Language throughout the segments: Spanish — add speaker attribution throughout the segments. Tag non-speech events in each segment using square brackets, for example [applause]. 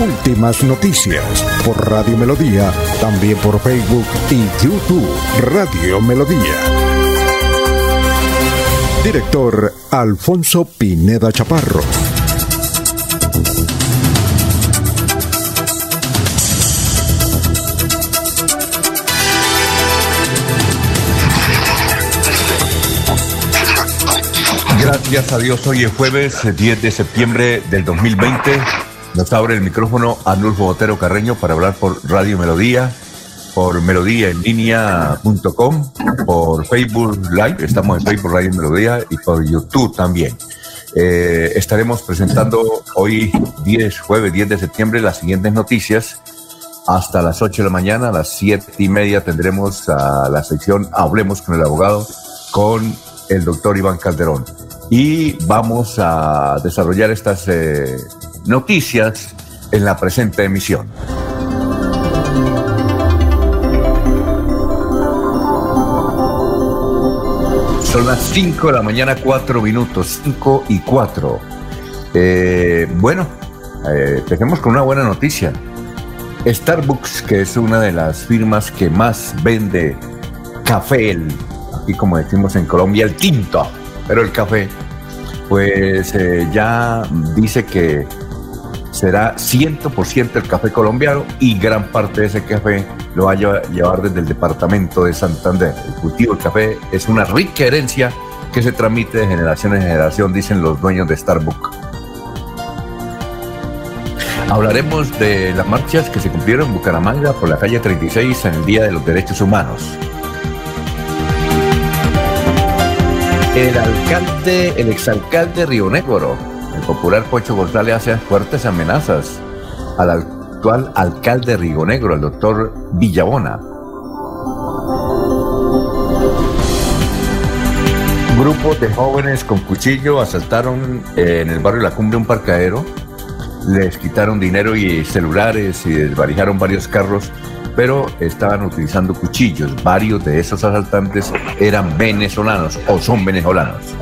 Speaker 1: Últimas noticias por Radio Melodía, también por Facebook y YouTube Radio Melodía. Director Alfonso Pineda Chaparro.
Speaker 2: Gracias a Dios, hoy es jueves 10 de septiembre del 2020. Nos abre el micrófono Arnulfo Botero Carreño para hablar por Radio Melodía, por melodíaenlínea.com, por Facebook Live, estamos en Facebook Radio Melodía y por YouTube también. Eh, estaremos presentando hoy 10, jueves 10 de septiembre, las siguientes noticias. Hasta las 8 de la mañana, a las 7 y media tendremos la sección Hablemos con el abogado con el doctor Iván Calderón. Y vamos a desarrollar estas eh, noticias en la presente emisión. Son las 5 de la mañana, 4 minutos, 5 y 4. Eh, bueno, eh, empecemos con una buena noticia. Starbucks, que es una de las firmas que más vende café, aquí como decimos en Colombia, el tinto, pero el café, pues eh, ya dice que será 100% el café colombiano y gran parte de ese café lo va a llevar desde el departamento de Santander. El cultivo del café es una rica herencia que se transmite de generación en generación, dicen los dueños de Starbucks. Hablaremos de las marchas que se cumplieron en Bucaramanga por la calle 36 en el Día de los Derechos Humanos. El alcalde, el exalcalde Río Negro, popular Pocho González hace fuertes amenazas al actual alcalde de Río Negro, el doctor Villabona. Grupos de jóvenes con cuchillo asaltaron en el barrio La Cumbre un parcadero, les quitaron dinero y celulares y desvalijaron varios carros, pero estaban utilizando cuchillos. Varios de esos asaltantes eran venezolanos o son venezolanos.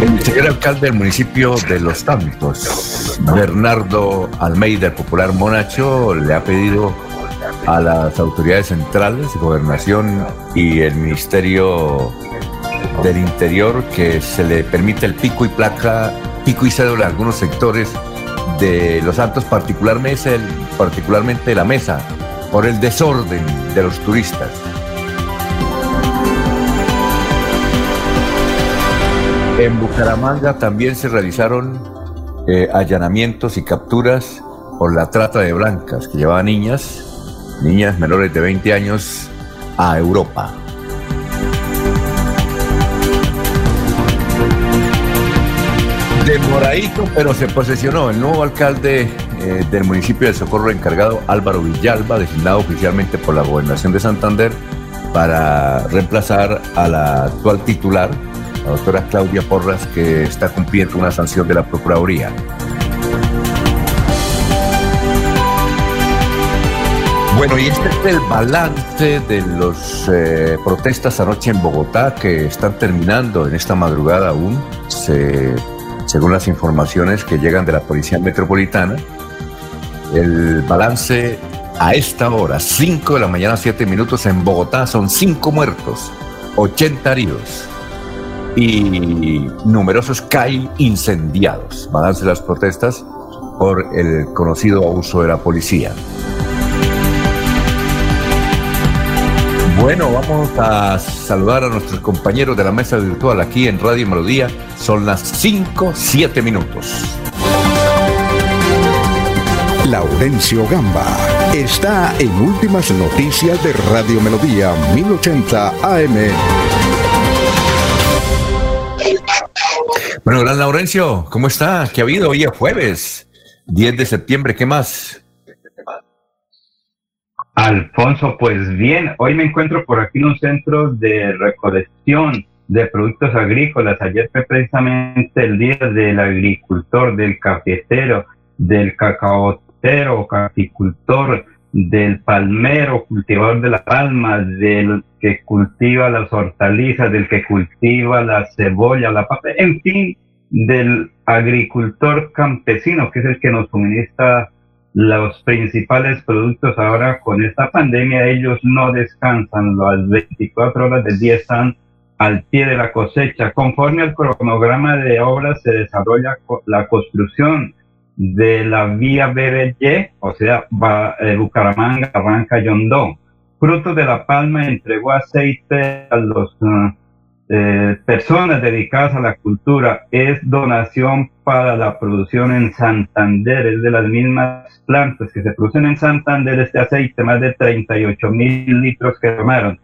Speaker 2: El señor alcalde del municipio de Los Santos, Bernardo Almeida, el popular Monacho, le ha pedido a las autoridades centrales, gobernación y el Ministerio del Interior que se le permita el pico y placa, pico y cédula en algunos sectores de Los Santos, particularmente la mesa, por el desorden de los turistas. En Bucaramanga también se realizaron eh, allanamientos y capturas por la trata de blancas que llevaban niñas, niñas menores de 20 años, a Europa. Demoradito, pero se posesionó el nuevo alcalde eh, del municipio de Socorro encargado, Álvaro Villalba, designado oficialmente por la gobernación de Santander para reemplazar a la actual titular, la doctora Claudia Porras, que está cumpliendo una sanción de la Procuraduría. Bueno, y este es el balance de las eh, protestas anoche en Bogotá que están terminando en esta madrugada aún, según las informaciones que llegan de la Policía Metropolitana. El balance a esta hora, 5 de la mañana, 7 minutos en Bogotá, son 5 muertos, 80 heridos y numerosos CAI incendiados. Balance de las protestas por el conocido abuso de la policía. Bueno, vamos a saludar a nuestros compañeros de la mesa virtual aquí en Radio Melodía. Son las 5, 7 minutos.
Speaker 1: Laurencio Gamba está en Últimas Noticias de Radio Melodía 1080 AM.
Speaker 2: Bueno, gran Laurencio, ¿cómo está? ¿Qué ha habido? Hoy es jueves, 10 de septiembre, ¿qué más?
Speaker 3: Alfonso, pues bien, hoy me encuentro por aquí en un centro de recolección de productos agrícolas. Ayer fue precisamente el día del agricultor, del cafetero, del cacaotero, caficultor, del palmero, cultivador de la palma, del que cultiva las hortalizas, del que cultiva la cebolla, la papa, en fin, del agricultor campesino, que es el que nos suministra los principales productos ahora con esta pandemia, ellos no descansan, las 24 horas del día están al pie de la cosecha. Conforme al cronograma de obras se desarrolla la construcción de la vía BRY, o sea, eh, Bucaramanga, Barranca, Yondó. Fruto de la palma entregó aceite a los uh, eh, personas dedicadas a la cultura. Es donación para la producción en Santander. Es de las mismas plantas que se producen en Santander este aceite, más de 38 mil litros que tomaron.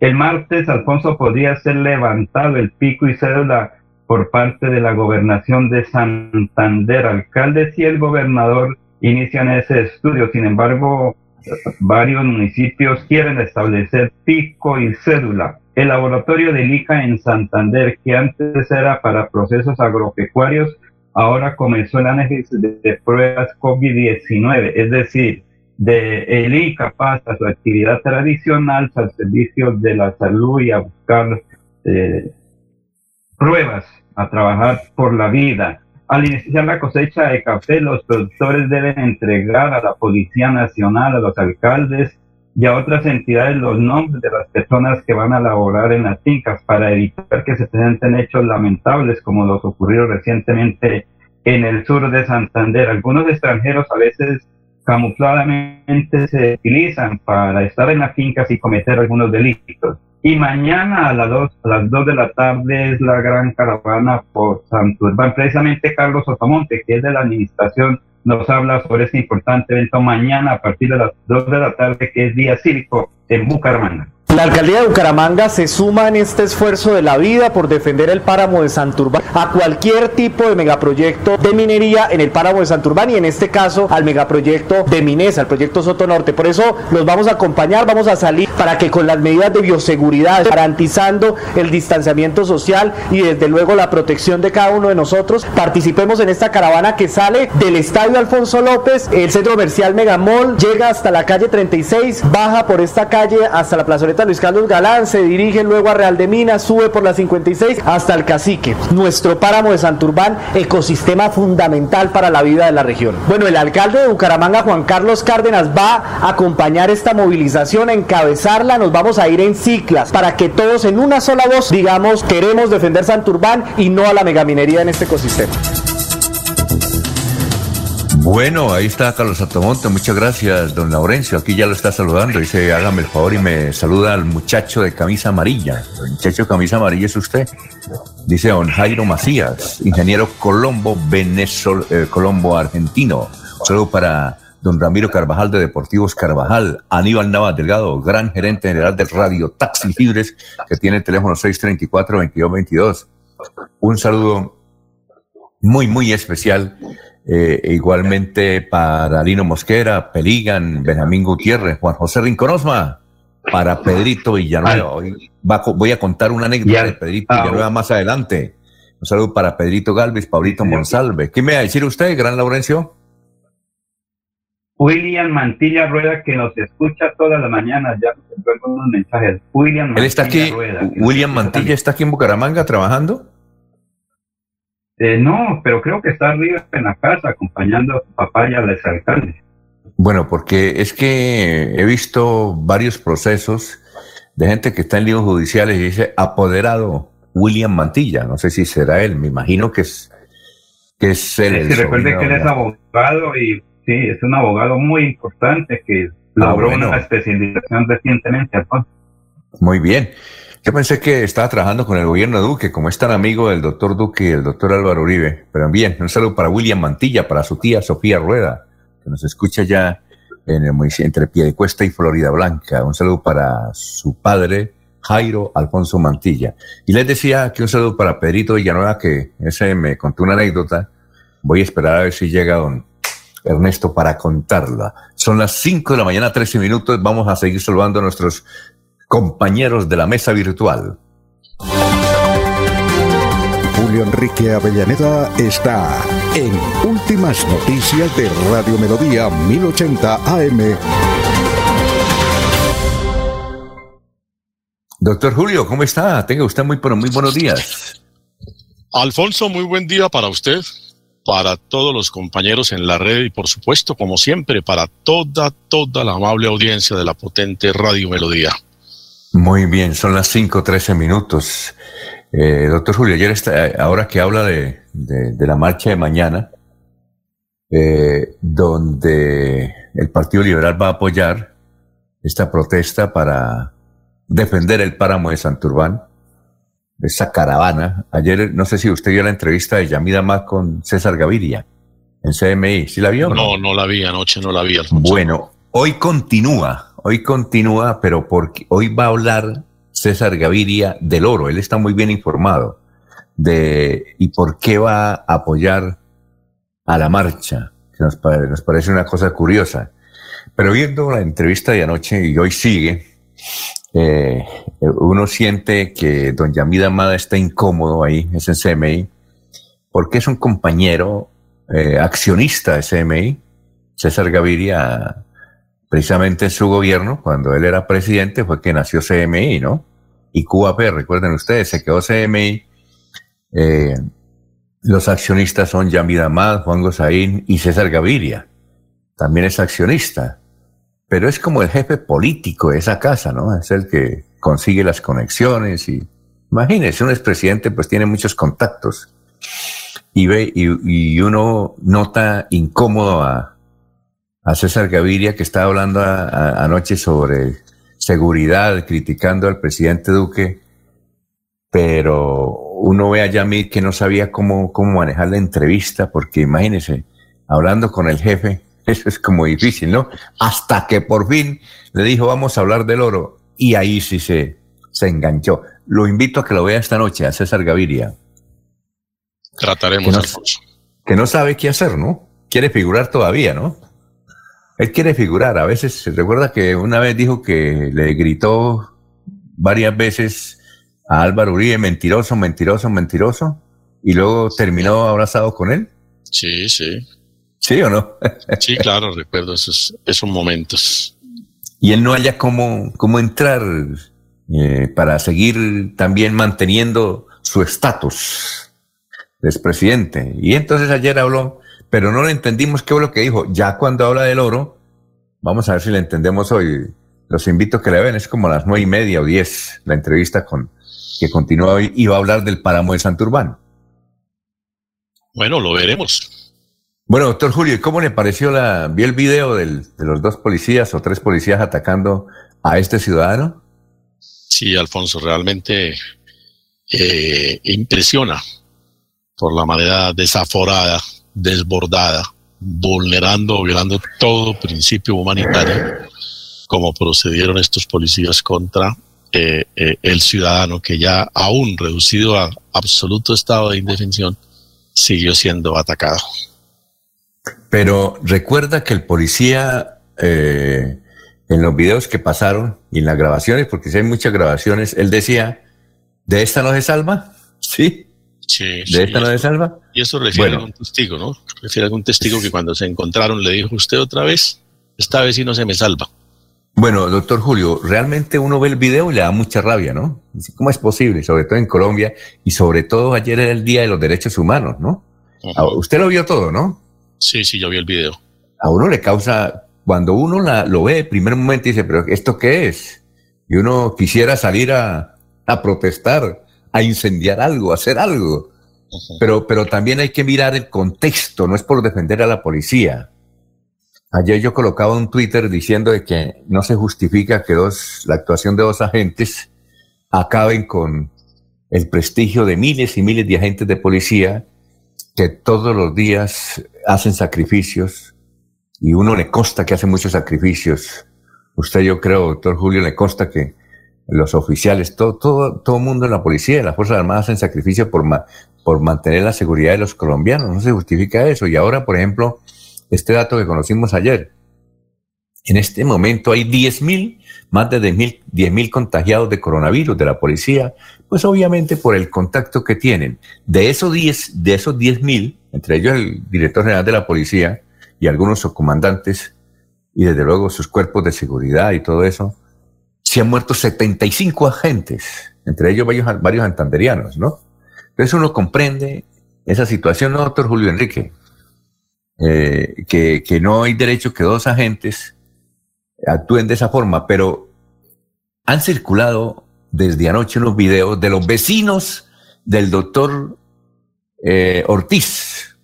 Speaker 3: El martes, Alfonso, podría ser levantado el pico y cédula por parte de la gobernación de Santander. Alcaldes y el gobernador inician ese estudio. Sin embargo, varios municipios quieren establecer pico y cédula. El laboratorio de ICA en Santander, que antes era para procesos agropecuarios, ahora comenzó el análisis de, pruebas COVID-19, es decir, de el ICA pasa su actividad tradicional al servicio de la salud y a buscar eh, pruebas, a trabajar por la vida. Al iniciar la cosecha de café, los productores deben entregar a la Policía Nacional, a los alcaldes y a otras entidades los nombres de las personas que van a laborar en las fincas para evitar que se presenten hechos lamentables como los ocurridos recientemente en el sur de Santander. Algunos extranjeros a veces camufladamente se utilizan para estar en las fincas y cometer algunos delitos. Y mañana a las 2 a las dos de la tarde es la gran caravana por Santurbán. Precisamente Carlos Otamonte, que es de la administración nos habla sobre este importante evento mañana a partir de las 2 de la tarde, que es día cívico en Bucaramanga.
Speaker 4: La alcaldía de Bucaramanga se suma en este esfuerzo de la vida por defender el páramo de Santurbán a cualquier tipo de megaproyecto de minería en el páramo de Santurbán y en este caso al megaproyecto de Minesa, el proyecto Soto Norte. Por eso los vamos a acompañar, vamos a salir para que con las medidas de bioseguridad, garantizando el distanciamiento social y desde luego la protección de cada uno de nosotros, participemos en esta caravana que sale del Estadio Alfonso López, el centro comercial Megamol, llega hasta la calle 36, baja por esta calle hasta la plazoleta Luis Carlos Galán, se dirige luego a Real de Minas, sube por la 56 hasta el Cacique. Nuestro páramo de Santurbán, ecosistema fundamental para la vida de la región. Bueno, el alcalde de Bucaramanga, Juan Carlos Cárdenas, va a acompañar esta movilización, a encabezarla. Nos vamos a ir en ciclas para que todos en una sola voz digamos queremos defender Santurbán y no a la megaminería en este ecosistema.
Speaker 2: Bueno, ahí está Carlos Atomonte. Muchas gracias, don Laurencio. Aquí ya lo está saludando. Dice, hágame el favor y me saluda al muchacho de camisa amarilla. El muchacho de camisa amarilla es usted. Dice don Jairo Macías, ingeniero Colombo, Venezol, eh, Colombo argentino. Un saludo para don Ramiro Carvajal de Deportivos Carvajal, Aníbal Navas Delgado, gran gerente general de Radio Taxi Libres, que tiene el teléfono 634-2222. Un saludo muy, muy especial eh, igualmente para Lino Mosquera, Peligan, Benjamín Gutiérrez, Juan José Rinconosma, para Pedrito Villanueva. Hoy voy a contar una anécdota de Pedrito Villanueva más adelante. Un saludo para Pedrito Galvez, Paulito Monsalve. ¿Qué me va a decir usted, gran Laurencio?
Speaker 3: William Mantilla Rueda, que nos escucha todas las mañanas, ya nos unos mensajes. William
Speaker 2: Mantilla Él está aquí, William Mantilla está aquí en Bucaramanga trabajando.
Speaker 3: Eh, no, pero creo que está arriba en la casa acompañando a su papá y a los alcaldes.
Speaker 2: Bueno, porque es que he visto varios procesos de gente que está en líos judiciales y dice apoderado William Mantilla. No sé si será él, me imagino que es, que es él.
Speaker 3: Sí, recuerde que él es abogado y sí, es un abogado muy importante que ah, logró una especialización recientemente.
Speaker 2: Muy bien. Yo pensé que estaba trabajando con el gobierno de Duque, como es tan amigo del doctor Duque y el doctor Álvaro Uribe. Pero bien, un saludo para William Mantilla, para su tía Sofía Rueda, que nos escucha ya en el municipio entre Piedecuesta y Florida Blanca. Un saludo para su padre, Jairo Alfonso Mantilla. Y les decía que un saludo para Pedrito Villanueva, que ese me contó una anécdota. Voy a esperar a ver si llega don Ernesto, para contarla. Son las 5 de la mañana, 13 minutos. Vamos a seguir saludando a nuestros compañeros de la mesa virtual.
Speaker 1: Julio Enrique Avellaneda está en Últimas Noticias de Radio Melodía 1080 AM.
Speaker 2: Doctor Julio, ¿cómo está? Tenga usted muy, pero muy buenos días.
Speaker 5: Alfonso, muy buen día para usted, para todos los compañeros en la red y por supuesto, como siempre, para toda, toda la amable audiencia de la potente Radio Melodía.
Speaker 2: Muy bien, son las 5.13 minutos. Eh, doctor Julio, ayer está, ahora que habla de, de, la marcha de mañana, eh, donde el Partido Liberal va a apoyar esta protesta para defender el páramo de Santurbán, esa caravana. Ayer, no sé si usted vio la entrevista de Yamida Más con César Gaviria en CMI. ¿Sí la vio?
Speaker 5: No, no, la vi, anoche no la vi.
Speaker 2: Bueno, hoy continúa, hoy continúa, pero porque hoy va a hablar César Gaviria del oro. Él está muy bien informado de y por qué va a apoyar a la marcha, que nos, parece una cosa curiosa. Pero viendo la entrevista de anoche y hoy sigue, eh, uno siente que don Yamida Amada está incómodo ahí, es en CMI, porque es un compañero eh, accionista de CMI. César Gaviria, precisamente en su gobierno, cuando él era presidente, fue que nació CMI, ¿no? Y QAP, recuerden ustedes, se quedó CMI. Eh, los accionistas son Yamida Amad, Juan Gozaín y César Gaviria. También es accionista pero es como el jefe político de esa casa, ¿no? Es el que consigue las conexiones y imagínese, un expresidente pues tiene muchos contactos y ve y, uno nota incómodo a, César Gaviria que estaba hablando anoche sobre seguridad, criticando al presidente Duque, pero uno ve a Yamid que no sabía cómo, cómo manejar la entrevista, porque imagínese, hablando con el jefe, [laughs] eso es como difícil, ¿no? Hasta que por fin le dijo, vamos a hablar del oro. Y ahí sí se, se enganchó. Lo invito a que lo vea esta noche, a César Gaviria.
Speaker 5: Trataremos,
Speaker 2: que no, Que no sabe qué hacer, ¿no? Quiere figurar todavía, ¿no? Él quiere figurar. A veces, se recuerda que una vez dijo que le gritó varias veces a Álvaro Uribe, mentiroso, mentiroso, mentiroso, y luego terminó abrazado con él.
Speaker 5: Sí, sí.
Speaker 2: ¿Sí o no?
Speaker 5: sí, claro, recuerdo esos, esos momentos.
Speaker 2: Y él no haya cómo, cómo entrar eh, para seguir también manteniendo su estatus de expresidente. Y entonces ayer habló, pero no le entendimos qué fue lo que dijo. Ya cuando habla del oro, vamos a ver si le entendemos hoy. Los invito a que le vean, es como a las nueve y media o diez la entrevista con, que continúa hoy y va a hablar del páramo de Santurbán.
Speaker 5: Bueno, lo veremos.
Speaker 2: Bueno, doctor Julio, ¿y cómo le pareció la, vi el video de los dos policías o tres policías atacando a este ciudadano?
Speaker 5: Sí, Alfonso, realmente eh, impresiona por la manera desaforada, desbordada, vulnerando, violando todo principio humanitario, como procedieron estos policías contra eh, eh, el ciudadano que ya aún reducido a absoluto estado de indefensión, siguió siendo atacado.
Speaker 2: Pero recuerda que el policía, eh, en los videos que pasaron y en las grabaciones, porque si hay muchas grabaciones, él decía, ¿de esta no se salva? [laughs] Sí.
Speaker 5: Sí,
Speaker 2: ¿De esta no se salva?
Speaker 5: Y eso refiere a un testigo, ¿no? Refiere a algún testigo que cuando se encontraron le dijo, usted otra vez, esta vez sí no se me salva.
Speaker 2: Bueno, doctor Julio, realmente uno ve el video y le da mucha rabia, ¿no? ¿Cómo es posible? Sobre todo en Colombia y sobre todo ayer era el Día de los Derechos Humanos, ¿no? Usted lo vio todo, ¿no?
Speaker 5: Sí, sí, yo vi el video.
Speaker 2: A uno le causa, cuando uno la, lo ve, primer momento dice, pero ¿esto qué es? Y uno quisiera salir a, a protestar, a incendiar algo, a hacer algo. Pero, pero también hay que mirar el contexto, no es por defender a la policía. Ayer yo colocaba un Twitter diciendo de que no se justifica que dos, la actuación de dos agentes acaben con el prestigio de miles y miles de agentes de policía que todos los días hacen sacrificios y uno le consta que hace muchos sacrificios. Usted, yo creo, doctor Julio, le consta que los oficiales, todo, todo, todo mundo en la policía, en las Fuerzas Armadas hacen sacrificio por, por mantener la seguridad de los colombianos. No se justifica eso. Y ahora, por ejemplo, este dato que conocimos ayer. En este momento hay 10.000, más de 10.000 mil contagiados de coronavirus de la policía, pues obviamente por el contacto que tienen. De esos 10, de esos 10.000, entre ellos el director general de la policía y algunos subcomandantes, y desde luego sus cuerpos de seguridad y todo eso, se han muerto 75 agentes, entre ellos varios, varios antanderianos, ¿no? Entonces uno comprende esa situación, ¿no, doctor Julio Enrique? Eh, que, que no hay derecho que dos agentes actúen de esa forma, pero han circulado desde anoche unos videos de los vecinos del doctor eh, Ortiz,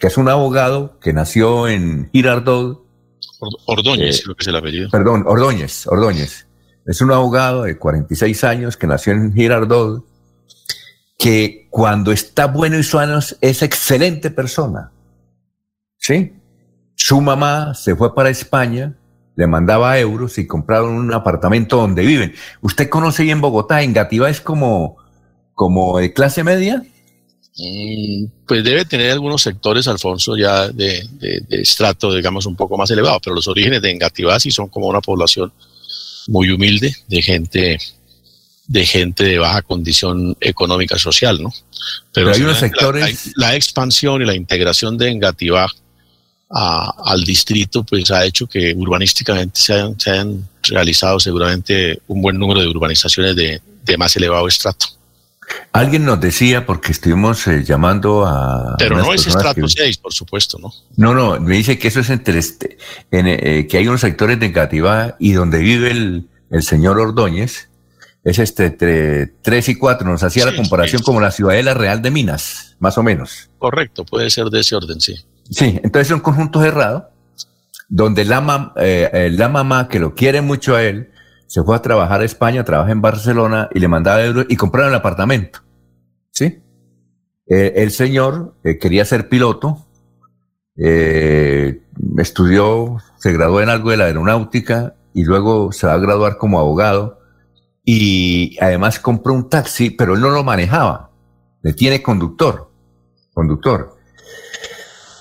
Speaker 2: que es un abogado que nació en Girardot.
Speaker 5: Ordóñez, creo que es el apellido.
Speaker 2: Perdón, Ordóñez, Ordóñez. Es un abogado de 46 años que nació en Girardot, que cuando está bueno y sano es excelente persona. ¿Sí? Su mamá se fue para España le mandaba euros y compraron un apartamento donde viven. ¿Usted conoce ahí en Bogotá, en Gativa es como, como de clase media?
Speaker 5: Mm, pues debe tener algunos sectores, Alfonso, ya de, estrato, digamos, un poco más elevado, pero los orígenes de Engativá sí son como una población muy humilde, de gente de gente de baja condición económica social, ¿no?
Speaker 2: Pero, hay unos sectores...
Speaker 5: La, expansión y la integración de Engativá al distrito, pues ha hecho que urbanísticamente se hayan, realizado seguramente un buen número de urbanizaciones de, más elevado estrato.
Speaker 2: Alguien nos decía, porque estuvimos eh, llamando a...
Speaker 5: Pero no es estrato 6, por supuesto, ¿no?
Speaker 2: No, no, me dice que eso es entre este, en, eh, que hay unos sectores de Cativá y donde vive el, señor Ordóñez, es este entre 3 y 4, nos hacía la comparación como la ciudadela real de Minas, más o menos.
Speaker 5: Correcto, puede ser de ese orden, sí.
Speaker 2: Sí, entonces es un conjunto cerrado donde la, eh, la mamá que lo quiere mucho a él se fue a trabajar a España, trabaja en Barcelona y le mandaba euros y compraron el apartamento. ¿Sí? Eh, el señor eh, quería ser piloto, estudió, se graduó en algo de la aeronáutica y luego se va a graduar como abogado y además compró un taxi, pero él no lo manejaba, le tiene conductor, conductor.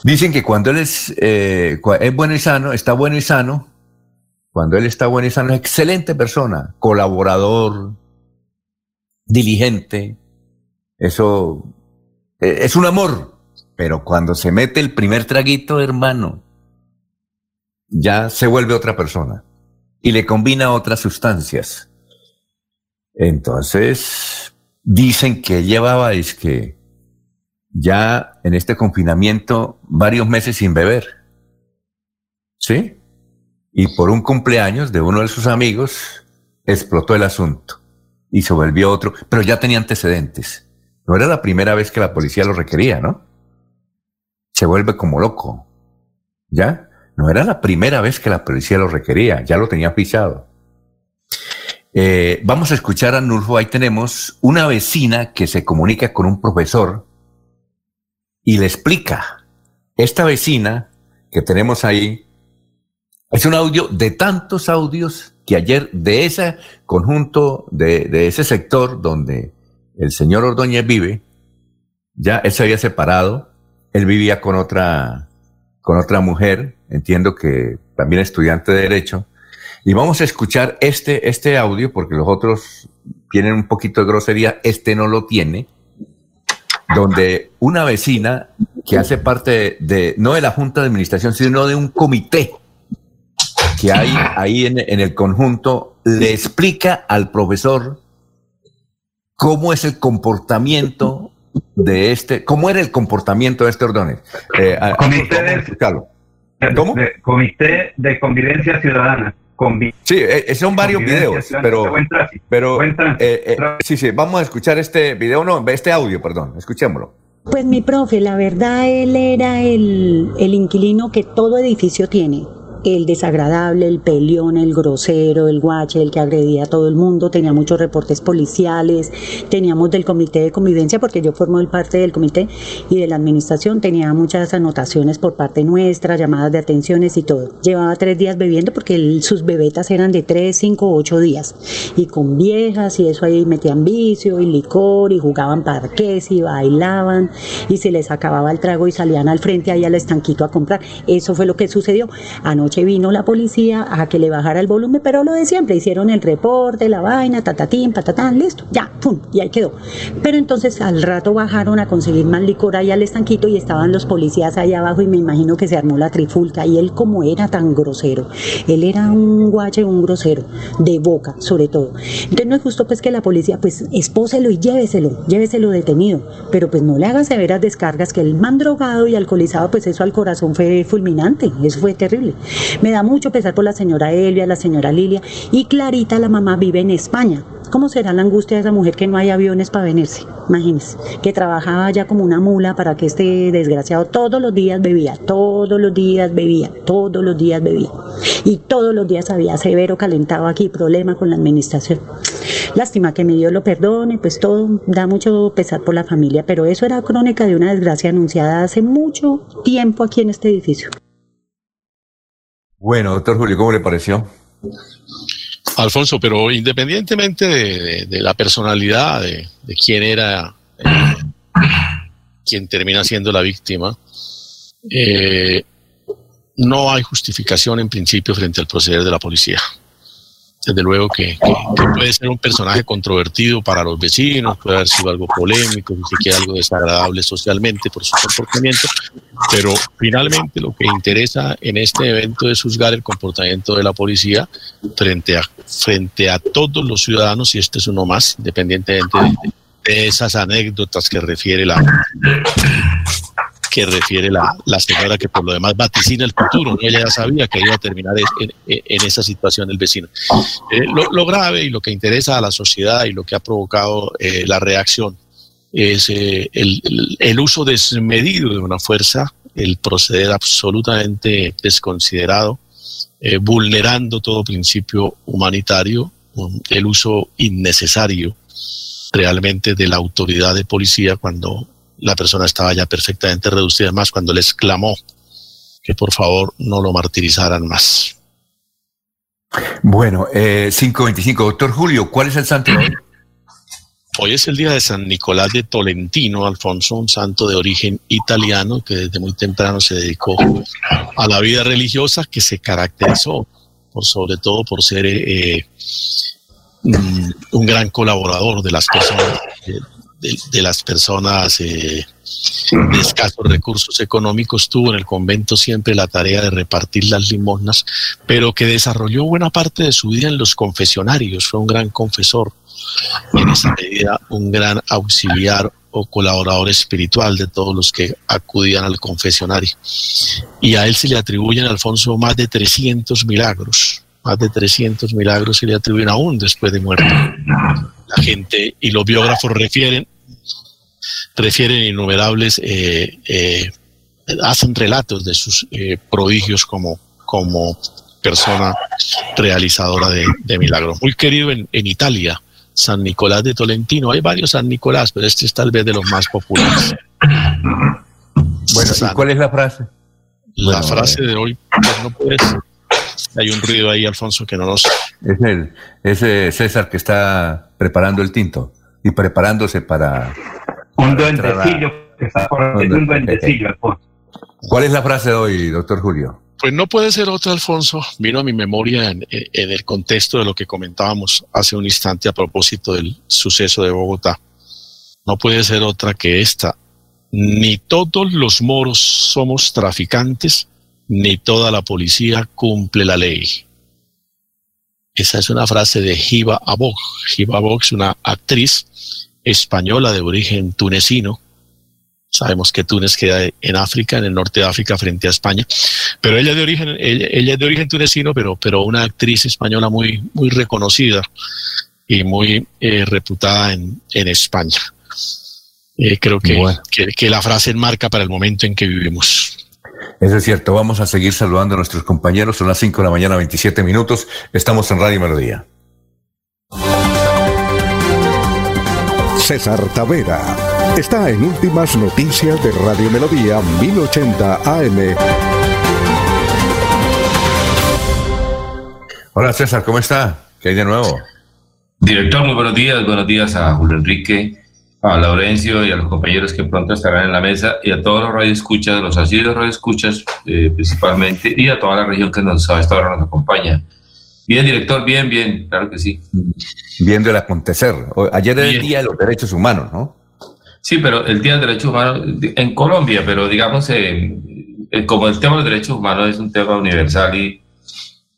Speaker 2: Dicen que cuando él eh, es bueno y sano, está bueno y sano, cuando él está bueno y sano, es excelente persona, colaborador, diligente. Eso e, es un amor. Pero cuando se mete el primer traguito, hermano, ya se vuelve otra persona y le combina otras sustancias. Entonces, dicen que llevaba, es que ya en este confinamiento varios meses sin beber. ¿Sí? Y por un cumpleaños de uno de sus amigos explotó el asunto y se volvió otro, pero ya tenía antecedentes. No era la primera vez que la policía lo requería, ¿no? Se vuelve como loco. ¿Ya? No era la primera vez que la policía lo requería, ya lo tenía pisado. Eh, vamos a escuchar a Nulfo. Ahí tenemos una vecina que se comunica con un profesor y le explica, esta vecina que tenemos ahí, es un audio de tantos audios que ayer de ese conjunto, de, ese sector donde el señor Ordóñez vive, ya él se había separado, él vivía con otra, con otra mujer, entiendo que también estudiante de Derecho, y vamos a escuchar este, este audio porque los otros tienen un poquito de grosería, este no lo tiene, donde una vecina que hace parte de, no de la Junta de Administración, sino de un comité que hay ahí en, el conjunto, le explica al profesor cómo es el comportamiento de este, cómo era el comportamiento de este orden.
Speaker 3: Eh, comité, de, ¿Cómo? comité de Convivencia Ciudadana.
Speaker 2: Sí, eh, eh, son varios videos, pero, pero eh, sí, sí, vamos a escuchar este video, no, este audio, perdón, escuchémoslo.
Speaker 6: Pues mi profe, la verdad, él era el, el inquilino que todo edificio tiene. El desagradable, el peleón, el grosero, el guache, el que agredía a todo el mundo, tenía muchos reportes policiales, teníamos del comité de convivencia, porque yo formo parte del comité y de la administración, tenía muchas anotaciones por parte nuestra, llamadas de atenciones y todo. Llevaba tres días bebiendo porque sus bebetas eran de tres, cinco, ocho días y con viejas y eso ahí metían vicio y licor y jugaban parques y bailaban y se les acababa el trago y salían al frente ahí al estanquito a comprar. Eso fue lo que sucedió. Anoche vino la policía a que le bajara el volumen, pero lo de siempre, hicieron el reporte, la vaina, tatatín, patatán, listo, ya, pum, y ahí quedó. Pero entonces al rato bajaron a conseguir más licor ahí al estanquito y estaban los policías ahí abajo y me imagino que se armó la trifulca y él como era tan grosero, él era un guache, un grosero, de boca sobre todo. Entonces no es justo pues que la policía pues espóselo y lléveselo, lléveselo detenido, pero pues no le haga severas descargas que el man drogado y alcoholizado pues eso al corazón fue fulminante, eso fue terrible. Me da mucho pesar por la señora Elvia, la señora Lilia y Clarita, la mamá, vive en España. ¿Cómo será la angustia de esa mujer que no hay aviones para venirse? Imagínense, que trabajaba ya como una mula para que este desgraciado todos los días bebía, todos los días bebía, todos los días bebía. Y todos los días había severo calentado aquí, problema con la administración. Lástima que mi Dios lo perdone, pues todo da mucho pesar por la familia, pero eso era crónica de una desgracia anunciada hace mucho tiempo aquí en este edificio.
Speaker 2: Bueno, doctor Julio, ¿cómo le pareció?
Speaker 5: Alfonso, pero independientemente de, la personalidad de, quién era eh, quien termina siendo la víctima, eh, no hay justificación en principio frente al proceder de la policía desde luego que, puede ser un personaje controvertido para los vecinos, puede haber sido algo polémico, ni siquiera algo desagradable socialmente por su comportamiento, pero finalmente lo que interesa en este evento es juzgar el comportamiento de la policía frente a, frente a todos los ciudadanos, y este es uno más, independientemente de esas anécdotas que refiere la, que refiere la, señora que por lo demás vaticina el futuro, ella ya sabía que iba a terminar en, esa situación el vecino. Eh, lo, grave y lo que interesa a la sociedad y lo que ha provocado eh, la reacción es eh, el, uso desmedido de una fuerza, el proceder absolutamente desconsiderado, vulnerando todo principio humanitario, el uso innecesario realmente de la autoridad de policía cuando la persona estaba ya perfectamente reducida, más cuando les clamó que por favor no lo martirizaran más.
Speaker 2: Bueno, eh, 525. Doctor Julio, ¿cuál es el santo de hoy? [clears throat]
Speaker 5: Hoy es el día de San Nicolás de Tolentino, Alfonso, un santo de origen italiano que desde muy temprano se dedicó a la vida religiosa, que se caracterizó por sobre todo por ser eh, mm, un gran colaborador de las personas de, las personas eh, de escasos recursos económicos tuvo en el convento siempre la tarea de repartir las limosnas, pero que desarrolló buena parte de su vida en los confesionarios, fue un gran confesor en esa medida un gran auxiliar o colaborador espiritual de todos los que acudían al confesionario. Y a él se le atribuyen, Alfonso, más de 300 milagros, más de 300 milagros se le atribuyen aún después de muerto. La gente y los biógrafos refieren refieren innumerables, eh, eh, hacen relatos de sus eh, prodigios como, como persona realizadora de, milagros. Muy querido en, Italia, San Nicolás de Tolentino. Hay varios San Nicolás, pero este es tal vez de los más populares.
Speaker 2: Bueno, ¿y cuál es la frase?
Speaker 5: La frase de hoy, pues, no puedes. Hay un ruido ahí, Alfonso, que no nos.
Speaker 2: Es el, es César que está preparando el tinto y preparándose para
Speaker 3: un duendecillo que está un duendecillo, Alfonso.
Speaker 2: ¿Cuál es la frase de hoy, doctor Julio?
Speaker 5: Pues no puede ser otra, Alfonso. Vino a mi memoria en, el contexto de lo que comentábamos hace un instante a propósito del suceso de Bogotá. No puede ser otra que esta. Ni todos los moros somos traficantes, ni toda la policía cumple la ley. Esa es una frase de Hiba Abog. Hiba Abog es una actriz española de origen tunecino. Sabemos que Túnez queda en África, en el norte de África, frente a España. Pero ella, de origen, ella, es de origen tunecino, pero, pero una actriz española muy, muy reconocida y muy eh, reputada en, en España. Eh, creo que, que, la frase enmarca para el momento en que vivimos.
Speaker 2: Eso es cierto. Vamos a seguir saludando a nuestros compañeros. Son las 5 de la mañana, 27 minutos. Estamos en Radio Melodía.
Speaker 1: César Tavera está en Últimas Noticias de Radio Melodía 1080 AM.
Speaker 2: Hola César, ¿cómo está? ¿Qué hay de nuevo?
Speaker 7: Director, muy buenos días. Buenos días a Julio Enrique, a Laurencio y a los compañeros que pronto estarán en la mesa y a todos los radioescuchas, los asiduos radioescuchas eh, principalmente y a toda la región que nos a esta hora nos acompaña. Bien, director, bien, bien, claro que sí.
Speaker 2: Viendo el acontecer. Ayer era el Día de los Derechos Humanos, ¿no?
Speaker 7: Sí, pero el Día de Derechos Humanos en Colombia, pero digamos, eh, eh, como el tema de los derechos humanos es un tema universal y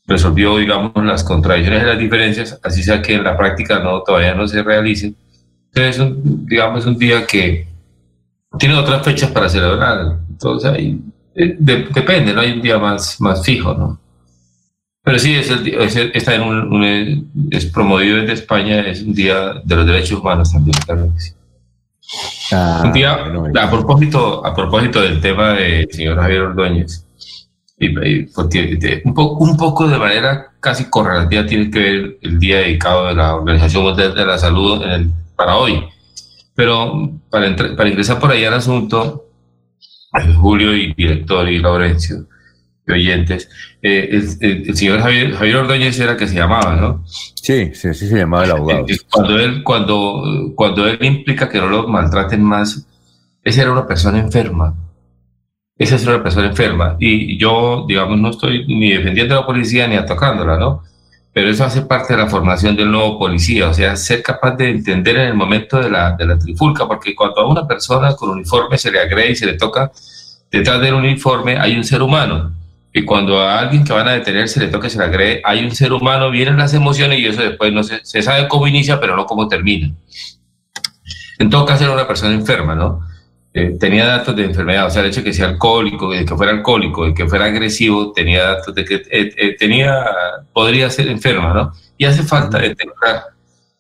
Speaker 7: resolvió, digamos, las contradicciones y las diferencias, así sea que en la práctica no todavía no se realice es un, digamos, un día que tiene otras fechas para celebrar. Entonces, ahí, eh, depende, no hay un día más, más fijo, ¿no? Pero sí, es, el, es está en un, es promovido desde España, es un día de los derechos humanos también, claro que sí. Ah, un día, a, propósito, a propósito del tema del señor Javier Ordóñez, y, un, poco, un poco de manera casi correlativa tiene que ver el día dedicado de la Organización Mundial de la Salud en el para hoy. Pero para, para ingresar por ahí al asunto, Julio y director y Laurencio oyentes, eh, el, señor Javier, Javier Ordóñez era que se llamaba, ¿no?
Speaker 2: Sí, sí, sí se llamaba el abogado.
Speaker 7: Eh, cuando él, cuando, cuando él implica que no lo maltraten más, esa era una persona enferma. Esa es una persona enferma. Y yo, digamos, no estoy ni defendiendo a la policía ni atacándola, ¿no? pero eso hace parte de la formación del nuevo policía, o sea, ser capaz de entender en el momento de la, de la trifulca, porque cuando a una persona con uniforme se le agrede y se le toca, detrás del uniforme hay un ser humano. Y cuando a alguien que van a detener se le toca se le agrede, hay un ser humano, vienen las emociones y eso después no se, se sabe cómo inicia, pero no cómo termina. En todo caso era una persona enferma, ¿no? Eh, tenía datos de enfermedad, o sea, el hecho de que sea alcohólico, de que fuera alcohólico, de que fuera agresivo, tenía datos de que eh, eh, tenía, podría ser enferma, ¿no? Y hace falta detectar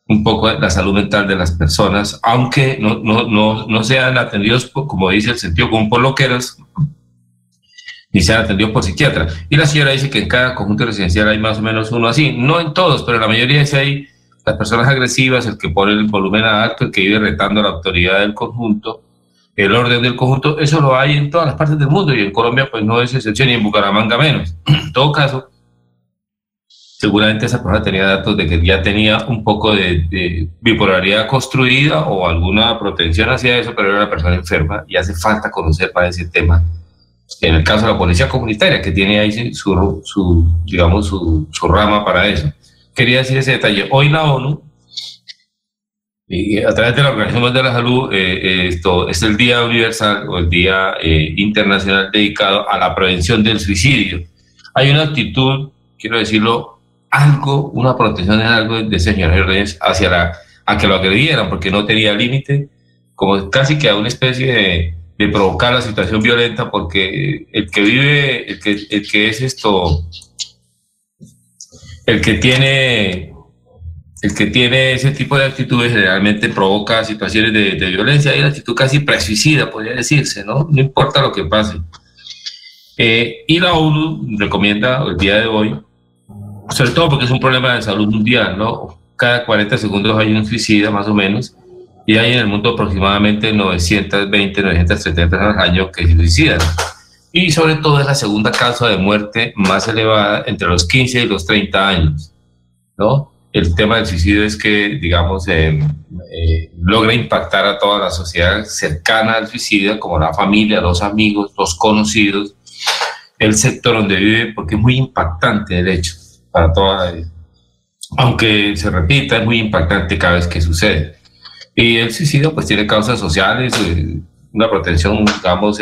Speaker 7: un poco la salud mental de las personas, aunque no, no, no, no sean atendidos, como dice el sentido común, por loqueros, ni sean atendidos por psiquiatras. Y la señora dice que en cada conjunto residencial hay más o menos uno así, no en todos, pero en la mayoría dice hay las personas agresivas, el que pone el volumen alto, el que vive retando la autoridad del conjunto, el orden del conjunto, eso lo hay en todas las partes del mundo y en Colombia pues no es excepción y en Bucaramanga menos. En todo caso, seguramente esa persona tenía datos de que ya tenía un poco de, bipolaridad construida o alguna protección hacia eso, pero era una persona enferma y hace falta conocer para ese tema. En el caso de la policía comunitaria, que tiene ahí su, su digamos, su, su rama para eso. Quería decir ese detalle. Hoy la ONU y a través de la Organización Mundial de la Salud, eh, eh, esto es el Día Universal o el Día eh, Internacional dedicado a la prevención del suicidio. Hay una actitud, quiero decirlo, algo, una protección en algo de señor Reyes hacia la, a que lo agredieran porque no tenía límite, como casi que a una especie de, de, provocar la situación violenta porque el que vive, el que, el que es esto, el que tiene el que tiene ese tipo de actitudes generalmente provoca situaciones de, violencia y una actitud casi presuicida, podría decirse, ¿no? No importa lo que pase. Eh, y la ONU recomienda el día de hoy, sobre todo porque es un problema de salud mundial, ¿no? Cada 40 segundos hay un suicida, más o menos, y hay en el mundo aproximadamente 920, 970 personas al año que se suicidan. Y sobre todo es la segunda causa de muerte más elevada entre los 15 y los 30 años, ¿no? el tema del suicidio es que, digamos, eh, eh, logra impactar a toda la sociedad cercana al suicidio, como la familia, los amigos, los conocidos, el sector donde vive, porque es muy impactante, el hecho, para toda Aunque se repita, es muy impactante cada vez que sucede. Y el suicidio, pues, tiene causas sociales, eh, una protección, digamos,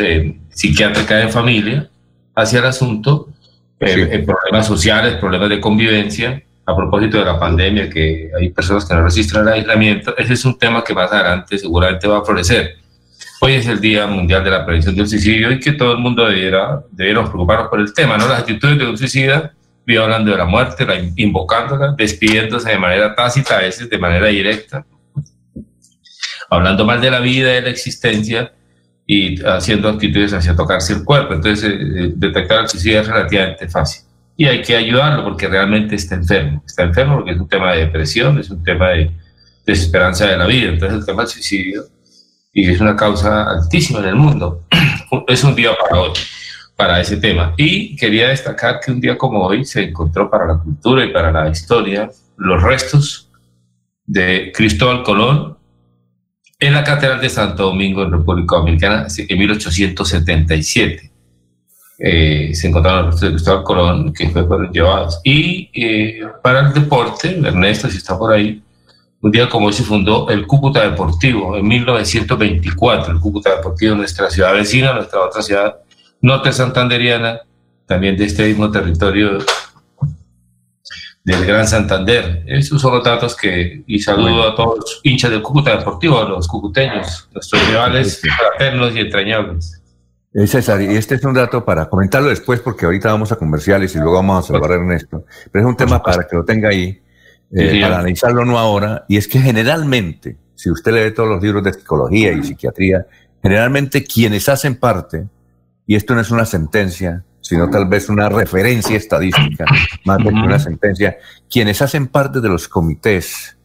Speaker 7: psiquiátrica de familia hacia el asunto, problemas sociales, problemas de convivencia, a propósito de la pandemia, que hay personas que no resisten el aislamiento, ese es un tema que más adelante seguramente va a florecer. Hoy es el Día Mundial de la Prevención del Suicidio y que todo el mundo debiera, debiera preocuparnos por el tema, ¿no? Las actitudes de un suicida, vive hablando de la muerte, la, invocándola, despidiéndose de manera tácita, a veces de manera directa, hablando mal de la vida, de la existencia, y haciendo actitudes hacia tocarse el cuerpo. Entonces, eh, eh, detectar el suicidio es relativamente fácil. Y hay que ayudarlo porque realmente está enfermo. Está enfermo porque es un tema de depresión, es un tema de desesperanza de la vida. Entonces, el tema del suicidio, y es una causa altísima en el mundo, [clears throat] es un día para hoy, para ese tema. Y quería destacar que un día como hoy se encontró para la cultura y para la historia los restos de Cristóbal Colón en la Catedral de Santo Domingo en República Dominicana en 1877. Eh, se encontraron los restos de Cristóbal Colón que fueron llevados. Y eh, para el deporte, Ernesto, si está por ahí, un día como hoy se fundó el Cúcuta Deportivo en 1924. El Cúcuta Deportivo, nuestra ciudad vecina, nuestra otra ciudad norte santanderiana, también de este mismo territorio del Gran Santander. Esos son los datos que, y saludo a todos los hinchas del Cúcuta Deportivo, a los cucuteños, nuestros rivales fraternos y entrañables.
Speaker 2: Eh, César, y este es un dato para comentarlo después, porque ahorita vamos a comerciales y luego vamos a salvar a Ernesto, pero es un tema para que lo tenga ahí, eh, para analizarlo no ahora, y es que generalmente, si usted lee todos los libros de psicología y psiquiatría, generalmente quienes hacen parte, y esto no es una sentencia, sino tal vez una referencia estadística, más que una sentencia. Quienes hacen parte de los comités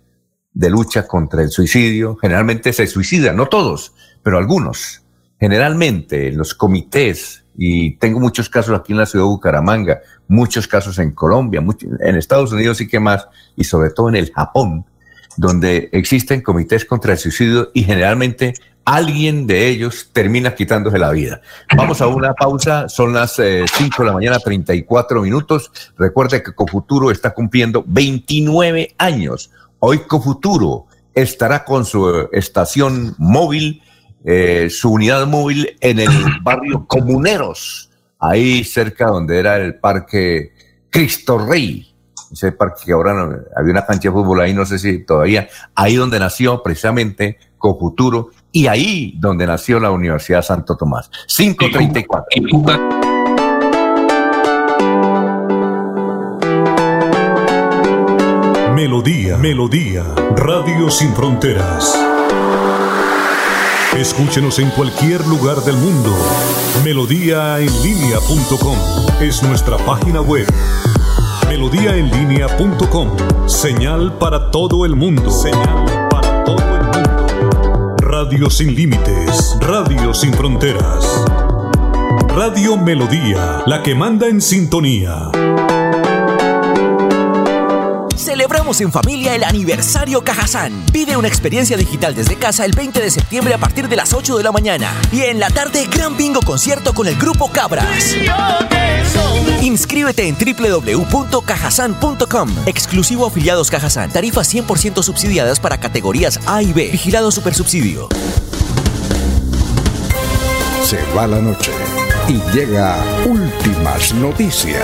Speaker 2: de lucha contra el suicidio, generalmente se suicidan, no todos, pero algunos. Generalmente los comités, y tengo muchos casos aquí en la ciudad de Bucaramanga, muchos casos en Colombia, en Estados Unidos sí que más, y sobre todo en el Japón, donde existen comités contra el suicidio y generalmente alguien de ellos termina quitándose la vida. Vamos a una pausa, son las 5 eh, de la mañana, 34 minutos. Recuerde que Cofuturo está cumpliendo 29 años. Hoy Cofuturo estará con su estación móvil, eh, su unidad móvil en el [coughs] barrio Comuneros, ahí cerca donde era el parque Cristo Rey. Ese parque que ahora no, había una cancha de fútbol ahí, no sé si todavía, ahí donde nació precisamente Cofuturo y ahí donde nació la Universidad Santo Tomás. 534.
Speaker 1: Melodía, Melodía, Radio Sin Fronteras. Escúchenos en cualquier lugar del mundo. Melodíaenlínea.com es nuestra página web. Melodíaenlínea.com, señal para todo el mundo. Señal Radio sin límites, Radio sin fronteras. Radio Melodía, la que manda en sintonía.
Speaker 8: Celebramos en familia el aniversario Cajazán. Pide una experiencia digital desde casa el 20 de septiembre a partir de las 8 de la mañana. Y en la tarde, gran bingo concierto con el grupo Cabras. Inscríbete en www.cajasan.com. Exclusivo afiliados Cajazán. Tarifas 100% subsidiadas para categorías A y B. Vigilado Supersubsidio.
Speaker 1: Se va la noche y llega últimas noticias.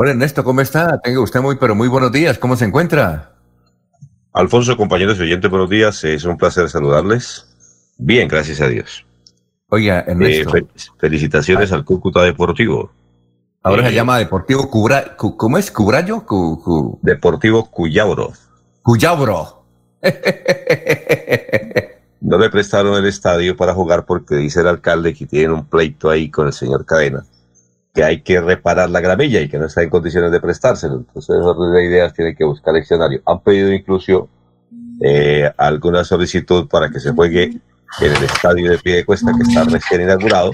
Speaker 2: Hola Ernesto, ¿cómo está? Tenga usted muy, pero muy buenos días. ¿Cómo se encuentra?
Speaker 9: Alfonso, compañeros y oyentes, buenos días. Es un placer saludarles. Bien, gracias a Dios.
Speaker 2: Oiga, Ernesto.
Speaker 9: Eh, felicitaciones al Cúcuta Deportivo.
Speaker 2: Ahora se eh, llama Deportivo Cubra, ¿cómo es? ¿Cubrayo?
Speaker 9: Deportivo Cuyabro.
Speaker 2: Cuyabro.
Speaker 9: no le prestaron el estadio para jugar porque dice el alcalde que tienen un pleito ahí con el señor Cadena, que hay que reparar la gramilla y que no está en condiciones de prestárselo. Entonces, de ideas tiene que buscar el escenario. Han pedido incluso eh, alguna solicitud para que se juegue en el estadio de pie de cuesta que está recién inaugurado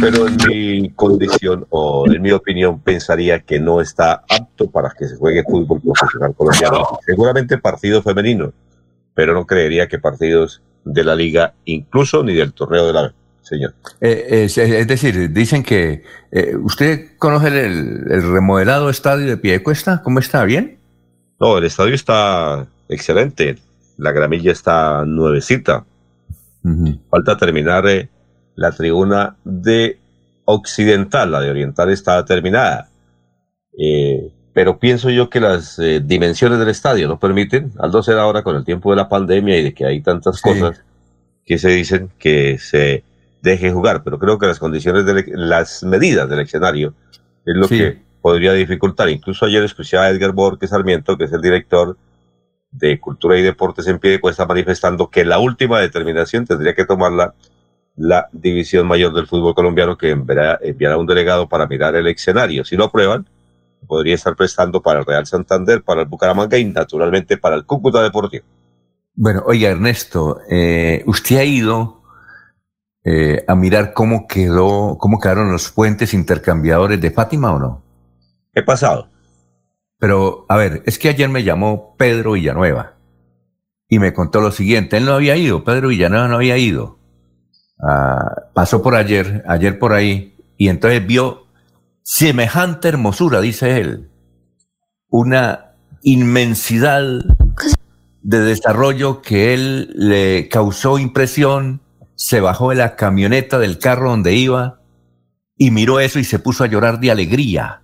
Speaker 9: pero en mi condición o en mi opinión pensaría que no está apto para que se juegue fútbol profesional colombiano. Seguramente partidos femeninos, pero no creería que partidos de la liga, incluso ni del torneo de la señor.
Speaker 2: Eh, es, decir, dicen que eh, usted conoce el, remodelado estadio de Piedecuesta, ¿cómo está? ¿Bien?
Speaker 9: No, el estadio está excelente. La gramilla está nuevecita. Falta terminar eh, la tribuna de occidental, la de oriental está terminada. Pero pienso yo que las dimensiones del estadio no permiten, al no ser ahora con el tiempo de la pandemia y de que hay tantas cosas que se dicen que se deje jugar, pero creo que las condiciones, de las medidas del escenario es lo que podría dificultar. Incluso ayer escuché a Edgar Borges Sarmiento, que es el director de Cultura y Deportes en pie cuesta, manifestando que la última determinación tendría que tomarla la División Mayor del Fútbol Colombiano, que enviará, enviará un delegado para mirar el escenario. Si lo aprueban, podría estar prestando para el Real Santander, para el Bucaramanga y naturalmente para el Cúcuta Deportivo.
Speaker 2: Bueno, oiga Ernesto, eh, ¿usted ha ido eh, a mirar cómo quedó, cómo quedaron los puentes intercambiadores de Fátima o no?
Speaker 9: He pasado.
Speaker 2: Pero, a ver, es que ayer me llamó Pedro Villanueva y me contó lo siguiente. Él no había ido, Pedro Villanueva no había ido. Ah, pasó por ayer, ayer por ahí, y entonces vio semejante hermosura, dice él, una inmensidad de desarrollo que él le causó impresión, se bajó de la camioneta del carro donde iba y miró eso y se puso a llorar de alegría.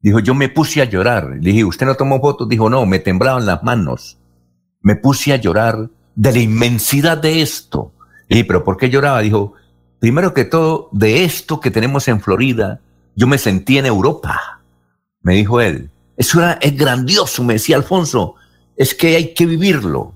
Speaker 2: Dijo, yo me puse a llorar. Le dije, ¿usted no tomó fotos? Dijo, no, me temblaban las manos. Me puse a llorar de la inmensidad de esto. Le dije, ¿pero por qué lloraba? Dijo, primero que todo, de esto que tenemos en Florida, yo me sentí en Europa, me dijo él. Es grandioso, me decía Alfonso, es que hay que vivirlo.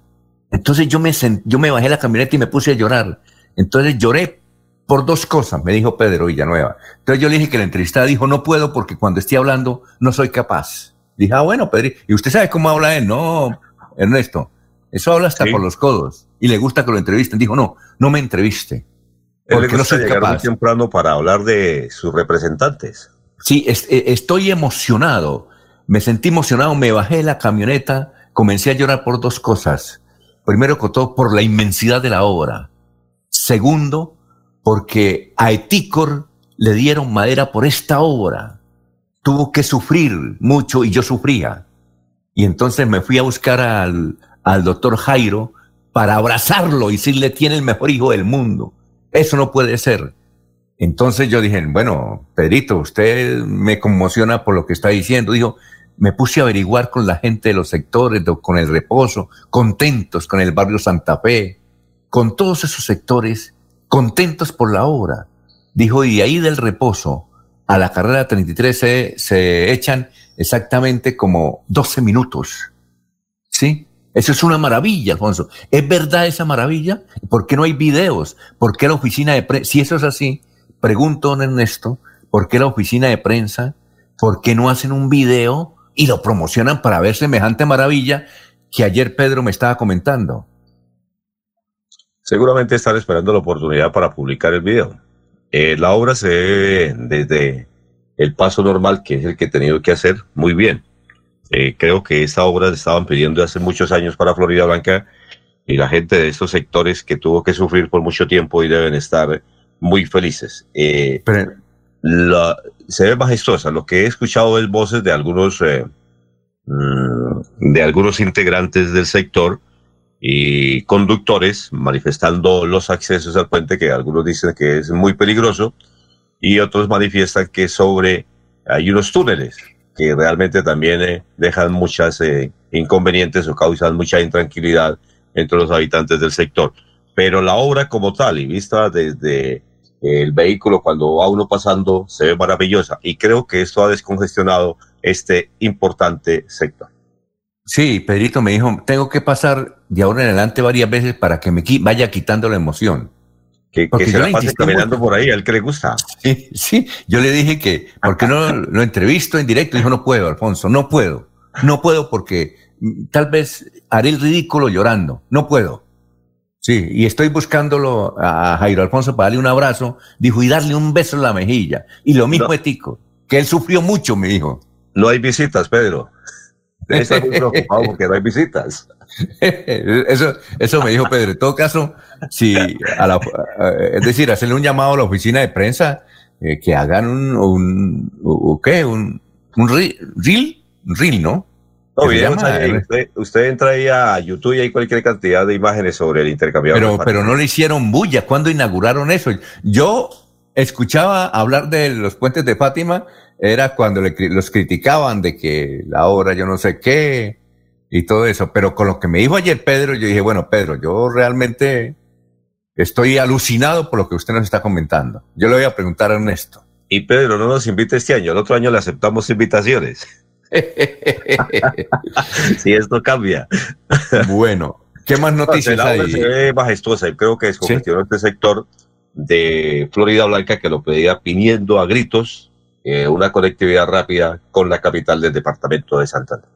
Speaker 2: Entonces yo me, yo me bajé la camioneta y me puse a llorar. Entonces lloré por dos cosas, me dijo Pedro Villanueva. Entonces yo le dije que la entrevistada dijo, no puedo porque cuando esté hablando no soy capaz. Dije, ah, bueno, Pedro, ¿y usted sabe cómo habla él? No, Ernesto, eso habla hasta por los codos. Y le gusta que lo entrevisten. Dijo, no, no me entreviste.
Speaker 9: Porque no soy capaz. Muy temprano para hablar de sus representantes.
Speaker 2: Sí, e, estoy emocionado. Me sentí emocionado, me bajé de la camioneta, comencé a llorar por dos cosas. Primero que todo, por la inmensidad de la obra. Segundo, porque a Etícor le dieron madera por esta obra. Tuvo que sufrir mucho y yo sufría. Y entonces me fui a buscar al, al doctor Jairo para abrazarlo y decirle, tiene el mejor hijo del mundo. Eso no puede ser. Entonces yo dije, bueno, Pedrito, usted me conmociona por lo que está diciendo. Dijo, me puse a averiguar con la gente de los sectores, con el reposo, contentos con el barrio Santa Fe, con todos esos sectores, contentos por la obra. Dijo, y ahí del reposo a la carrera 33 se, se echan exactamente como 12 minutos. ¿Sí? Eso es una maravilla, Alfonso. ¿Es verdad esa maravilla? ¿Por qué no hay videos? ¿Por qué la oficina de prensa? Si eso es así, pregunto, don Ernesto, ¿por qué la oficina de prensa? ¿Por qué no hacen un video y lo promocionan para ver semejante maravilla que ayer Pedro me estaba comentando?
Speaker 9: Seguramente están esperando la oportunidad para publicar el video. Eh, la obra se ve desde el paso normal, que es el que he tenido que hacer, muy bien eh, creo que esta obra se estaban pidiendo hace muchos años para Florida Blanca y la gente de estos sectores que tuvo que sufrir por mucho tiempo y deben estar muy felices. Eh, se ve majestuosa. Lo que he escuchado es voces de algunos, mm, de algunos integrantes del sector y conductores manifestando los accesos al puente que algunos dicen que es muy peligroso y otros manifiestan que sobre hay unos túneles que realmente también eh, dejan muchas eh, inconvenientes o causan mucha intranquilidad entre los habitantes del sector. Pero la obra como tal y vista desde el vehículo cuando va uno pasando se ve maravillosa y creo que esto ha descongestionado este importante sector.
Speaker 2: Sí, Pedrito me dijo, tengo que pasar de ahora en adelante varias veces para que me vaya quitando la emoción
Speaker 9: que, se la pase caminando por ahí, al que le gusta.
Speaker 2: Sí, sí, yo le dije que, ¿por qué no lo entrevisto en directo? Dijo, no puedo, Alfonso, no puedo. No puedo porque mm, tal vez haré el ridículo llorando. No puedo. Sí, y estoy buscándolo a Jairo Alfonso para darle un abrazo, dijo, y darle un beso en la mejilla. Y lo mismo Etico, que él sufrió mucho, me dijo.
Speaker 9: No hay visitas, Pedro. Está muy preocupado porque no hay visitas. [laughs]
Speaker 2: eso, eso me dijo Pedro. En todo caso, si a la, es decir, hacerle un llamado a la oficina de prensa eh, que hagan un, un, ¿qué? Un, un reel, reel, ¿no?
Speaker 9: No,
Speaker 2: eh,
Speaker 9: usted, usted entra ahí a YouTube y hay cualquier cantidad de imágenes sobre el intercambiador.
Speaker 2: Pero, pero no le hicieron bulla. ¿Cuándo inauguraron eso? Yo escuchaba hablar de los puentes de Fátima, era cuando le los criticaban de que la obra yo no sé qué y todo eso. Pero con lo que me dijo ayer Pedro, yo dije, bueno, Pedro, yo realmente estoy alucinado por lo que usted nos está comentando. Yo le voy a preguntar a Ernesto.
Speaker 9: Y Pedro, no nos invite este año. El otro año le aceptamos invitaciones. [laughs] si esto cambia.
Speaker 2: bueno, ¿qué más noticias
Speaker 9: la obra
Speaker 2: hay?
Speaker 9: se ve majestuosa y creo que descongestionó este sector de Florida Blanca que lo pedía pidiendo a gritos eh, una conectividad rápida con la capital del departamento de Santander.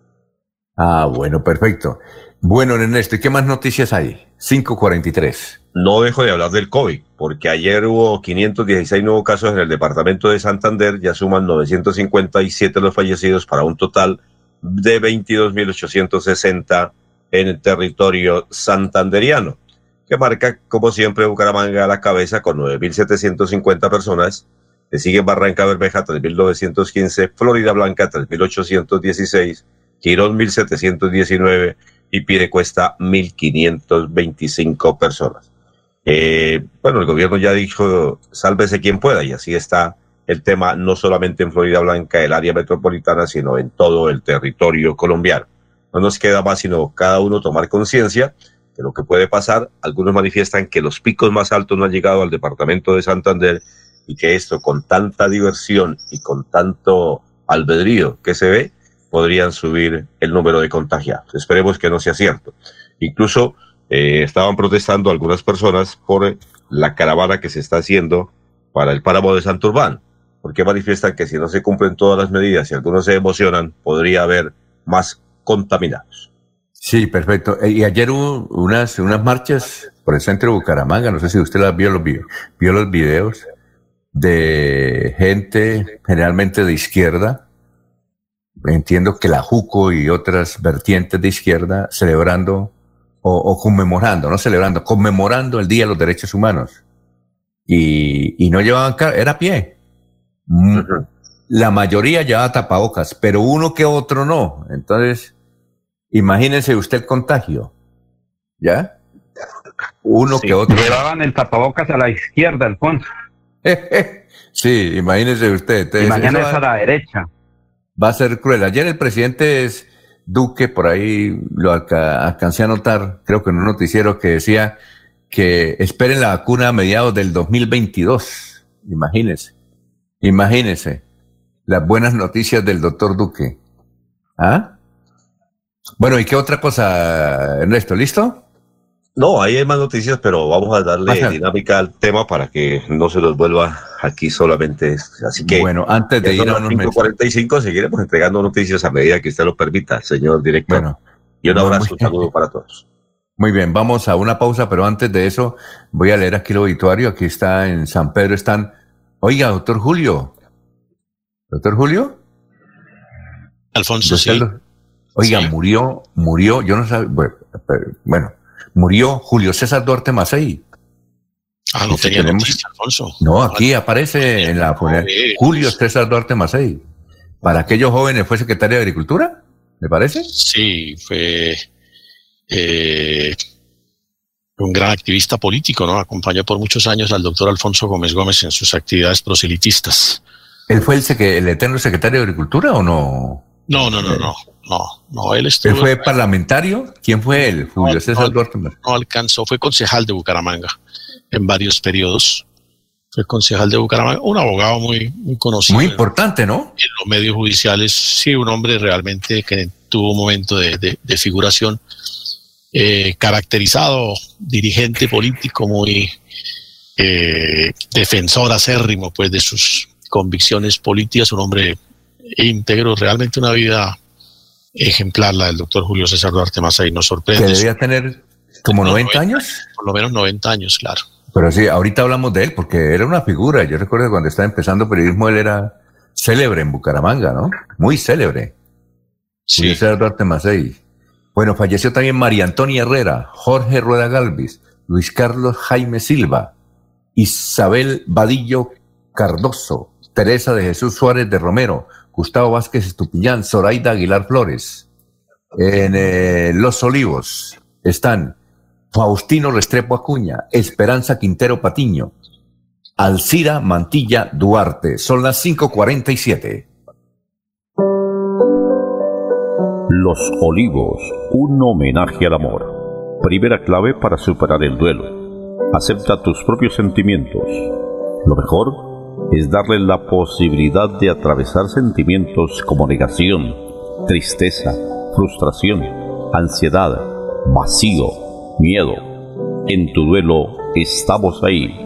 Speaker 2: Ah, bueno, perfecto. Bueno, Ernesto, ¿y qué más noticias hay? 543.
Speaker 9: No dejo de hablar del COVID, porque ayer hubo 516 nuevos casos en el departamento de Santander, ya suman 957 los fallecidos para un total de 22.860 en el territorio santanderiano, que marca, como siempre, Bucaramanga a la cabeza con 9.750 personas. Le sigue Barranca Bermeja 3.915, Florida Blanca 3.816, Girón 1.719 y Piedecuesta 1.525 personas. Eh, bueno, el gobierno ya dijo, sálvese quien pueda, y así está el tema, no solamente en Florida Blanca, el área metropolitana, sino en todo el territorio colombiano. No nos queda más sino cada uno tomar conciencia de lo que puede pasar. Algunos manifiestan que los picos más altos no han llegado al departamento de Santander y que esto con tanta diversión y con tanto albedrío que se ve, podrían subir el número de contagiados. Esperemos que no sea cierto. Incluso eh, estaban protestando algunas personas por la caravana que se está haciendo para el páramo de Santurbán, porque manifiestan que si no se cumplen todas las medidas y algunos se emocionan, podría haber más contaminados.
Speaker 2: Sí, perfecto. Eh, Y ayer hubo unas, unas marchas por el centro de Bucaramanga, no sé si usted las vio, los vio, vio los videos de gente generalmente de izquierda, entiendo que la JUCO y otras vertientes de izquierda celebrando o, o conmemorando, no celebrando, conmemorando el Día de los Derechos Humanos. Y, y no llevaban, era a pie. Mm, La mayoría llevaba tapabocas, pero uno que otro no. Entonces, imagínense usted el contagio. ¿Ya? Uno
Speaker 3: Sí,
Speaker 2: que otro.
Speaker 3: Llevaban el tapabocas a la izquierda, Alfonso. [laughs]
Speaker 2: sí, imagínense usted.
Speaker 3: Y mañana es a la derecha.
Speaker 2: va a ser cruel. Ayer el presidente es Duque, por ahí lo alca- alcancé a notar, creo que en un noticiero que decía que esperen la vacuna a mediados del 2022. Imagínense, imagínense las buenas noticias del doctor Duque. ¿Ah? Bueno, ¿y qué otra cosa, Ernesto? ¿Listo?
Speaker 9: No, ahí hay más noticias, pero vamos a darle dinámica al tema para que no se nos vuelva aquí solamente esto. Así que
Speaker 2: bueno, antes de ir a mensajes.
Speaker 9: 5.45 seguiremos entregando noticias a medida que usted lo permita, señor director.
Speaker 2: Bueno,
Speaker 9: y un abrazo,
Speaker 2: muy-
Speaker 9: un saludo para todos.
Speaker 2: Muy bien, vamos a una pausa, pero antes de eso voy a leer aquí el obituario. Aquí está en San Pedro, están... Oiga, doctor Julio. ¿Doctor Julio?
Speaker 5: Alfonso, sí.
Speaker 2: Oiga,
Speaker 5: Sí.
Speaker 2: murió, murió, yo no sabía, bueno, murió Julio César Duarte Macei.
Speaker 5: Ah, no tenía
Speaker 2: tenemos-
Speaker 5: noticia, Alfonso.
Speaker 2: No, aquí aparece en la.
Speaker 5: Joder.
Speaker 2: Julio César Duarte Macei. Para aquellos jóvenes fue secretario de Agricultura, ¿me parece?
Speaker 5: Sí, fue eh, un gran activista político, ¿no? Acompañó por muchos años al doctor Alfonso Gómez Gómez en sus actividades proselitistas.
Speaker 2: ¿Él fue el, el eterno secretario de Agricultura o no?
Speaker 5: No, no, no, no, no, no, él estuvo,
Speaker 2: ¿Él fue parlamentario? ¿Quién fue él? Julio César
Speaker 5: no.
Speaker 2: Duarte Macei.
Speaker 5: no alcanzó, fue concejal de Bucaramanga en varios periodos. Fue concejal de Bucaramanga, un abogado muy, muy conocido
Speaker 2: Muy
Speaker 5: en-
Speaker 2: importante, ¿no?
Speaker 5: en los medios judiciales, sí, un hombre realmente que tuvo un momento de, de- de figuración, eh, caracterizado, dirigente político, muy eh, defensor acérrimo pues, de sus convicciones políticas, un hombre íntegro, realmente una vida ejemplar la del doctor Julio César Duarte Masay, nos
Speaker 2: Que
Speaker 5: sorprende,
Speaker 2: debía tener como
Speaker 5: No,
Speaker 2: 90
Speaker 5: 90.
Speaker 2: años.
Speaker 5: por lo menos 90 años, claro.
Speaker 2: Pero sí, ahorita hablamos de él porque era una figura. Yo recuerdo que cuando estaba empezando periodismo, él era célebre en Bucaramanga, ¿no? Muy célebre.
Speaker 5: Sí,
Speaker 2: Julio César Duarte Macei. Bueno, falleció también María Antonia Herrera, Jorge Rueda Galvis, Luis Carlos Jaime Silva, Isabel Vadillo Cardoso, Teresa de Jesús Suárez de Romero, Gustavo Vázquez Estupillán, Zoraida Aguilar Flores. En eh, Los Olivos están Faustino Restrepo Acuña, Esperanza Quintero Patiño, Alcira Mantilla Duarte. Son las 5:47.
Speaker 10: Los Olivos, un homenaje al amor. Primera clave para superar el duelo. Acepta tus propios sentimientos. Lo mejor es darle la posibilidad de atravesar sentimientos como negación, tristeza, frustración, ansiedad, vacío, miedo. En tu duelo estamos ahí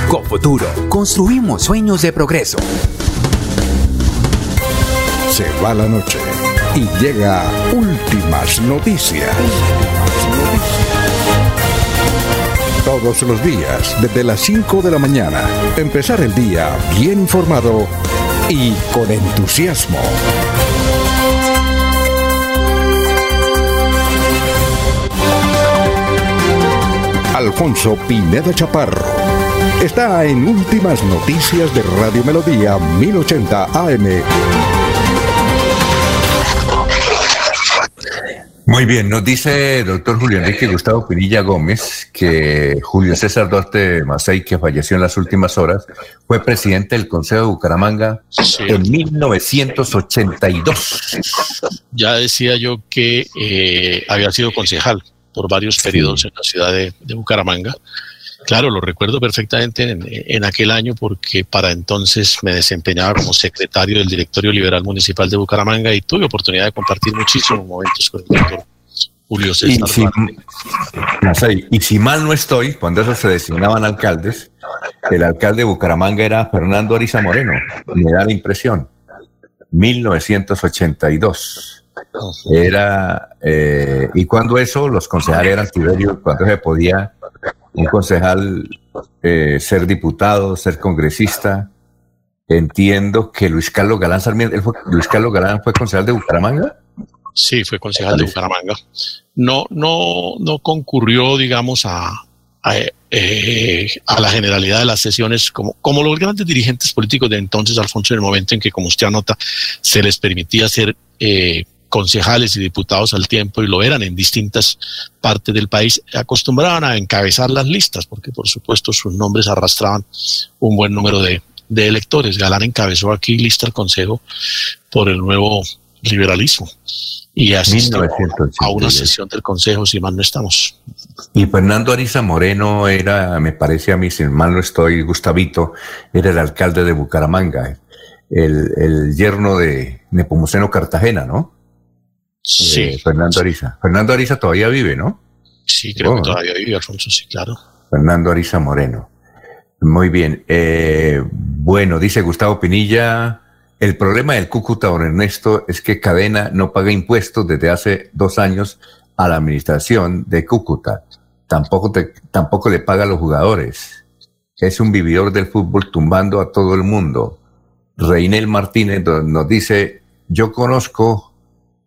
Speaker 11: Cofuturo, construimos sueños de progreso.
Speaker 1: Se va la noche y llega últimas noticias. Todos los días, desde las 5 de la mañana, empezar el día bien informado y con entusiasmo. Alfonso Pineda Chaparro está en Últimas Noticias de Radio Melodía 1080 AM.
Speaker 2: Muy bien, nos dice el doctor Julio Enrique Gustavo Pinilla Gómez que Julio César Duarte Macei, que falleció en las últimas horas, fue presidente del Consejo de Bucaramanga en 1982.
Speaker 5: Ya decía yo que eh, había sido concejal por varios periodos en la ciudad de Bucaramanga Claro, lo recuerdo perfectamente en, aquel año porque para entonces me desempeñaba como secretario del Directorio Liberal Municipal de Bucaramanga y tuve oportunidad de compartir muchísimos momentos con el doctor Julio César.
Speaker 2: Y si, mal no estoy, cuando esos se designaban alcaldes, el alcalde de Bucaramanga era Fernando Ariza Moreno, me da la impresión, 1982. Era, eh, y cuando eso, los concejales eran tiberios, cuando se podía un concejal eh, ser diputado, ser congresista. Entiendo que Luis Carlos Galán Sarmiento, Luis Carlos Galán fue concejal de Bucaramanga.
Speaker 5: Sí, fue concejal de Bucaramanga. No, no, no concurrió, digamos, a, a, eh, a, la generalidad de las sesiones como, como los grandes dirigentes políticos de entonces, Alfonso, en el momento en que, como usted anota, se les permitía ser eh, concejales y diputados al tiempo y lo eran en distintas partes del país, acostumbraban a encabezar las listas, porque por supuesto sus nombres arrastraban un buen número de, electores. Galán encabezó aquí lista al Consejo por el nuevo liberalismo y asistió a una sesión del Consejo, si mal no estamos.
Speaker 2: Y Fernando Ariza Moreno era, me parece a mí, si mal no estoy, Gustavito, era el alcalde de Bucaramanga, el, el yerno de Nepomuceno Cartagena, ¿no?
Speaker 5: Sí.
Speaker 2: Eh, Fernando Ariza. Fernando Ariza todavía vive, ¿no?
Speaker 5: Sí, creo que todavía vive, Alfonso, sí, claro.
Speaker 2: Fernando Ariza Moreno. Muy bien. Eh, bueno, dice Gustavo Pinilla, el problema del Cúcuta, don Ernesto, es que Cadena no paga impuestos desde hace dos años a la administración de Cúcuta. Tampoco, tampoco le paga a los jugadores. Es un vividor del fútbol tumbando a todo el mundo. Reinel Martínez nos dice, yo conozco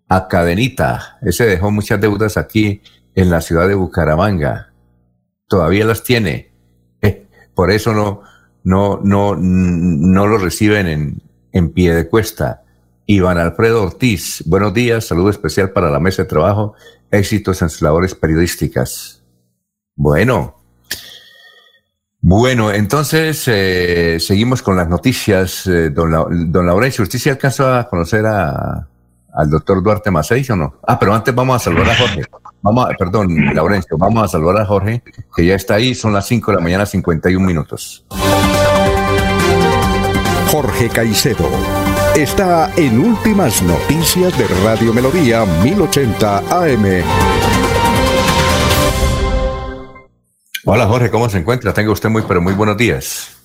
Speaker 2: a Cadenita. Ese dejó muchas deudas aquí en la ciudad de Bucaramanga. Todavía las tiene. Eh, por eso no, no, no, no lo reciben en, en pie de cuesta. Iván Alfredo Ortiz, buenos días, saludo especial para la mesa de trabajo, éxitos en sus labores periodísticas. Bueno, bueno, entonces eh, seguimos con las noticias. Eh, don, Laurencio, ¿usted sí alcanzó a conocer a, al doctor Duarte Macei o no? Ah, pero antes vamos a saludar a Jorge. Vamos a, perdón, Laurencio, vamos a saludar a Jorge, que ya está ahí, son las 5 de la mañana, 51 minutos.
Speaker 1: Jorge Caicedo está en Últimas Noticias de Radio Melodía 1080 AM.
Speaker 2: Hola Jorge, ¿cómo se encuentra? Tenga usted muy, pero muy buenos días.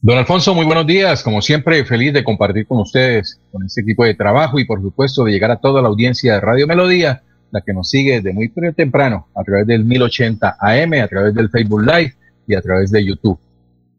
Speaker 12: Don Alfonso, muy buenos días. Como siempre, feliz de compartir con ustedes, con este equipo de trabajo y por supuesto de llegar a toda la audiencia de Radio Melodía la que nos sigue desde muy temprano a través del 1080 AM, a través del Facebook Live y a través de YouTube.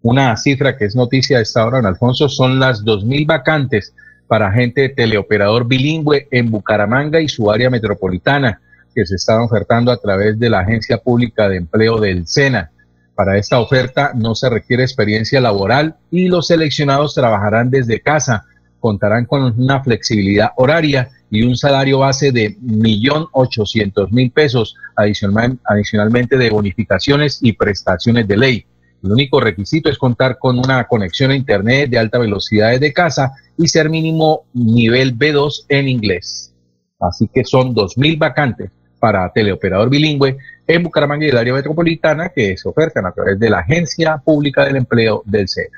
Speaker 12: Una cifra que es noticia a esta hora, don Alfonso, son las 2.000 vacantes para gente teleoperador bilingüe en Bucaramanga y su área metropolitana, que se están ofertando a través de la Agencia Pública de Empleo del SENA. Para esta oferta no se requiere experiencia laboral y los seleccionados trabajarán desde casa. Contarán con una flexibilidad horaria y un salario base de 1.800.000 pesos, adicional, adicionalmente de bonificaciones y prestaciones de ley. El único requisito es contar con una conexión a Internet de alta velocidad desde casa y ser mínimo nivel B2 en inglés. Así que son 2.000 vacantes para teleoperador bilingüe en Bucaramanga y el área metropolitana que se ofertan a través de la Agencia Pública del Empleo del SENA.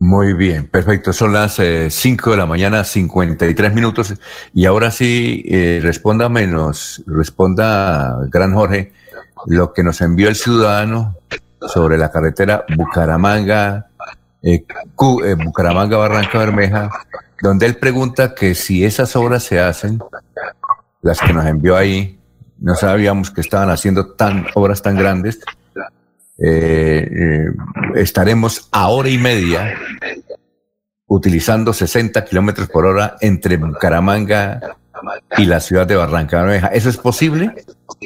Speaker 2: Muy bien, perfecto. Son las 5 eh, de la mañana, 53 minutos. Y ahora sí, eh, responda menos, responda, gran Jorge, lo que nos envió el ciudadano sobre la carretera Bucaramanga, eh, eh, Bucaramanga Barranca Bermeja, donde él pregunta que si esas obras se hacen, las que nos envió ahí, no sabíamos que estaban haciendo tan obras tan grandes, eh, estaremos a hora y media utilizando 60 kilómetros por hora entre Bucaramanga y la ciudad de Barranca Bermeja. ¿Eso es posible,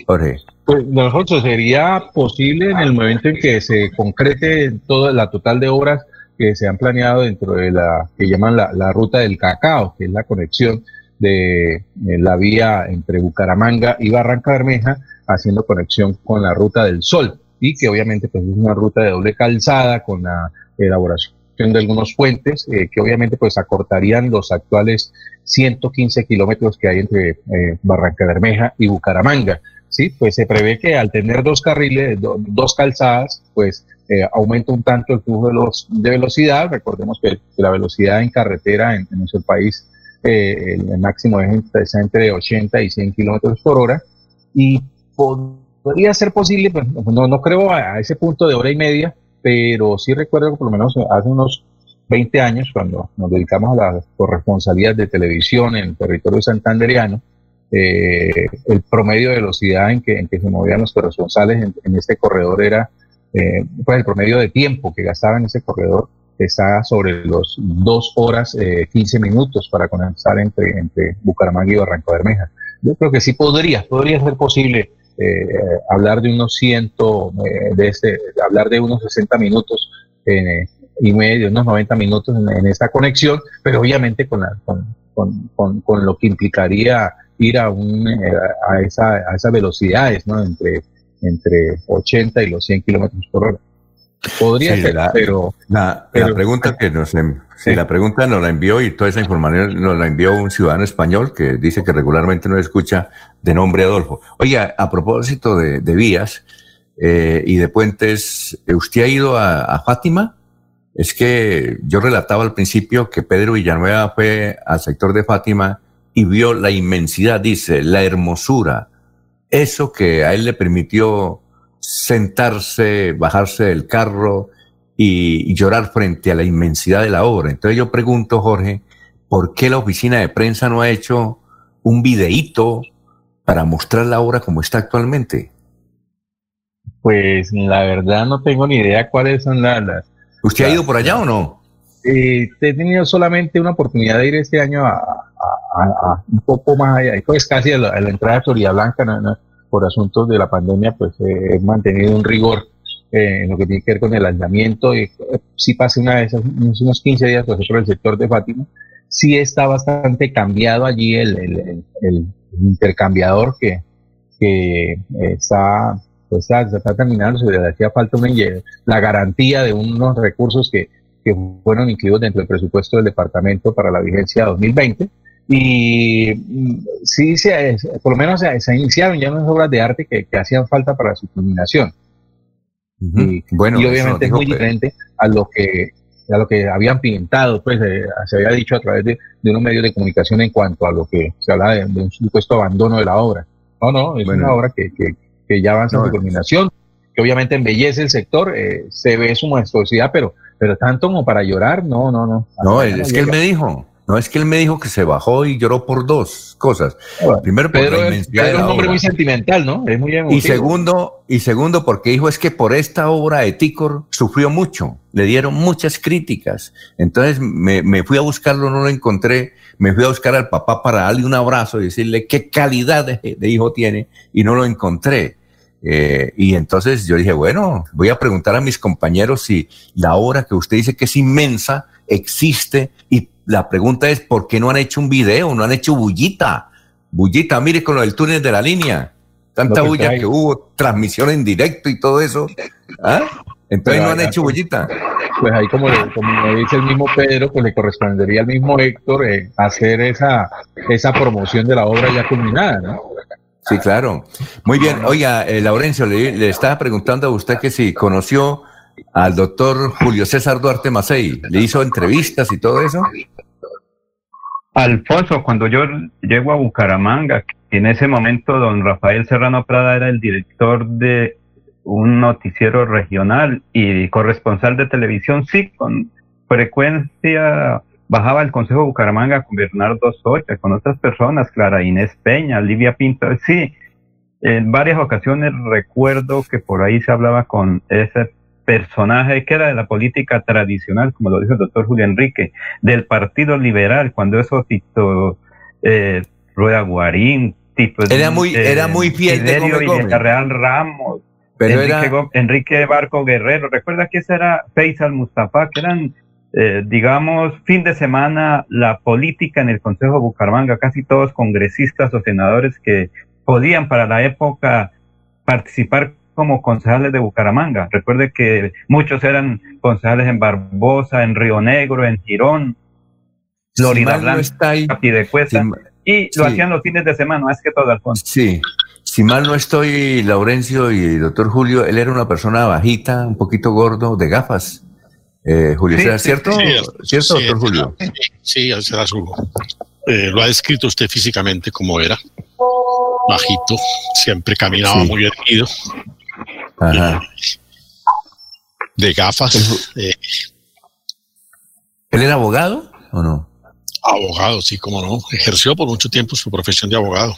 Speaker 2: Jorge?
Speaker 12: Pues, don sería posible en el momento en que se concrete toda la total de obras que se han planeado dentro de la que llaman la, ruta del cacao, que es la conexión de eh, la vía entre Bucaramanga y Barranca Bermeja, haciendo conexión con la ruta del sol, y que obviamente pues, es una ruta de doble calzada con la elaboración de algunos puentes, eh, que obviamente pues acortarían los actuales 115 kilómetros que hay entre eh, Barranca Bermeja y Bucaramanga. Sí, pues se prevé que al tener dos carriles, dos calzadas, pues eh, aumenta un tanto el flujo de, velocidad. Recordemos que, la velocidad en carretera en, nuestro país, eh, el, máximo es entre, 80 y 100 kilómetros por hora. Y podría ser posible, pues, no, no creo a, ese punto de hora y media, pero sí recuerdo que por lo menos hace unos 20 años, cuando nos dedicamos a la corresponsabilidad de televisión en el territorio santanderiano, eh, el promedio de velocidad en que, en que se movían los corresponsales en, este corredor era, eh, pues el promedio de tiempo que gastaban en ese corredor estaba sobre los 2 horas eh, 15 minutos para comenzar entre, entre Bucaramanga y Barranco Bermeja. Yo creo que sí podría, podría ser posible eh, hablar de unos 100, de este, hablar de unos 60 minutos y medio, unos 90 minutos en, esta conexión, pero obviamente con, la, con, con, con, lo que implicaría ir a, un, eh, a, esa, a esas velocidades, ¿no? Entre, entre 80 y los 100 kilómetros por hora. Podría ser, pero,
Speaker 2: la, pregunta que nos, sí, la pregunta nos la envió y toda esa información nos la envió un ciudadano español que dice que regularmente no escucha de nombre Adolfo. Oiga, a propósito de, vías eh, y de puentes, ¿usted ha ido a, a, Fátima? Es que yo relataba al principio que Pedro Villanueva fue al sector de Fátima y vio la inmensidad, dice, la hermosura, eso que a él le permitió sentarse, bajarse del carro y, llorar frente a la inmensidad de la obra. Entonces yo pregunto, Jorge, ¿por qué la oficina de prensa no ha hecho un videíto para mostrar la obra como está actualmente?
Speaker 12: Pues la verdad no tengo ni idea cuáles son las...
Speaker 2: ¿Usted ha ido por allá o no?
Speaker 12: Eh, he tenido solamente una oportunidad de ir este año a, un poco más allá, pues casi a la, entrada de Florida Blanca, por asuntos de la pandemia, pues he mantenido un rigor eh, en lo que tiene que ver con el aislamiento. Y, eh, sí pasé una vez, unos 15 días pues, por el sector de Fátima, sí está bastante cambiado allí el, intercambiador que, que está, pues, está, está terminando, se le hacía falta una, la garantía de unos recursos que que fueron incluidos dentro del presupuesto del departamento para la vigencia 2020. Y mm, sí, se, por lo menos se, iniciaron ya unas obras de arte que, hacían falta para su culminación. y, bueno, y obviamente es muy diferente a lo que a lo que habían pintado, pues eh, se había dicho a través de, de, unos medios de comunicación en cuanto a lo que se habla de, un supuesto abandono de la obra. No, no, es una obra que, que, que ya avanza en su culminación, que obviamente embellece el sector, eh, se ve su monstruosidad, pero pero tanto como para llorar, no, no, no.
Speaker 2: No, es que él me dijo, No es que él me dijo que se bajó y lloró por dos cosas. Primero, por
Speaker 12: Pedro,
Speaker 2: la
Speaker 12: es,
Speaker 2: de
Speaker 12: un hombre
Speaker 2: obra.
Speaker 12: muy sentimental, ¿no? Es muy emotivo.
Speaker 2: Y segundo, y segundo, porque dijo es que por esta obra de Ticor sufrió mucho, le dieron muchas críticas. Entonces me, me fui a buscarlo, no lo encontré, me fui a buscar al papá para darle un abrazo y decirle qué calidad de, de hijo tiene y no lo encontré. Eh, y entonces yo dije, bueno, voy a preguntar a mis compañeros si la obra que usted dice que es inmensa existe y la pregunta es, ¿por qué no han hecho un video? No han hecho bullita. Bullita, mire con lo del túnel de la línea. Tanta bulla que hubo, transmisión en directo y todo eso. ¿Ah? Entonces
Speaker 12: Pero
Speaker 2: no han hecho bullita.
Speaker 12: Pues ahí, como, le- como dice el mismo Pedro, pues le correspondería al mismo Héctor eh, hacer esa, esa promoción de la obra ya culminada, ¿no?
Speaker 2: Sí, claro. Muy bien. Oiga, eh, Laurencio, le, le estaba preguntando a usted que si conoció al doctor Julio César Duarte Macei. ¿Le hizo entrevistas y todo eso?
Speaker 3: Alfonso, cuando yo llego a Bucaramanga, en ese momento don Rafael Serrano Prada era el director de un noticiero regional y corresponsal de televisión, sí, con frecuencia bajaba al Consejo de Bucaramanga con Bernardo Socha, con otras personas, Clara Inés Peña, Livia Pinto, sí, en varias ocasiones recuerdo que por ahí se hablaba con ese personaje que era de la política tradicional, como lo dijo el doctor Julio Enrique, del Partido Liberal, cuando eso Tito eh, Rueda Guarín, Tito
Speaker 2: Era muy- era muy fiel de.
Speaker 3: Villarreal Ramos,
Speaker 2: Pero
Speaker 3: Enrique,
Speaker 2: era-
Speaker 3: Gó- Enrique Barco Guerrero, recuerda que ese era Faisal Mustafa, que eran, eh, digamos, fin de semana la política en el Consejo de Bucaramanga, casi todos congresistas o senadores que podían para la época participar como concejales de Bucaramanga. Recuerde que muchos eran concejales en Barbosa, en Río Negro, en Girón,
Speaker 2: Si
Speaker 3: Florida
Speaker 2: no
Speaker 3: Blanca,
Speaker 2: está ahí, si
Speaker 3: y lo
Speaker 2: sí.
Speaker 3: hacían los fines de semana, más que todo, Alfonso.
Speaker 2: Sí, si mal no estoy, Laurencio y doctor Julio, él era una persona bajita, un poquito gordo, de gafas. Eh, Julio
Speaker 3: Sí, sí,
Speaker 2: ¿cierto?
Speaker 5: sí,
Speaker 2: ¿Cierto,
Speaker 5: sí,
Speaker 2: doctor Julio?
Speaker 5: Sí, era su. eh, lo ha descrito usted físicamente como era. Bajito, siempre caminaba
Speaker 2: Sí.
Speaker 5: muy erguido,
Speaker 2: Ajá.
Speaker 5: de gafas, eh,
Speaker 2: ¿Él era abogado o no?
Speaker 5: abogado, sí, como no. Ejerció por mucho tiempo su profesión de abogado.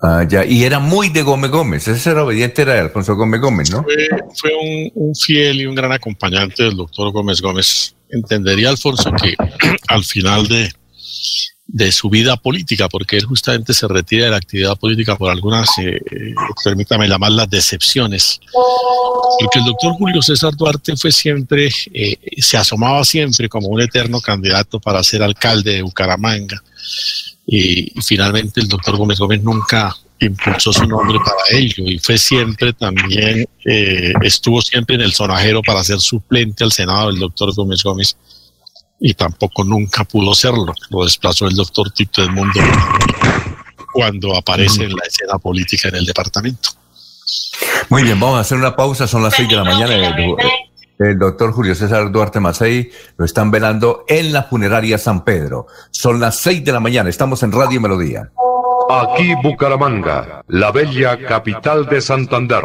Speaker 2: Ah, ya, y era muy de Gómez Gómez. Ese era obediente, era de Alfonso Gómez Gómez, ¿no?
Speaker 5: Fue, fue un, un fiel y un gran acompañante del doctor Gómez Gómez. Entendería, Alfonso, que [clears throat] al final de, de su vida política, porque él justamente se retira de la actividad política por algunas, eh, eh, permítame llamarlas, decepciones. Porque el doctor Julio César Duarte fue siempre, eh, se asomaba siempre como un eterno candidato para ser alcalde de Bucaramanga. Y, finalmente el doctor Gómez Gómez nunca impulsó su nombre para ello y fue siempre también, eh, estuvo siempre en el sonajero para ser suplente al Senado del doctor Gómez Gómez y tampoco nunca pudo serlo. Lo desplazó el doctor Tito Edmundo cuando aparece en la escena política en el departamento.
Speaker 2: Muy bien, vamos a hacer una pausa, son las seis de la mañana. El, el doctor Julio César Duarte Macei lo están velando en la funeraria San Pedro. Son las seis de la mañana, estamos en Radio Melodía.
Speaker 13: Aquí Bucaramanga, la bella capital de Santander.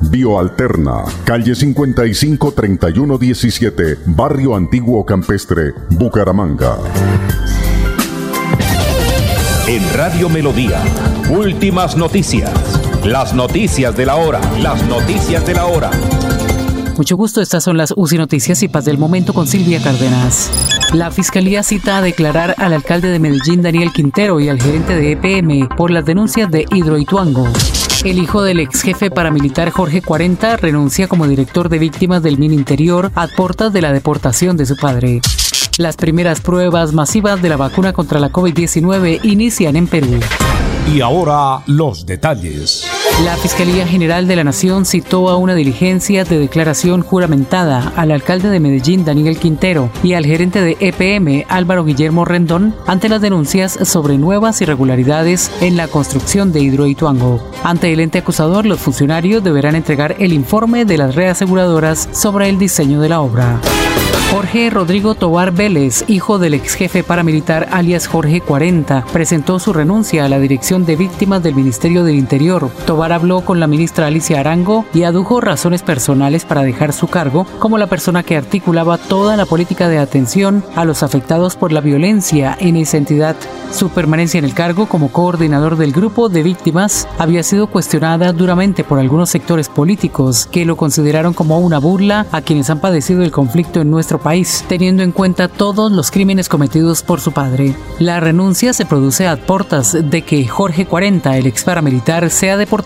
Speaker 14: Bioalterna, calle 55 3117, Barrio Antiguo Campestre, Bucaramanga.
Speaker 15: En Radio Melodía, últimas noticias. Las noticias de la hora, las noticias de la hora.
Speaker 16: Mucho gusto, estas son las UCI Noticias y Paz del Momento con Silvia Cárdenas. La Fiscalía cita a declarar al alcalde de Medellín, Daniel Quintero, y al gerente de EPM por las denuncias de Hidroituango. El hijo del ex jefe paramilitar Jorge 40 renuncia como director de víctimas del Mininterior a portas de la deportación de su padre. Las primeras pruebas masivas de la vacuna contra la COVID-19 inician en Perú.
Speaker 17: Y ahora los detalles.
Speaker 16: La Fiscalía General de la Nación citó a una diligencia de declaración juramentada al alcalde de Medellín, Daniel Quintero, y al gerente de EPM, Álvaro Guillermo Rendón, ante las denuncias sobre nuevas irregularidades en la construcción de Hidroituango. Ante el ente acusador, los funcionarios deberán entregar el informe de las reaseguradoras sobre el diseño de la obra. Jorge Rodrigo Tobar Vélez, hijo del ex jefe paramilitar alias Jorge 40, presentó su renuncia a la dirección de víctimas del Ministerio del Interior. Habló con la ministra Alicia Arango y adujo razones personales para dejar su cargo como la persona que articulaba toda la política de atención a los afectados por la violencia en esa entidad. Su permanencia en el cargo como coordinador del grupo de víctimas había sido cuestionada duramente por algunos sectores políticos que lo consideraron como una burla a quienes han padecido el conflicto en nuestro país, teniendo en cuenta todos los crímenes cometidos por su padre. La renuncia se produce a portas de que Jorge 40, el ex paramilitar, sea deportado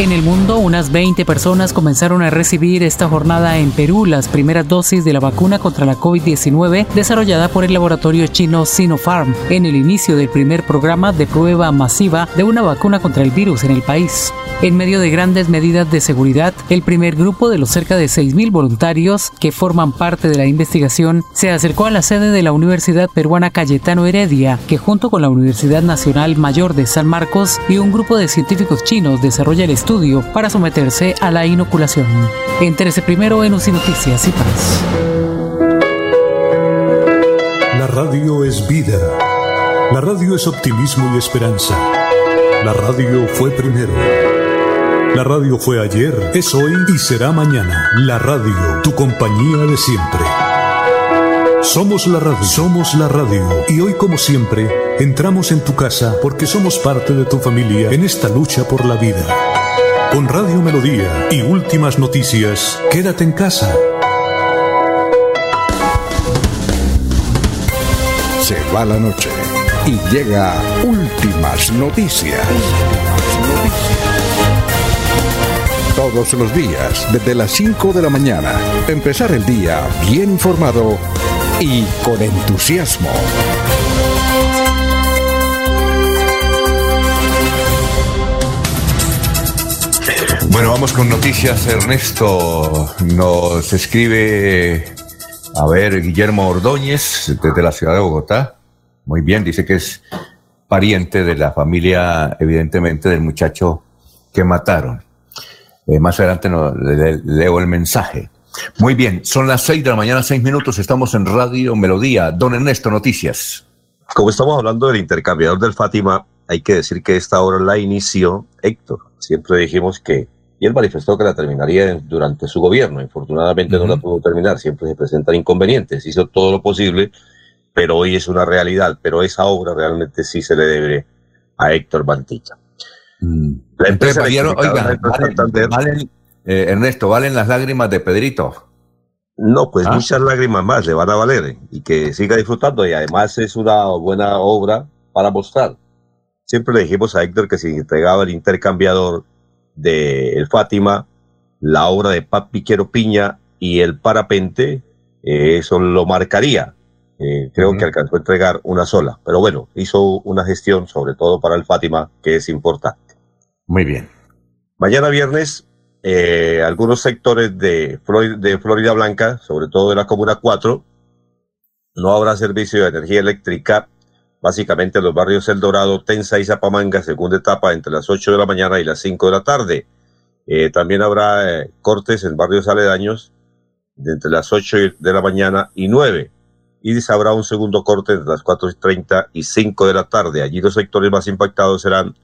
Speaker 16: En el mundo, unas 20 personas comenzaron a recibir esta jornada en Perú las primeras dosis de la vacuna contra la COVID-19 desarrollada por el laboratorio chino Sinopharm en el inicio del primer programa de prueba masiva de una vacuna contra el virus en el país. En medio de grandes medidas de seguridad, el primer grupo de los cerca de 6.000 voluntarios que forman parte de la investigación se acercó a la sede de la Universidad Peruana Cayetano Heredia, que junto con la Universidad Nacional Mayor de San Marcos y un grupo de científicos chinos desarrolla el estudio para someterse a la inoculación. Primero en UCI Noticias y Paz.
Speaker 14: La radio es vida. La radio es optimismo y esperanza. La radio fue primero. La radio fue ayer, es hoy y será mañana. La radio, tu compañía de siempre. Somos la radio, somos la radio. Y hoy como siempre, entramos en tu casa porque somos parte de tu familia en esta lucha por la vida. Con Radio Melodía y últimas noticias, quédate en casa.
Speaker 1: Se va la noche y llega últimas noticias. Todos los días, desde las 5 de la mañana, empezar el día bien informado y con entusiasmo.
Speaker 2: Bueno, vamos con noticias. Ernesto nos escribe, a ver, Guillermo Ordóñez, desde la ciudad de Bogotá. Muy bien, dice que es pariente de la familia, evidentemente, del muchacho que mataron. Eh, más adelante le, leo el mensaje. Muy bien, son las seis de la mañana, seis minutos, estamos en Radio Melodía. Don Ernesto, noticias.
Speaker 9: Como estamos hablando del intercambiador del Fátima, hay que decir que esta obra la inició Héctor. Siempre dijimos que, y él manifestó que la terminaría durante su gobierno. Infortunadamente no la pudo terminar, siempre se presentan inconvenientes. Hizo todo lo posible, pero hoy es una realidad. Pero esa obra realmente sí se le debe a Héctor Bantilla.
Speaker 2: La empresa, oiga, eh, Ernesto, ¿valen las lágrimas de Pedrito?
Speaker 9: No, pues
Speaker 10: ¿Ah?
Speaker 9: muchas lágrimas más le van a valer y que siga disfrutando y además es una buena obra para mostrar. Siempre le dijimos a Héctor que si entregaba el intercambiador de el Fátima, la obra de Papi Quiero Piña y el parapente, eh, eso lo marcaría. Eh, creo que alcanzó a entregar una sola, pero bueno, hizo una gestión sobre todo para el Fátima que es importante.
Speaker 2: Muy bien.
Speaker 9: Mañana viernes, eh, algunos sectores de, Flor- de Florida Blanca, sobre todo de la Comuna 4, no habrá servicio de energía eléctrica. Básicamente en los barrios El Dorado, Tensa y Zapamanga, segunda etapa, entre las 8 de la mañana y las 5 de la tarde. Eh, también habrá eh, cortes en barrios aledaños de entre las 8 de la mañana y 9. Y habrá un segundo corte entre las 4 y 30 y 5 de la tarde. Allí los sectores más impactados serán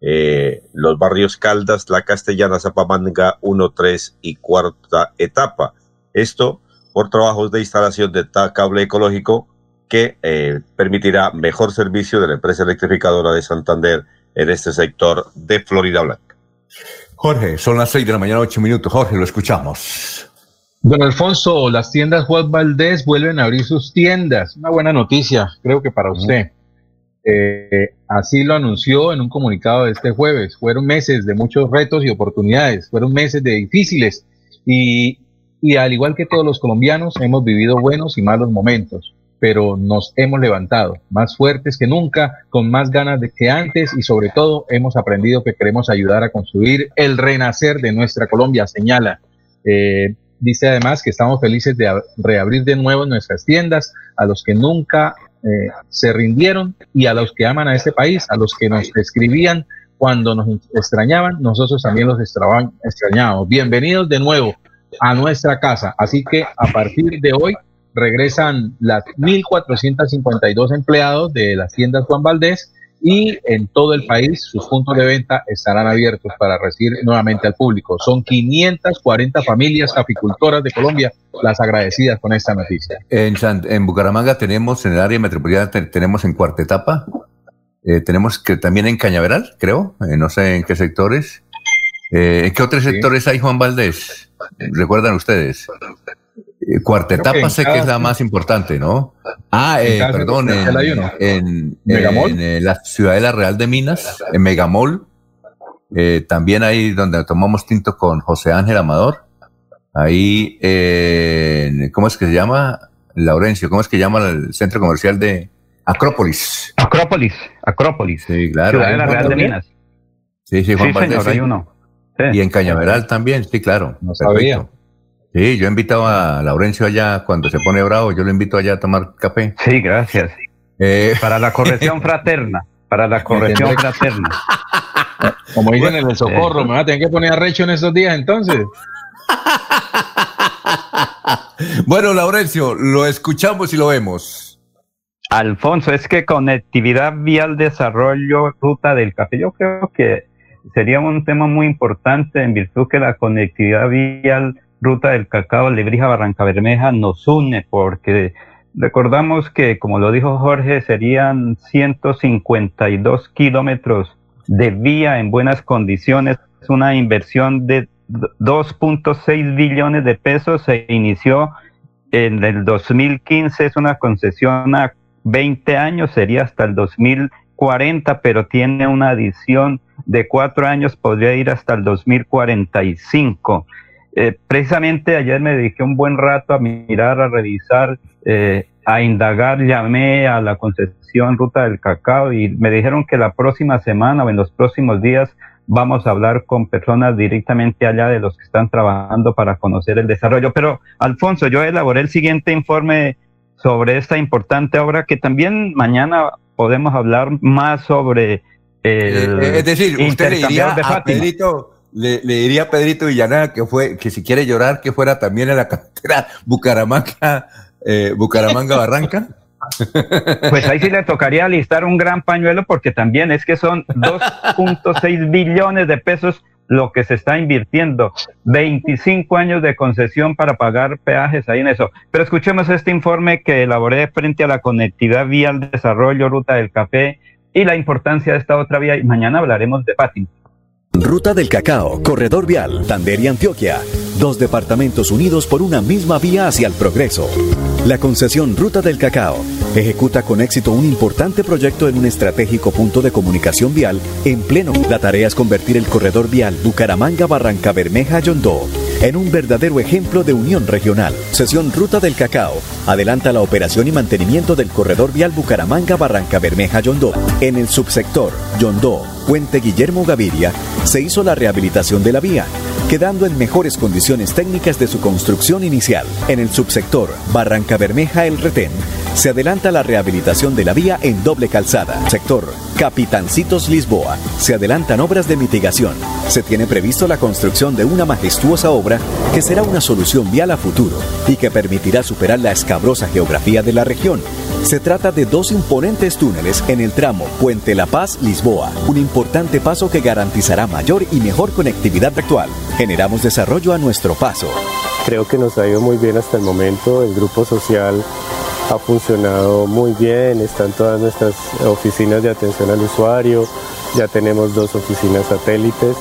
Speaker 9: eh, los barrios Caldas, La Castellana, Zapamanga 1, 3 y cuarta etapa. Esto por trabajos de instalación de cable ecológico que eh, permitirá mejor servicio de la empresa electrificadora de Santander en este sector de Florida Blanca.
Speaker 2: Jorge, son las 6 de la mañana, 8 minutos. Jorge, lo escuchamos.
Speaker 12: Don Alfonso, las tiendas Juan Valdés vuelven a abrir sus tiendas. Una buena noticia, creo que para usted. Eh, así lo anunció en un comunicado de este jueves. Fueron meses de muchos retos y oportunidades, fueron meses de difíciles y, y al igual que todos los colombianos hemos vivido buenos y malos momentos, pero nos hemos levantado más fuertes que nunca, con más ganas de que antes y sobre todo hemos aprendido que queremos ayudar a construir el renacer de nuestra Colombia, señala. Eh, dice además que estamos felices de ab- reabrir de nuevo nuestras tiendas a los que nunca eh, se rindieron y a los que aman a este país, a los que nos escribían cuando nos extrañaban, nosotros también los extraban- extrañábamos. Bienvenidos de nuevo a nuestra casa. Así que a partir de hoy regresan las 1.452 empleados de las tiendas Juan Valdés y en todo el país sus puntos de venta estarán abiertos para recibir nuevamente al público. Son 540 familias caficultoras de Colombia las agradecidas con esta noticia.
Speaker 2: En, en Bucaramanga tenemos, en el área metropolitana, te- tenemos en cuarta etapa. Eh, tenemos que también en Cañaveral, creo. eh, no sé en qué sectores. Eh, ¿En qué otros sectores hay, Juan Valdés? ¿Recuerdan ustedes? Eh, cuarta
Speaker 12: Creo
Speaker 2: etapa
Speaker 12: en
Speaker 2: sé que es la más importante, ¿no? Ah,
Speaker 12: en
Speaker 2: eh, perdón, en, en, en, eh, la Ciudadela Real de Minas, en Megamall. Eh, también ahí donde tomamos tinto con José Ángel Amador. Ahí, eh, en- ¿cómo es que se llama? Laurencio, ¿cómo es que llama el centro comercial de Acrópolis?
Speaker 3: Acrópolis, Acrópolis.
Speaker 2: Sí, claro.
Speaker 3: Ciudadela Real de. Minas.
Speaker 2: Sí, sí, Juan
Speaker 3: Sí, señor,
Speaker 2: sí.
Speaker 3: hay uno. Sí.
Speaker 2: Y en Cañaveral también, sí, claro. No
Speaker 12: sabía.
Speaker 2: Sí, yo he invitado a Laurencio allá cuando se pone bravo, yo lo invito allá a tomar café.
Speaker 3: Sí, gracias.
Speaker 2: Eh,
Speaker 3: Para la corrección [laughs] fraterna. Para la corrección fraterna. [laughs]
Speaker 12: Como dicen en el socorro, me va a tener que poner arrecho en estos días entonces. [laughs]
Speaker 2: bueno, Laurencio, lo escuchamos y lo vemos.
Speaker 3: Alfonso, es que conectividad vial, desarrollo, ruta del café, yo creo que sería un tema muy importante en virtud que la conectividad vial, ruta del cacao, Lebrija, Barranca Bermeja nos une porque recordamos que, como lo dijo Jorge, serían 152 kilómetros de vía en buenas condiciones, es una inversión de 2.6 billones de pesos, se inició en el 2015, es una concesión a 20 años, sería hasta el 2040, pero tiene una adición de cuatro años, podría ir hasta el 2045. Eh, precisamente ayer me dediqué un buen rato a mirar, a revisar, eh, a indagar, llamé a la concesión Ruta del Cacao y me dijeron que la próxima semana o en los próximos días vamos a hablar con personas directamente allá de los que están trabajando para conocer el desarrollo. Pero, Alfonso, yo elaboré el siguiente informe sobre esta importante obra que también mañana podemos hablar más sobre el
Speaker 2: Eh, es decir, usted le diría
Speaker 3: intercambiador de
Speaker 2: a
Speaker 3: Fátima.
Speaker 2: Pedrito, le, diría a Pedrito Villanueva que fue, que si quiere llorar, que fuera también en la carretera Bucaramanga, eh, Bucaramanga Barranca. [laughs]
Speaker 3: Pues ahí sí le tocaría listar un gran pañuelo porque también es que son 2.6 billones de pesos lo que se está invirtiendo. 25 años de concesión para pagar peajes ahí en eso. Pero escuchemos este informe que elaboré frente a la conectividad vial, desarrollo, ruta del café y la importancia de esta otra vía. Y mañana hablaremos de Fátima.
Speaker 18: Ruta del Cacao, Corredor Vial, Tander y Antioquia. Dos departamentos unidos por una misma vía hacia el progreso. La concesión Ruta del Cacao ejecuta con éxito un importante proyecto en un estratégico punto de comunicación vial en pleno. La tarea es convertir el corredor vial Bucaramanga-Barranca Bermeja-Yondó en un verdadero ejemplo de unión regional. Sesión Ruta del Cacao adelanta la operación y mantenimiento del corredor vial Bucaramanga-Barranca Bermeja-Yondó. En el subsector Yondó, Puente Guillermo Gaviria, se hizo la rehabilitación de la vía, quedando en mejores condiciones técnicas de su construcción inicial. En el subsector Barranca Bermeja El Retén, se adelanta la rehabilitación de la vía en doble calzada. Sector Capitancitos Lisboa. Se adelantan obras de mitigación. Se tiene previsto la construcción de una majestuosa obra que será una solución vial a futuro y que permitirá superar la escabrosa geografía de la región. Se trata de dos imponentes túneles en el tramo Puente La Paz-Lisboa, importante paso que garantizará mayor y mejor conectividad actual. Generamos desarrollo a nuestro paso.
Speaker 19: Creo que nos ha ido muy bien hasta el momento. El grupo social ha funcionado muy bien, están todas nuestras oficinas de atención al usuario, ya tenemos dos oficinas satélites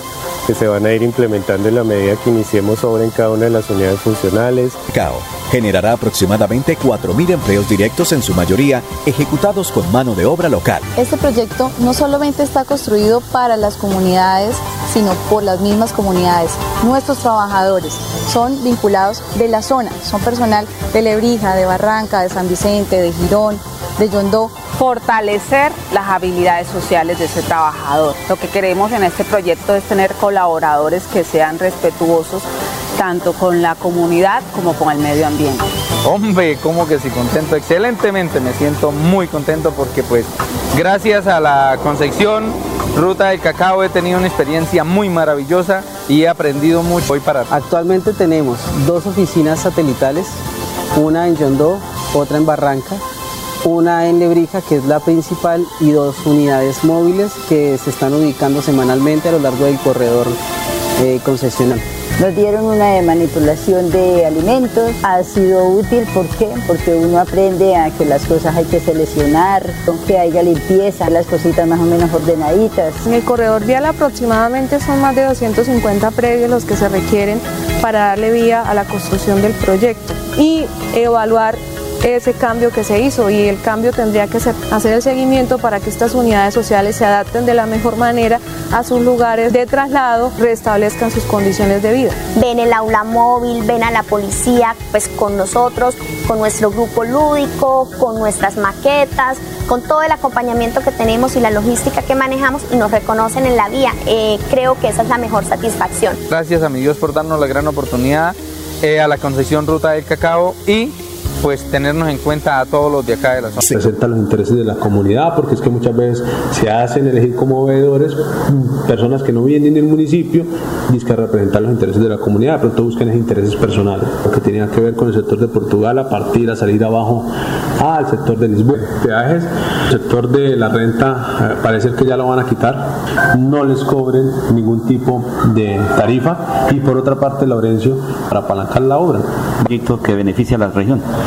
Speaker 19: que se van a ir implementando en la medida que iniciemos obra en cada una de las unidades funcionales.
Speaker 18: CAO generará aproximadamente 4.000 empleos directos en su mayoría ejecutados con mano de obra local.
Speaker 20: Este proyecto no solamente está construido para las comunidades, sino por las mismas comunidades. Nuestros trabajadores son vinculados de la zona, son personal de Lebrija, de Barranca, de San Vicente, de Girón, de Yondó.
Speaker 21: Fortalecer las habilidades sociales de ese trabajador. Lo que queremos en este proyecto es tener colaboradores que sean respetuosos tanto con la comunidad como con el medio ambiente.
Speaker 22: Hombre, como que sí, contento, excelentemente, me siento muy contento porque pues gracias a la Concepción Ruta del Cacao he tenido una experiencia muy maravillosa y he aprendido mucho hoy para
Speaker 23: Actualmente tenemos dos oficinas satelitales, una en Yondó, otra en Barranca, una en Lebrija, que es la principal, y dos unidades móviles que se están ubicando semanalmente a lo largo del corredor eh, concesional.
Speaker 24: Nos dieron una de manipulación de alimentos, ha sido útil, ¿por qué? Porque uno aprende a que las cosas hay que seleccionar, que haya limpieza, las cositas más o menos ordenaditas.
Speaker 25: En el corredor vial aproximadamente son más de 250 predios los que se requieren para darle vía a la construcción del proyecto y evaluar ese cambio que se hizo y el cambio tendría que ser hacer el seguimiento para que estas unidades sociales se adapten de la mejor manera a sus lugares de traslado, restablezcan sus condiciones de vida.
Speaker 26: Ven el aula móvil, ven a la policía pues con nosotros, con nuestro grupo lúdico, con nuestras maquetas, con todo el acompañamiento que tenemos y la logística que manejamos y nos reconocen en la vía. Eh, creo que esa es la mejor satisfacción.
Speaker 22: Gracias a mi Dios por darnos la gran oportunidad, eh, a la concesión Ruta del Cacao y pues tenernos en cuenta a todos los de acá de la zona.
Speaker 27: Representa los intereses de la comunidad porque es que muchas veces se hacen elegir como veedores mm, personas que no vienen del municipio y es que representan los intereses de la comunidad, pero todos buscan esos intereses personales, lo que tenía que ver con el sector de Portugal a partir a salir abajo al sector de Lisboa. Peajes, el sector de la renta eh, parece que ya lo van a quitar, no les cobren ningún tipo de tarifa y por otra parte Laurencio para apalancar la obra.
Speaker 28: proyecto que beneficia a la región.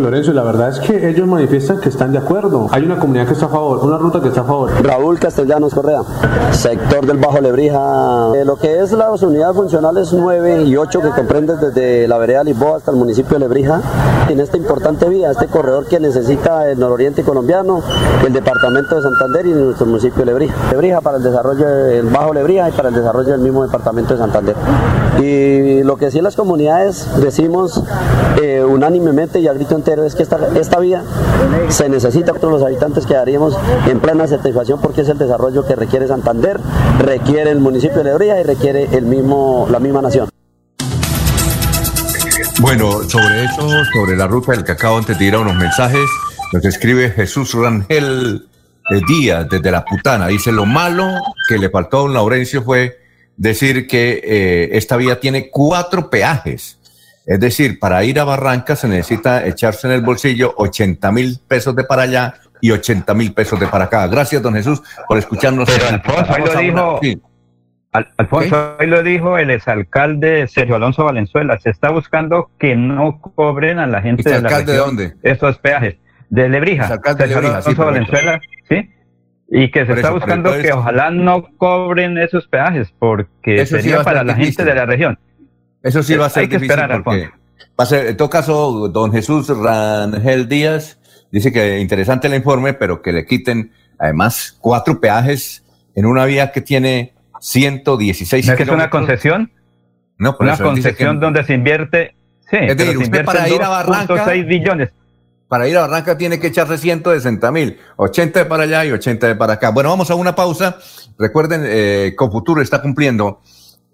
Speaker 27: Lorenzo, la verdad es que ellos manifiestan que están de acuerdo. Hay una comunidad que está a favor, una ruta que está a favor.
Speaker 29: Raúl Castellanos Correa, sector del Bajo Lebrija. Eh, lo que es las unidades funcionales 9 y 8 que comprenden desde la vereda Lisboa hasta el municipio de Lebrija, en esta importante vía, este corredor que necesita el nororiente colombiano, el departamento de Santander y nuestro municipio de Lebrija. Lebrija para el desarrollo del Bajo Lebrija y para el desarrollo del mismo departamento de Santander. Y lo que sí las comunidades decimos eh, unánimemente y al grito es que esta, esta vía se necesita, todos los habitantes quedaríamos en plena satisfacción porque es el desarrollo que requiere Santander, requiere el municipio de Lebrija y requiere el mismo, la misma nación.
Speaker 2: Bueno, sobre eso, sobre la ruta del cacao, antes de ir a unos mensajes, nos escribe Jesús Rangel eh, Díaz desde La Putana. Dice, lo malo que le faltó a don Laurencio fue decir que eh, esta vía tiene cuatro peajes. Es decir, para ir a Barranca se necesita echarse en el bolsillo 80 mil pesos de para allá y 80 mil pesos de para acá. Gracias, don Jesús, por escucharnos.
Speaker 3: Pero Alfonso, ahí lo dijo,
Speaker 2: sí.
Speaker 3: Al- Alfonso, ahí lo dijo el exalcalde Sergio Alonso Valenzuela. Se está buscando que no cobren a la gente de la
Speaker 2: ¿Exalcalde de
Speaker 3: región
Speaker 2: dónde?
Speaker 3: estos peajes. De Lebrija.
Speaker 2: De
Speaker 3: Sergio
Speaker 2: Lebrija,
Speaker 3: Alonso. Valenzuela, ¿sí? Y que se
Speaker 2: Por
Speaker 3: está
Speaker 2: eso,
Speaker 3: buscando que ojalá no cobren esos peajes, porque
Speaker 2: Eso
Speaker 3: sería para la
Speaker 2: difícil.
Speaker 3: gente de la región.
Speaker 2: Eso sí
Speaker 3: Eh,
Speaker 2: va a ser
Speaker 3: hay que
Speaker 2: difícil
Speaker 3: esperar,
Speaker 2: porque va a ser, en todo caso, don Jesús Rangel Díaz dice que interesante el informe, pero que le quiten además cuatro peajes en una vía que tiene 116
Speaker 3: ¿No es que es una concesión?
Speaker 2: No, por
Speaker 3: Una concesión
Speaker 2: que-
Speaker 3: donde se invierte, sí,
Speaker 2: Es decir, usted para ir a
Speaker 3: 2.6
Speaker 2: Barranca-
Speaker 3: billones.
Speaker 2: Para ir a Barranca tiene que echarse 160 mil, 80 de para allá y 80 de para acá. Bueno, vamos a una pausa. Recuerden, eh, Confuturo está cumpliendo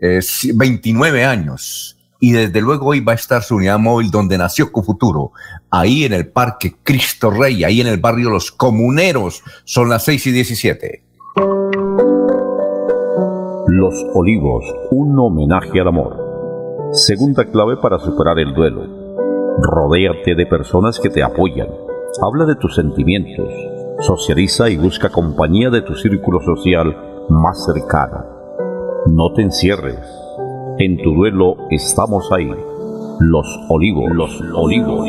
Speaker 2: eh, 29 años y desde luego hoy va a estar su unidad móvil donde nació Confuturo, ahí en el Parque Cristo Rey, ahí en el barrio Los Comuneros. Son las 6 y 17.
Speaker 10: Los Olivos, un homenaje al amor. Segunda clave para superar el duelo. Rodéate de personas que te apoyan. Habla de tus sentimientos. Socializa y busca compañía de tu círculo social más cercano. No te encierres. En tu duelo estamos ahí. Los Olivos, los Olivos.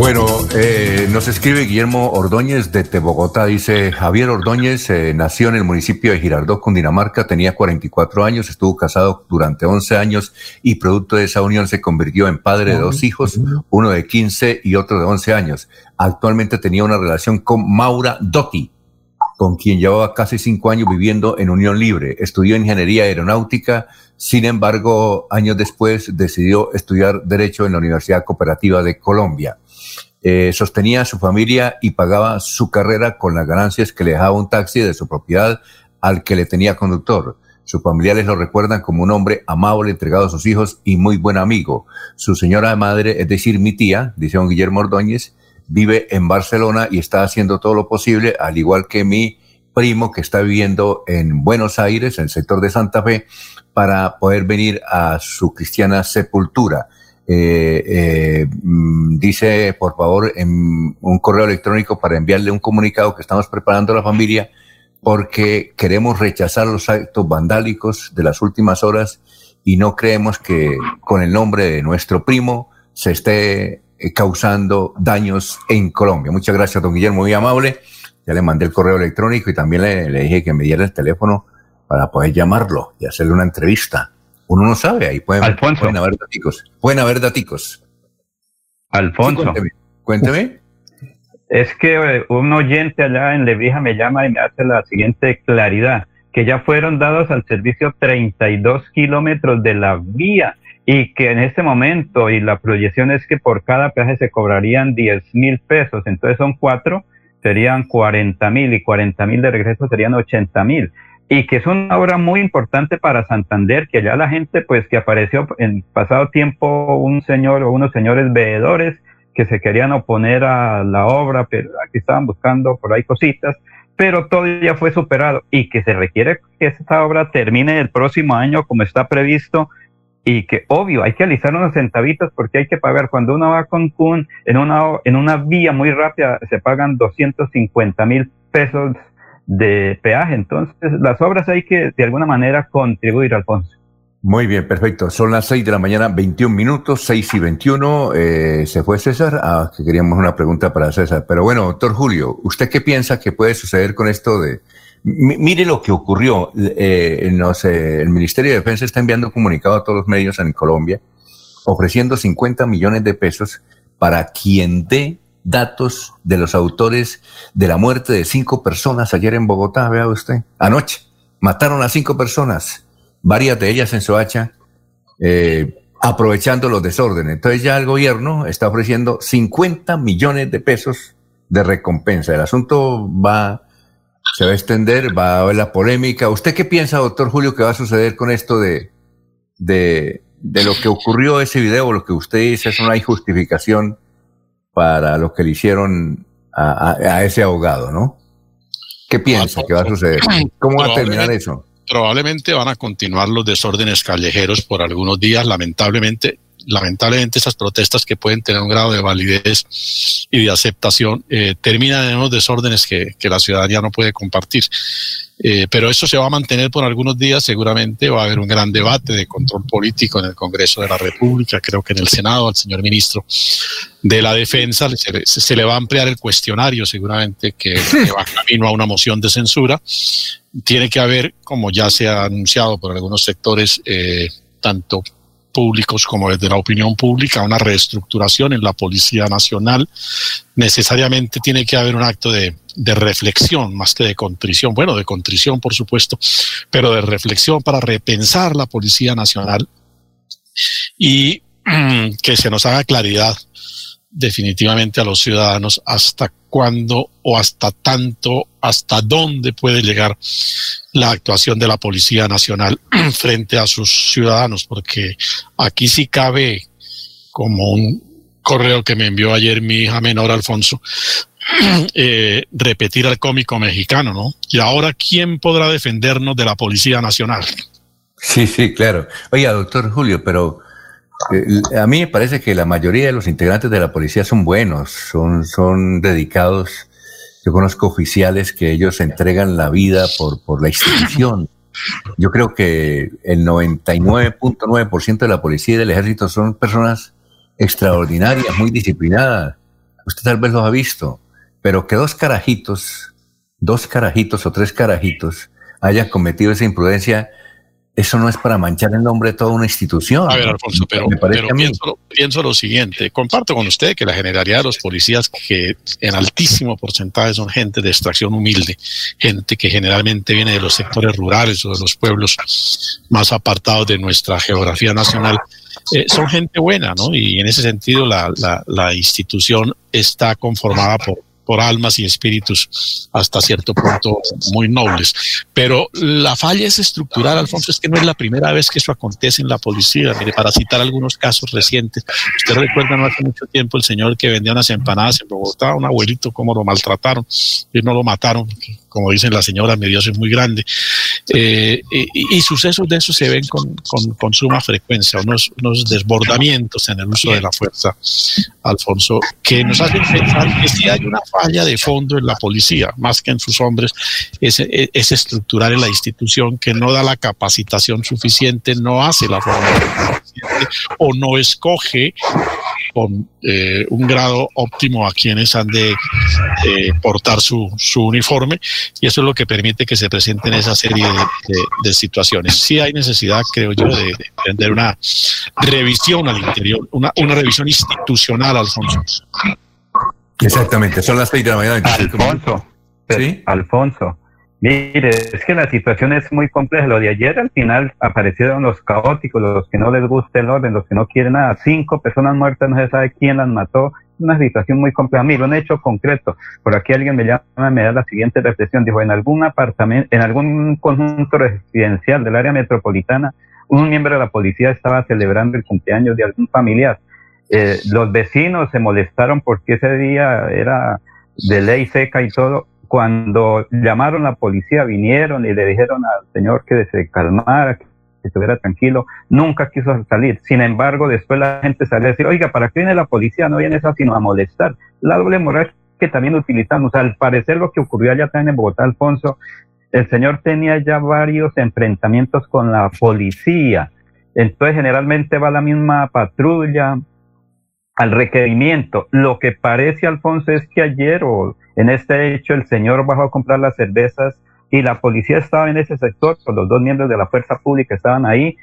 Speaker 2: Bueno, eh, nos escribe Guillermo Ordóñez de Bogotá. Dice, Javier Ordóñez eh, nació en el municipio de Girardot, Cundinamarca, tenía 44 años, estuvo casado durante 11 años y producto de esa unión se convirtió en padre de dos hijos, uno de 15 y otro de 11 años. Actualmente tenía una relación con Maura Dotti, con quien llevaba casi cinco años viviendo en unión libre. Estudió ingeniería aeronáutica, sin embargo, años después decidió estudiar Derecho en la Universidad Cooperativa de Colombia. Eh, sostenía a su familia y pagaba su carrera con las ganancias que le dejaba un taxi de su propiedad al que le tenía conductor. Sus familiares lo recuerdan como un hombre amable, entregado a sus hijos y muy buen amigo. Su señora madre, es decir, mi tía, dice Guillermo Ordóñez, vive en Barcelona y está haciendo todo lo posible, al igual que mi primo que está viviendo en Buenos Aires, en el sector de Santa Fe, para poder venir a su cristiana sepultura. Eh, eh, dice, por favor, en un correo electrónico para enviarle un comunicado que estamos preparando a la familia porque queremos rechazar los actos vandálicos de las últimas horas y no creemos que con el nombre de nuestro primo se esté eh, causando daños en Colombia. Muchas gracias, don Guillermo, muy amable. Ya le mandé el correo electrónico y también le, le dije que me diera el teléfono para poder llamarlo y hacerle una entrevista. Uno no sabe, ahí pueden,
Speaker 3: Alfonso.
Speaker 2: pueden haber daticos. Pueden haber daticos.
Speaker 3: Alfonso.
Speaker 2: Sí, cuénteme. cuénteme.
Speaker 3: Es que eh, un oyente allá en Lebrija me llama y me hace la siguiente claridad, que ya fueron dados al servicio 32 kilómetros de la vía y que en este momento, y la proyección es que por cada peaje se cobrarían 10 mil pesos, entonces son cuatro, serían 40 mil y 40 mil de regreso serían 80 mil. Y que es una obra muy importante para Santander, que ya la gente, pues que apareció en pasado tiempo un señor o unos señores veedores que se querían oponer a la obra, pero aquí estaban buscando por ahí cositas, pero todo ya fue superado y que se requiere que esta obra termine el próximo año como está previsto y que obvio hay que alisar unos centavitos porque hay que pagar. Cuando uno va con Kun en una en una vía muy rápida se pagan 250 mil pesos de peaje entonces las obras hay que de alguna manera contribuir Alfonso
Speaker 2: Muy bien, perfecto. Son las 6 de la mañana, 21 minutos, 6 y 21. Eh, se fue César. Ah, que queríamos una pregunta para César. Pero bueno, doctor Julio, ¿usted qué piensa que puede suceder con esto de... Mire lo que ocurrió. Eh, no sé, el Ministerio de Defensa está enviando comunicado a todos los medios en Colombia ofreciendo 50 millones de pesos para quien dé datos de los autores de la muerte de cinco personas ayer en Bogotá, vea usted. Anoche mataron a cinco personas varias de ellas en Soacha, eh, aprovechando los desórdenes. Entonces ya el gobierno está ofreciendo 50 millones de pesos de recompensa. El asunto va, se va a extender, va a haber la polémica. ¿Usted qué piensa, doctor Julio, que va a suceder con esto de, de, de lo que ocurrió ese video? Lo que usted dice, eso no hay justificación para lo que le hicieron a, a ese abogado, ¿no? ¿Qué piensa que va a suceder? ¿Cómo va a terminar eso?
Speaker 5: Probablemente van a continuar los desórdenes callejeros por algunos días. Lamentablemente, lamentablemente esas protestas que pueden tener un grado de validez y de aceptación eh, terminan en unos desórdenes que, que, la ciudadanía no puede compartir. Eh, pero eso se va a mantener por algunos días, seguramente va a haber un gran debate de control político en el Congreso de la República, creo que en el Senado al señor ministro de la Defensa se, se le va a ampliar el cuestionario, seguramente que, que va camino a una moción de censura. Tiene que haber, como ya se ha anunciado por algunos sectores, eh, tanto públicos como desde la opinión pública, una reestructuración en la Policía Nacional. Necesariamente tiene que haber un acto de, de, reflexión más que de contrición, bueno, de contrición por supuesto, pero de reflexión para repensar la Policía Nacional y [clears throat] que se nos haga claridad definitivamente a los ciudadanos hasta cuándo o hasta tanto, hasta dónde puede llegar la actuación de la Policía Nacional [clears throat] frente a sus ciudadanos, porque aquí sí cabe como un correo que me envió ayer mi hija menor Alfonso, [clears throat] eh, repetir al cómico mexicano, ¿no? Y ahora, ¿quién podrá defendernos de la Policía Nacional?
Speaker 2: Sí, sí, claro. Oiga, doctor Julio, pero eh, a mí me parece que la mayoría de los integrantes de la policía son buenos, son, son dedicados. Yo conozco oficiales que ellos entregan la vida por, por la institución. Yo creo que el 99.9% de la policía y del ejército son personas extraordinarias, muy disciplinadas. Usted tal vez los ha visto, pero que dos carajitos, dos carajitos o tres carajitos hayan cometido esa imprudencia, eso no es para manchar el nombre de toda una institución.
Speaker 5: A ver, Alfonso, pero, pero pienso, pienso, lo siguiente. Comparto con usted que la generalidad de los policías, que en altísimo porcentaje son gente de extracción humilde, gente que generalmente viene de los sectores rurales o de los pueblos más apartados de nuestra geografía nacional, eh, son gente buena, ¿no? Y en ese sentido la, la, la institución está conformada por por almas y espíritus hasta cierto punto muy nobles. Pero la falla es estructural, Alfonso, es que no es la primera vez que eso acontece en la policía. Mire, para citar algunos casos recientes, usted recuerda no hace mucho tiempo el señor que vendía unas empanadas en Bogotá, un abuelito, cómo lo maltrataron y no lo mataron, como dicen la señora, mi Dios es muy grande. Eh, y, sucesos de eso se ven con, con, suma frecuencia, unos, unos, desbordamientos en el uso de la fuerza, Alfonso, que nos hacen pensar que si hay una falla de fondo en la policía, más que en sus hombres, es, es estructural en la institución que no da la capacitación suficiente, no hace la formación suficiente o no escoge con eh, un grado óptimo a quienes han de eh, portar su, su, uniforme y eso es lo que permite que se presenten esa serie de, de, de situaciones. Sí hay necesidad, creo yo, de, una revisión al interior, una, una revisión institucional, Alfonso.
Speaker 2: Exactamente, son las seis de la mañana.
Speaker 3: Alfonso, ¿Sí? Alfonso, Mire, es que la situación es muy compleja. Lo de ayer al final aparecieron los caóticos, los que no les gusta el orden, los que no quieren nada. Cinco personas muertas, no se sabe quién las mató. Una situación muy compleja. Mire, un hecho concreto. Por aquí alguien me llama, me da la siguiente reflexión. Dijo, en algún apartamento, en algún conjunto residencial del área metropolitana, un miembro de la policía estaba celebrando el cumpleaños de algún familiar. Eh, los vecinos se molestaron porque ese día era de ley seca y todo cuando llamaron a la policía, vinieron y le dijeron al señor que se calmara, que estuviera tranquilo, nunca quiso salir. Sin embargo, después la gente salió a decir, oiga, ¿para qué viene la policía? No viene eso sino a molestar. La doble moral que también utilizamos. Al parecer lo que ocurrió allá también en Bogotá, Alfonso, el señor tenía ya varios enfrentamientos con la policía. Entonces generalmente va la misma patrulla al requerimiento. Lo que parece, Alfonso, es que ayer o en este hecho, el señor bajó a comprar las cervezas y la policía estaba en ese sector, con los dos miembros de la fuerza pública estaban ahí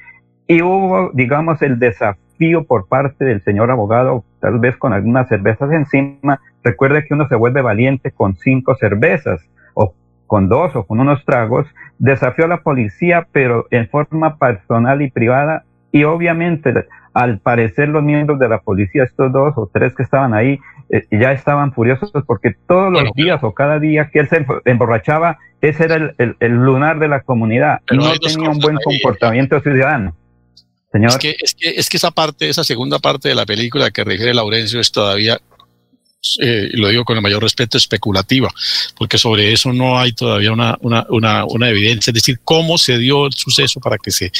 Speaker 3: y hubo, digamos, el desafío por parte del señor abogado, tal vez con algunas cervezas encima. Recuerde que uno se vuelve valiente con cinco cervezas o con dos o con unos tragos. Desafió a la policía, pero en forma personal y privada y obviamente al parecer los miembros de la policía, estos dos o tres que estaban ahí, eh, ya estaban furiosos porque todos los días o cada día que él se emborrachaba, ese era el, el, lunar de la comunidad no tenía un buen comportamiento ciudadano. Señor.
Speaker 5: Es que, es, que, es que esa parte, esa segunda parte de la película que refiere Laurencio es todavía eh, lo digo con el mayor respeto, especulativa, porque sobre eso no hay todavía una, una, una, una, evidencia. Es decir, cómo se dio el suceso para que se,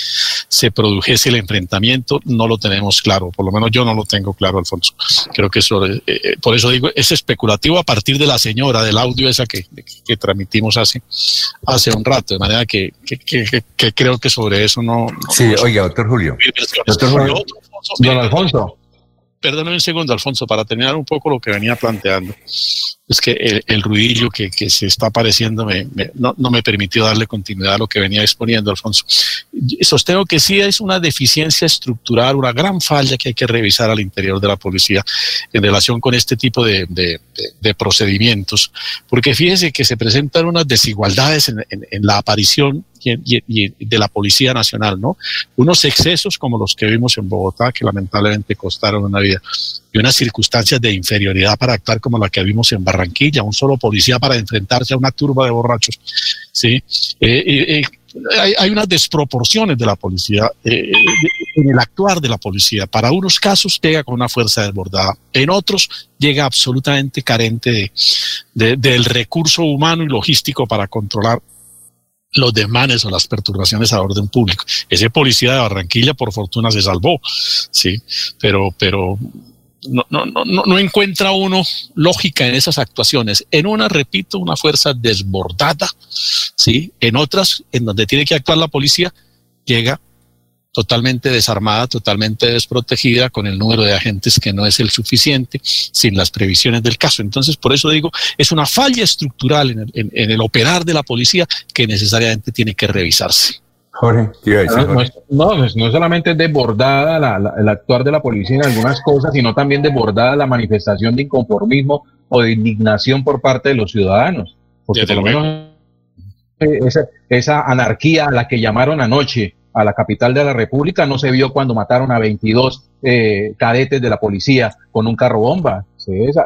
Speaker 5: se produjese el enfrentamiento, no lo tenemos claro. Por lo menos yo no lo tengo claro, Alfonso. Creo que eh, eh, por eso digo, es especulativo a partir de la señora, del audio esa que, que transmitimos hace, hace un rato. De manera que, que, que creo que sobre eso no.
Speaker 2: sí, oiga, doctor Julio.
Speaker 5: Doctor Julio. Don Alfonso perdóname un segundo, Alfonso, para terminar un poco lo que venía planteando. Es que el, ruidillo que, se está apareciendo no, me permitió darle continuidad a lo que venía exponiendo, Alfonso. Sostengo que sí es una deficiencia estructural, una gran falla que hay que revisar al interior de la policía en relación con este tipo de, procedimientos, porque fíjese que se presentan unas desigualdades en la aparición de la Policía Nacional, ¿no? Unos excesos como los que vimos en Bogotá, que lamentablemente costaron una vida, y unas circunstancias de inferioridad para actuar como la que vimos en Barranquilla, un solo policía para enfrentarse a una turba de borrachos, ¿sí? Eh, eh, eh, hay, unas desproporciones de la policía, en el actuar de la policía. Para unos casos llega con una fuerza desbordada, en otros llega absolutamente carente del recurso humano y logístico para controlar los demanes o las perturbaciones a orden público. Ese policía de Barranquilla, por fortuna, se salvó, sí, pero, pero no, no, no, no encuentra uno lógica en esas actuaciones. En una, repito, una fuerza desbordada, sí, en otras, en donde tiene que actuar la policía, llega totalmente desarmada, totalmente desprotegida, con el número de agentes que no es el suficiente, sin las previsiones del caso. Entonces, por eso digo, es una falla estructural en el, operar de la policía que necesariamente tiene que revisarse.
Speaker 12: Jorge, no, no, no, solamente es desbordada el actuar de la policía en algunas cosas, sino también desbordada la manifestación de inconformismo o de indignación por parte de los ciudadanos. Porque por lo menos esa, esa anarquía a la que llamaron anoche, a la capital de la República no se vio cuando mataron a 22 eh, cadetes de la policía con un carro bomba.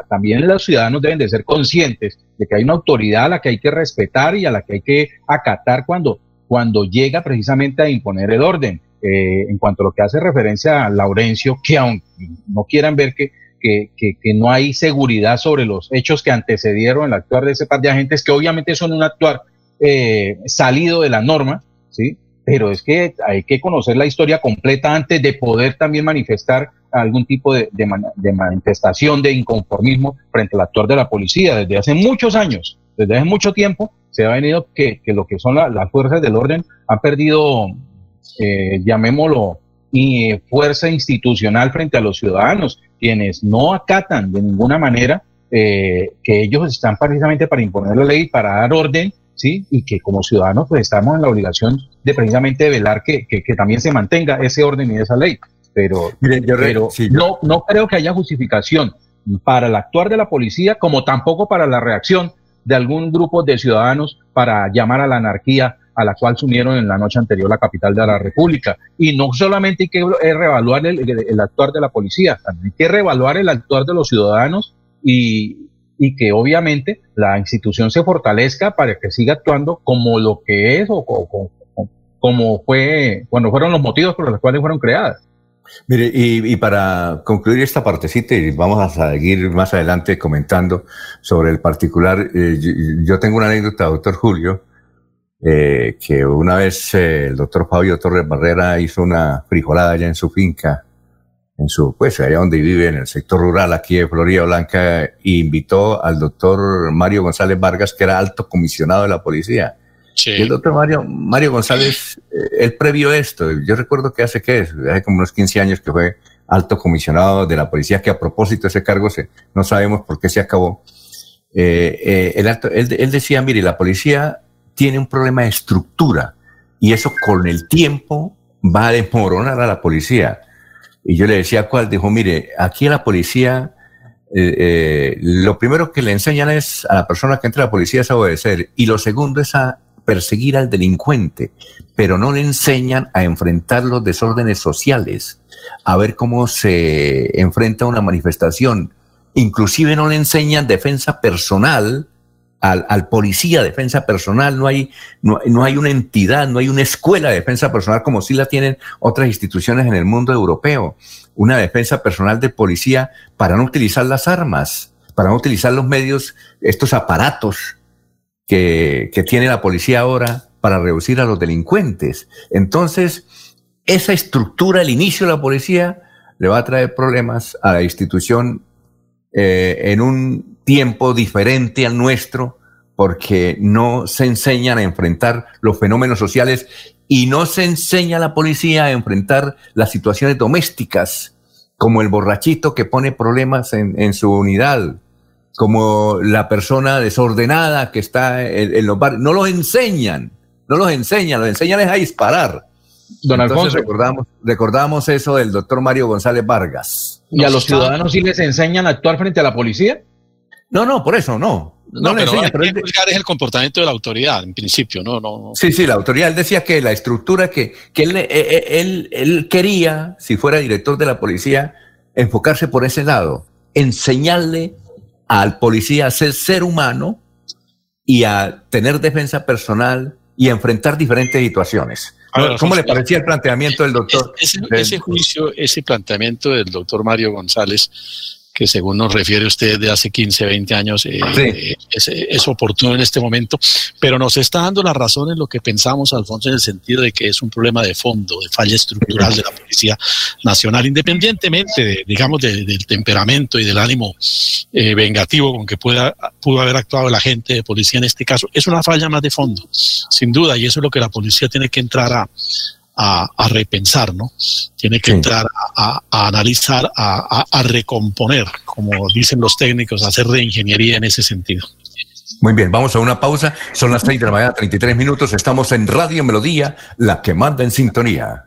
Speaker 12: También los ciudadanos deben de ser conscientes de que hay una autoridad a la que hay que respetar y a la que hay que acatar cuando, cuando llega precisamente a imponer el orden. Eh, en cuanto a lo que hace referencia a Laurencio, que aunque no quieran ver que, que, que, no hay seguridad sobre los hechos que antecedieron el actuar de ese par de agentes, que obviamente son un actuar eh, salido de la norma, ¿sí? Pero es que hay que conocer la historia completa antes de poder también manifestar algún tipo de, manifestación de inconformismo frente al actuar de la policía. Desde hace muchos años, desde hace mucho tiempo, se ha venido que, lo que son las fuerzas del orden han perdido, eh, llamémoslo, y fuerza institucional frente a los ciudadanos, quienes no acatan de ninguna manera eh, que ellos están precisamente para imponer la ley, para dar orden ¿sí? Y que como ciudadanos pues estamos en la obligación de precisamente velar que, que, también se mantenga ese orden y esa ley. Pero, pero no, no creo que haya justificación para el actuar de la policía como tampoco para la reacción de algún grupo de ciudadanos para llamar a la anarquía a la cual se unieron en la noche anterior la capital de la República. Y no solamente hay que reevaluar el, el, actuar de la policía, también hay que reevaluar el actuar de los ciudadanos y, y que obviamente la institución se fortalezca para que siga actuando como lo que es o, como fue cuando fueron los motivos por los cuales fueron creadas.
Speaker 2: Mire, y, para concluir esta partecita, y vamos a seguir más adelante comentando sobre el particular, eh, yo, tengo una anécdota, doctor Julio, eh, que una vez eh, el doctor Fabio Torres Barrera hizo una frijolada allá en su finca, en su, pues allá donde vive, en el sector rural aquí de Florida Blanca, e invitó al doctor Mario González Vargas, que era alto comisionado de la policía. Y el doctor Mario, Mario González, eh, él previó esto, yo recuerdo que hace qué, hace como unos 15 años que fue alto comisionado de la policía, que a propósito ese cargo se, no sabemos por qué se acabó. Eh, eh, el alto, él, él decía, mire, la policía tiene un problema de estructura y eso con el tiempo va a desmoronar a la policía. Y yo le decía cuál, dijo, mire, aquí la policía, eh, eh, lo primero que le enseñan es a la persona que entra a la policía es a obedecer y lo segundo es a perseguir al delincuente, pero no le enseñan a enfrentar los desórdenes sociales. a ver cómo se enfrenta una manifestación. Inclusive no le enseñan defensa personal al, policía, defensa personal, no hay, no, no, hay una entidad, no hay una escuela de defensa personal como sí la tienen otras instituciones en el mundo europeo. Una defensa personal de policía para no utilizar las armas, para no utilizar los medios, estos aparatos que, que tiene la policía ahora para reducir a los delincuentes. Entonces, esa estructura, el inicio de la policía, le va a traer problemas a la institución eh, en un tiempo diferente al nuestro, porque no se enseñan a enfrentar los fenómenos sociales y no se enseña a la policía a enfrentar las situaciones domésticas, como el borrachito que pone problemas en, su unidad, como la persona desordenada que está en, los barrios. No los enseñan, no los enseñan, los enseñan es a disparar. Don Alfonso. Recordamos, recordamos eso del doctor Mario González Vargas.
Speaker 12: ¿Y a los ciudadanos sí les enseñan a actuar frente a la policía?
Speaker 2: No, no, por eso no.
Speaker 5: No, le enseñan, pero es el comportamiento de la autoridad, en principio, no, no.
Speaker 2: Sí, sí, la autoridad. Él decía que la estructura que, que él, eh, eh, él, él quería, si fuera director de la policía, enfocarse por ese lado, enseñarle al policía a ser ser humano y a tener defensa personal y a enfrentar diferentes situaciones. ¿Cómo le parecía el planteamiento del doctor?
Speaker 5: ese, juicio, ese planteamiento del doctor Mario González que según nos refiere usted de hace 15, 20 años, eh, eh, es, oportuno en este momento, pero nos está dando la razón en lo que pensamos, Alfonso, en el sentido de que es un problema de fondo, de falla estructural de la Policía Nacional, independientemente, de, digamos, del temperamento y del ánimo eh, vengativo con que pueda, pudo haber actuado la gente de policía en este caso. Es una falla más de fondo, sin duda, y eso es lo que la policía tiene que entrar a, a, repensar, ¿no? Tiene que entrar a, analizar, a, recomponer, como dicen los técnicos, hacer reingeniería en ese sentido.
Speaker 2: Muy bien, vamos a una pausa. Son las 30 de la mañana, 33 minutos. Estamos en Radio Melodía, la que manda en sintonía.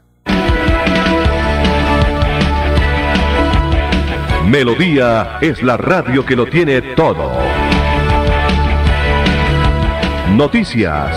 Speaker 30: Melodía es la radio que lo tiene todo. Noticias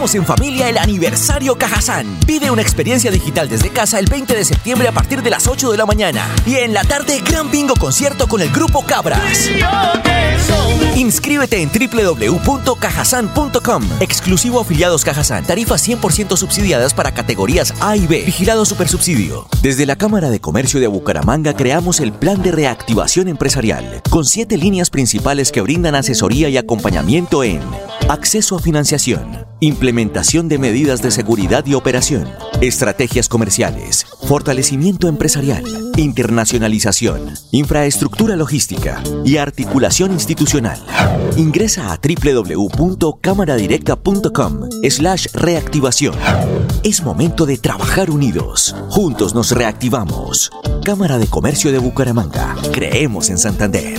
Speaker 18: En familia el aniversario Cajazán. Pide una experiencia digital desde casa el 20 de septiembre a partir de las 8 de la mañana. Y en la tarde, gran bingo concierto con el grupo Cabras. Inscríbete en www.cajasan.com. Exclusivo afiliados Cajazán. Tarifas 100% subsidiadas para categorías A y B. Vigilado Supersubsidio. Desde la Cámara de Comercio de Bucaramanga creamos el Plan de Reactivación Empresarial, con siete líneas principales que brindan asesoría y acompañamiento en acceso a financiación, implementación de medidas de seguridad y operación, estrategias comerciales, fortalecimiento empresarial, internacionalización, infraestructura logística y articulación institucional. Ingresa a www.cámaradirecta.com slash reactivación. Es momento de trabajar unidos. Juntos nos reactivamos. Cámara de Comercio de Bucaramanga. Creemos en Santander.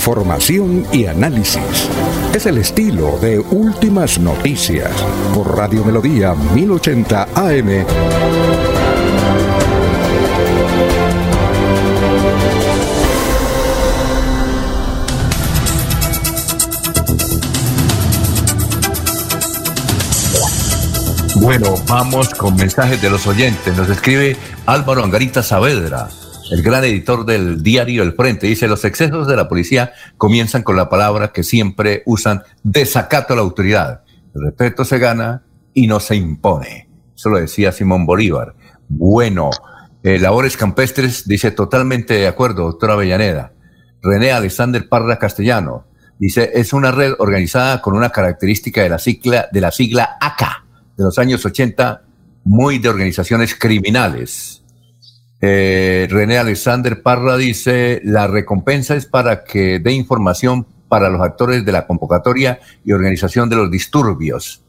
Speaker 1: Información y análisis. Es el estilo de Últimas Noticias por Radio Melodía 1080 AM.
Speaker 2: Bueno, vamos con mensajes de los oyentes. Nos escribe Álvaro Angarita Saavedra el gran editor del diario El Frente, dice, los excesos de la policía comienzan con la palabra que siempre usan, desacato a la autoridad. El respeto se gana y no se impone. Eso lo decía Simón Bolívar. Bueno, eh, labores campestres, dice totalmente de acuerdo, doctora Avellaneda. René Alexander Parra Castellano, dice, es una red organizada con una característica de la sigla, de la sigla ACA, de los años 80, muy de organizaciones criminales. Eh, René Alexander Parra dice, la recompensa es para que dé información para los actores de la convocatoria y organización de los disturbios.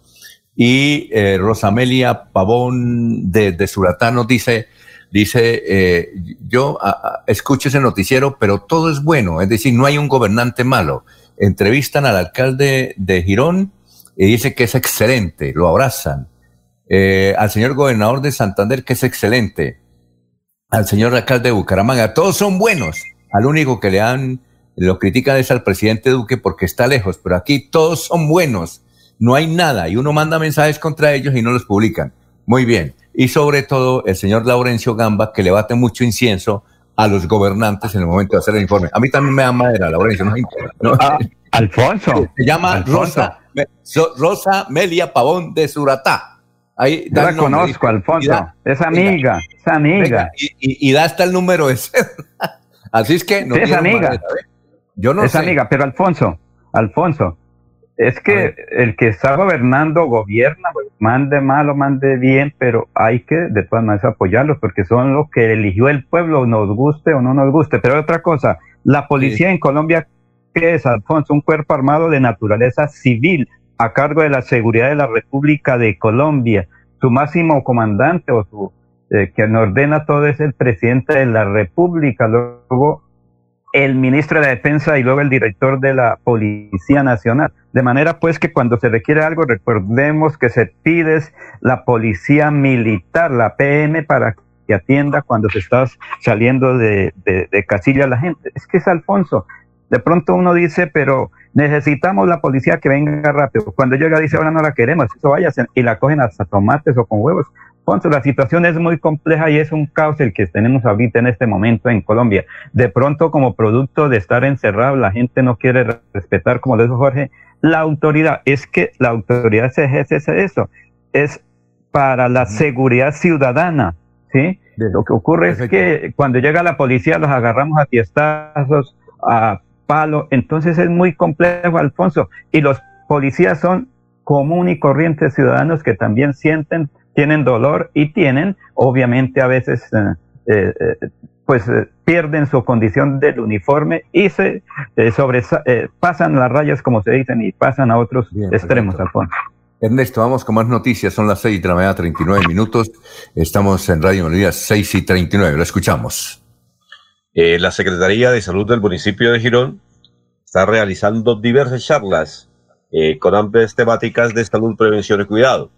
Speaker 2: Y eh, Rosamelia Pavón de, de Suratano dice, dice, eh, yo escucho ese noticiero, pero todo es bueno, es decir, no hay un gobernante malo. Entrevistan al alcalde de Girón y dice que es excelente, lo abrazan. Eh, al señor gobernador de Santander, que es excelente. Al señor alcalde de Bucaramanga, todos son buenos. Al único que le han, lo critican es al presidente Duque porque está lejos, pero aquí todos son buenos. No hay nada y uno manda mensajes contra ellos y no los publican. Muy bien y sobre todo el señor Laurencio Gamba, que le bate mucho incienso a los gobernantes en el momento de hacer el informe. A mí también me da madera, Laurencio, no importa.
Speaker 3: Ah, Alfonso.
Speaker 2: Se llama Rosa, Rosa Melia Pavón de Suratá.
Speaker 3: Ahí Yo la conozco, Alfonso. es amiga, es amiga.
Speaker 2: y, da hasta el número de [laughs] Así es que
Speaker 3: no es amiga. ¿eh? Yo no es amiga, pero Alfonso, Alfonso, es que el que está gobernando gobierna, pues, mande mal o mande bien, pero hay que de todas maneras apoyarlos porque son los que eligió el pueblo, nos guste o no nos guste. Pero otra cosa, la policía en Colombia, ¿qué es, Alfonso? Un cuerpo armado de naturaleza civil a cargo de la seguridad de la República de Colombia. Su máximo comandante o su eh, quien ordena todo es el presidente de la República. Luego el ministro de la Defensa y luego el director de la Policía Nacional. De manera pues que cuando se requiere algo, recordemos que se pide la Policía Militar, la PM, para que atienda cuando se está saliendo de, de, casilla la gente. Es que es Alfonso. De pronto uno dice, pero necesitamos la policía que venga rápido. Cuando llega dice, ahora no la queremos, eso vaya y la cogen hasta tomates o con huevos. Ponce, la situación es muy compleja y es un caos el que tenemos ahorita en este momento en Colombia. De pronto, como producto de estar encerrado, la gente no quiere respetar, como lo dijo Jorge, la autoridad. Es que la autoridad se ejerce eso. Es para la seguridad ciudadana, ¿sí? Lo que ocurre es que cuando llega la policía los agarramos a tiestazos, a palo. Entonces es muy complejo, Alfonso. Y los policías son común y corrientes ciudadanos que también sienten tienen dolor y tienen, obviamente a veces, eh, eh, eh, pues pierden su condición del uniforme y se pasan las rayas, como se dicen, y pasan a otros extremos, Alfonso.
Speaker 2: Ernesto, vamos con más noticias. Son las 6 de la mañana, 39 minutos. Estamos en Radio Melodía 6 y 39. Lo escuchamos.
Speaker 31: La Secretaría de Salud del municipio de Girón está realizando diversas charlas con amplias temáticas de salud, prevención y cuidado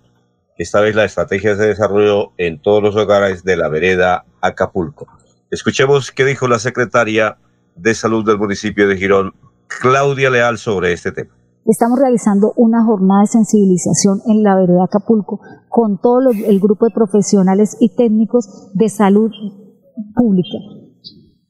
Speaker 31: esta vez la estrategia se desarrolló en todos los hogares de la vereda Acapulco. Escuchemos qué dijo la secretaria de Salud del municipio de Girón, Claudia Leal, sobre este tema.
Speaker 32: Estamos realizando una jornada de sensibilización en la vereda Acapulco con todo el grupo de profesionales y técnicos de salud pública.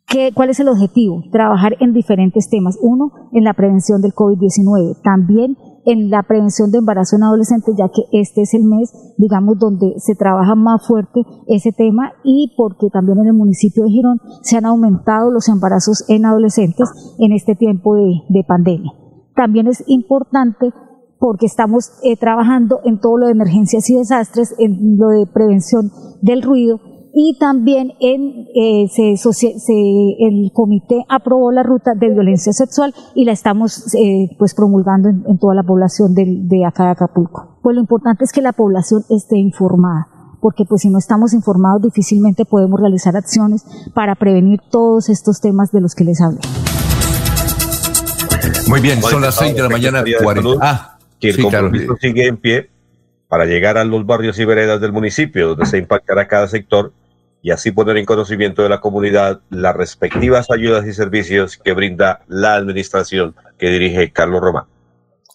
Speaker 32: ¿Qué, ¿Cuál es el objetivo? Trabajar en diferentes temas. Uno, en la prevención del COVID-19. También en la prevención de embarazo en adolescentes, ya que este es el mes, digamos, donde se trabaja más fuerte ese tema y porque también en el municipio de Girón se han aumentado los embarazos en adolescentes en este tiempo de, pandemia. También es importante porque estamos eh, trabajando en todo lo de emergencias y desastres, en lo de prevención del ruido, y también en, eh, se, el comité aprobó la ruta de violencia sexual y la estamos eh, pues promulgando en, toda la población de, de acá de Acapulco. Pues lo importante es que la población esté informada porque pues si no estamos informados difícilmente podemos realizar acciones para prevenir todos estos temas de los que les hablo.
Speaker 2: Muy bien, son las 6 de la mañana. 40.
Speaker 31: Ah, que el compromiso sigue en pie para llegar a los barrios y veredas del municipio, donde se impactará cada sector y así poner en conocimiento de la comunidad las respectivas ayudas y servicios que brinda la administración que dirige Carlos Román.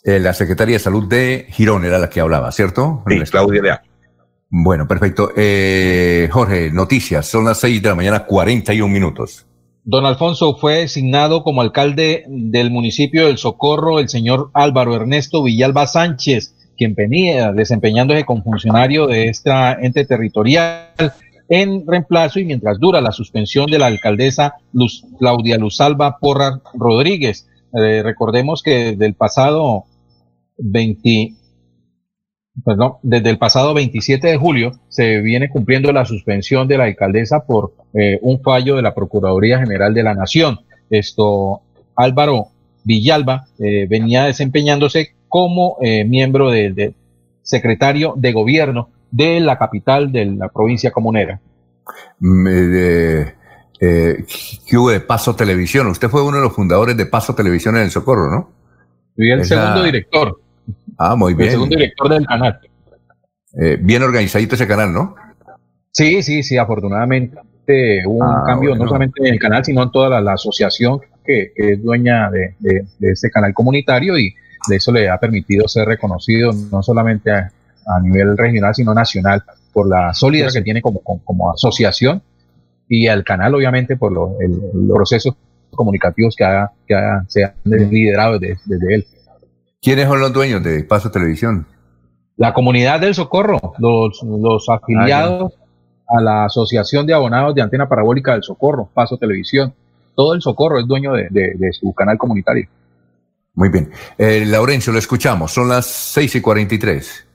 Speaker 2: Eh, la Secretaría de Salud de Girón era la que hablaba, ¿cierto?
Speaker 31: Sí, Claudia Leal.
Speaker 2: Bueno, perfecto. Eh, Jorge, noticias. Son las seis de la mañana, 41 minutos.
Speaker 12: Don Alfonso fue designado como alcalde del municipio del Socorro el señor Álvaro Ernesto Villalba Sánchez quien venía desempeñándose como funcionario de esta ente territorial en reemplazo y mientras dura la suspensión de la alcaldesa Luz, Claudia Luzalba Porra Rodríguez. Eh, recordemos que desde el pasado 20, perdón, desde el pasado 27 de julio se viene cumpliendo la suspensión de la alcaldesa por eh, un fallo de la Procuraduría General de la Nación. Esto, Álvaro Villalba eh, venía desempeñándose como miembro del secretario de gobierno de la capital de la provincia comunera.
Speaker 2: Eh, ¿Qué hubo de Paso Televisión? Usted fue uno de los fundadores de Paso Televisión en El Socorro, ¿no?
Speaker 12: Fui el segundo director.
Speaker 2: Ah, muy bien.
Speaker 12: El segundo director del canal.
Speaker 2: Eh, bien organizadito ese canal, ¿no?
Speaker 12: Sí, sí, sí, afortunadamente hubo un ah, cambio no solamente en el canal, sino en toda la, asociación que, es dueña de, de, este canal comunitario y de eso le ha permitido ser reconocido no solamente a, a nivel regional, sino nacional, por la sólida que tiene como, como, asociación y al canal, obviamente, por los procesos comunicativos que, que se han liderado desde, él.
Speaker 2: ¿Quiénes son los dueños de Paso Televisión?
Speaker 12: La comunidad del Socorro, los, los afiliados ah, a la Asociación de Abonados de Antena Parabólica del Socorro, Paso Televisión. Todo el Socorro es dueño de, de, su canal comunitario.
Speaker 2: Muy bien. Eh, Laurencio, lo escuchamos. Son las 6 y 43.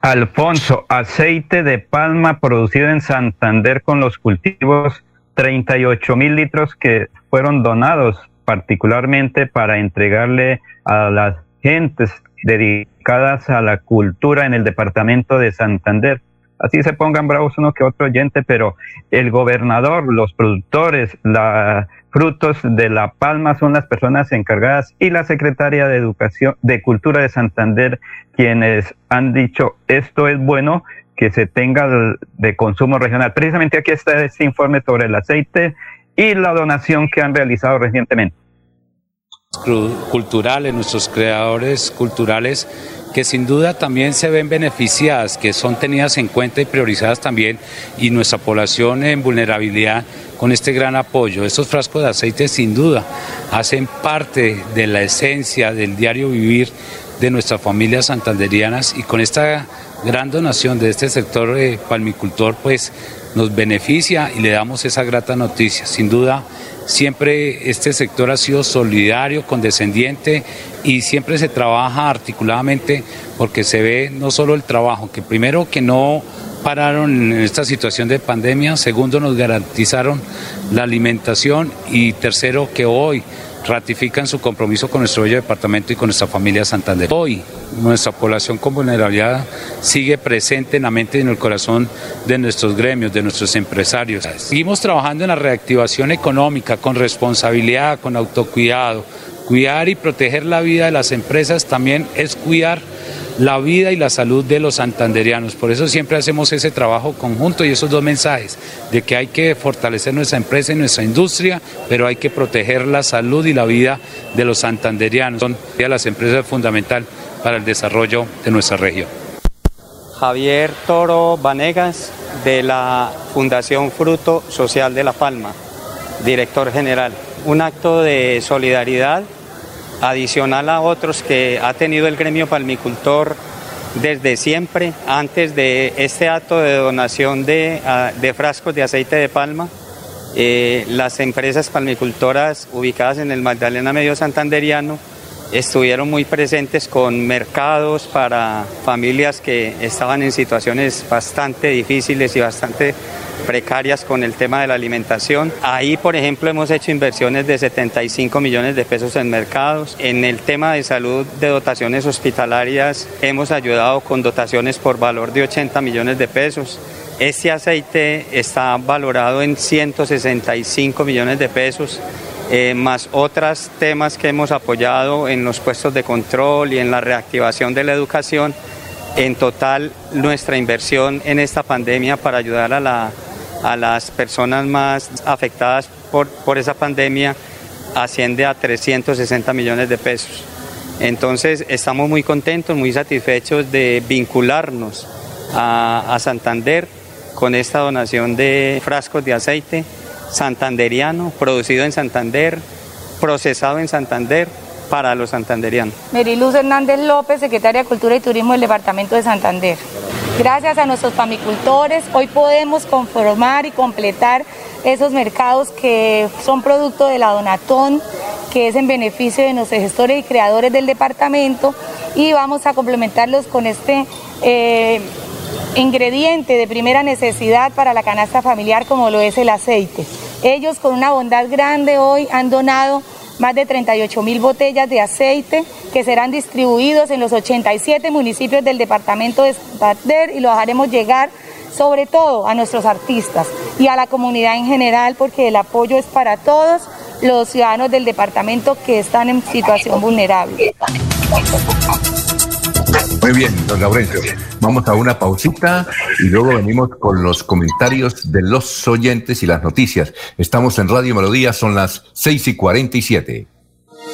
Speaker 3: Alfonso, aceite de palma producido en Santander con los cultivos 38 mil litros que fueron donados particularmente para entregarle a las gentes dedicadas a la cultura en el departamento de Santander. Así se pongan bravos uno que otro oyente, pero el gobernador, los productores, la, frutos de la palma son las personas encargadas y la secretaria de Educación, de Cultura de Santander, quienes han dicho esto es bueno que se tenga de consumo regional. Precisamente aquí está este informe sobre el aceite y la donación que han realizado recientemente.
Speaker 33: Culturales, nuestros creadores culturales que sin duda también se ven beneficiadas, que son tenidas en cuenta y priorizadas también, y nuestra población en vulnerabilidad con este gran apoyo. Estos frascos de aceite sin duda hacen parte de la esencia del diario vivir de nuestras familias santanderianas y con esta gran donación de este sector eh, palmicultor pues nos beneficia y le damos esa grata noticia. Sin duda Siempre este sector ha sido solidario, condescendiente y siempre se trabaja articuladamente porque se ve no solo el trabajo, que primero que no pararon en esta situación de pandemia, segundo nos garantizaron la alimentación y tercero que hoy ratifican su compromiso con nuestro bello departamento y con nuestra familia Santander. Hoy nuestra población con vulnerabilidad sigue presente en la mente y en el corazón de nuestros gremios, de nuestros empresarios. Seguimos trabajando en la reactivación económica con responsabilidad, con autocuidado. Cuidar y proteger la vida de las empresas también es cuidar la vida y la salud de los santanderianos. Por eso siempre hacemos ese trabajo conjunto y esos dos mensajes, de que hay que fortalecer nuestra empresa y nuestra industria, pero hay que proteger la salud y la vida de los santanderianos. Son las empresas fundamental para el desarrollo de nuestra región.
Speaker 34: Javier Toro Vanegas, de la Fundación Fruto Social de La Palma, director general. Un acto de solidaridad adicional a otros que ha tenido el gremio palmicultor desde siempre, antes de este acto de donación de, frascos de aceite de palma. Eh, las empresas palmicultoras ubicadas en el Magdalena Medio Santanderiano estuvieron muy presentes con mercados para familias que estaban en situaciones bastante difíciles y bastante precarias con el tema de la alimentación. Ahí, por ejemplo, hemos hecho inversiones de 75 millones de pesos en mercados. En el tema de salud de dotaciones hospitalarias hemos ayudado con dotaciones por valor de 80 millones de pesos. Este aceite está valorado en 165 millones de pesos. Eh, más otros temas que hemos apoyado en los puestos de control y en la reactivación de la educación. En total, nuestra inversión en esta pandemia para ayudar a la a las personas más afectadas por, por esa pandemia asciende a 360 millones de pesos. Entonces estamos muy contentos, muy satisfechos de vincularnos a, a, Santander con esta donación de frascos de aceite santanderiano, producido en Santander, procesado en Santander para los santanderianos.
Speaker 35: Meriluz Hernández López, secretaria de Cultura y Turismo del Departamento de Santander. Gracias a nuestros famicultores, hoy podemos conformar y completar esos mercados que son producto de la Donatón, que es en beneficio de nuestros gestores y creadores del departamento, y vamos a complementarlos con este eh, ingrediente de primera necesidad para la canasta familiar como lo es el aceite. Ellos con una bondad grande hoy han donado más de 38 mil botellas de aceite que serán distribuidos en los 87 municipios del departamento de Santander y los haremos llegar sobre todo a nuestros artistas y a la comunidad en general porque el apoyo es para todos los ciudadanos del departamento que están en situación vulnerable.
Speaker 2: Muy bien, don Laurencio. Vamos a una pausita y luego venimos con los comentarios de los oyentes y las noticias. Estamos en Radio Melodía, son las 6 y 47.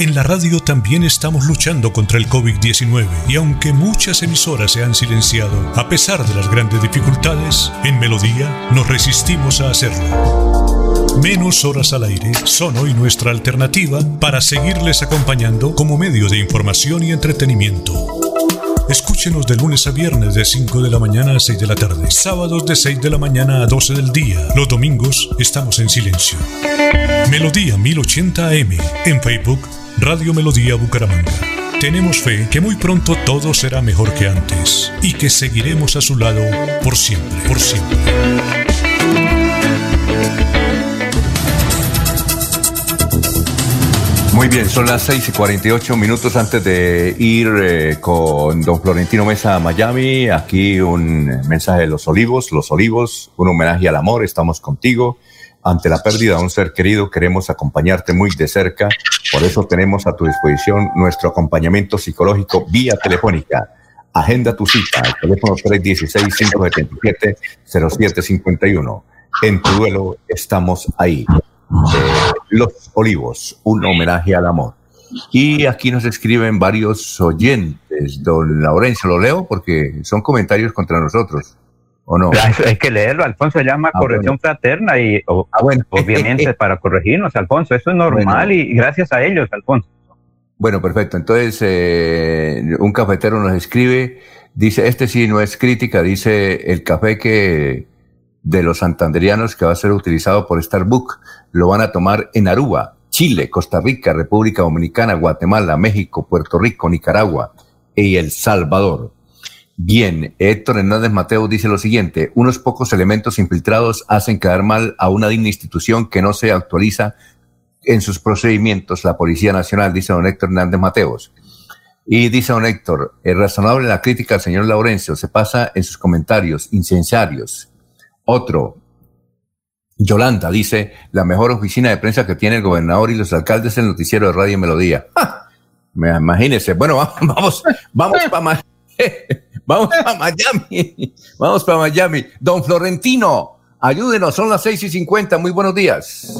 Speaker 36: En la radio también estamos luchando contra el COVID-19 y aunque muchas emisoras se han silenciado, a pesar de las grandes dificultades, en Melodía nos resistimos a hacerlo. Menos horas al aire son hoy nuestra alternativa para seguirles acompañando como medio de información y entretenimiento. Escúchenos de lunes a viernes de 5 de la mañana a 6 de la tarde, sábados de 6 de la mañana a 12 del día. Los domingos estamos en silencio. Melodía 1080 AM en Facebook Radio Melodía Bucaramanga. Tenemos fe que muy pronto todo será mejor que antes y que seguiremos a su lado por siempre, por siempre.
Speaker 2: Muy bien, son las 6 y 48 minutos antes de ir eh, con don Florentino Mesa a Miami. Aquí un mensaje de los olivos, los olivos, un homenaje al amor, estamos contigo. Ante la pérdida de un ser querido, queremos acompañarte muy de cerca. Por eso tenemos a tu disposición nuestro acompañamiento psicológico vía telefónica. Agenda tu cita al teléfono 316-577-0751. En tu duelo estamos ahí. Eh, los Olivos, un homenaje al amor. Y aquí nos escriben varios oyentes. Don Laurencio, lo leo porque son comentarios contra nosotros. ¿O no?
Speaker 3: Hay que leerlo, Alfonso, llama ah, corrección fraterna y ah, obviamente [laughs] para corregirnos, Alfonso, eso es normal y gracias a ellos, Alfonso.
Speaker 2: Bueno, perfecto. Entonces, eh, un cafetero nos escribe, dice, este sí no es crítica, dice el café que de los santanderianos que va a ser utilizado por Starbucks lo van a tomar en Aruba, Chile, Costa Rica, República Dominicana, Guatemala, México, Puerto Rico, Nicaragua y El Salvador. Bien, Héctor Hernández Mateo dice lo siguiente, unos pocos elementos infiltrados hacen quedar mal a una digna institución que no se actualiza en sus procedimientos, la Policía Nacional, dice don Héctor Hernández Mateos. Y dice don Héctor, es razonable la crítica al señor Laurencio, se pasa en sus comentarios incenciarios. Otro, Yolanda dice, la mejor oficina de prensa que tiene el gobernador y los alcaldes es el noticiero de Radio Melodía. Me Imagínense, bueno, [laughs] vamos, vamos, vamos para [laughs] Vamos para Miami. Vamos para Miami. Don Florentino, ayúdenos. Son las 6 y 50. Muy buenos días.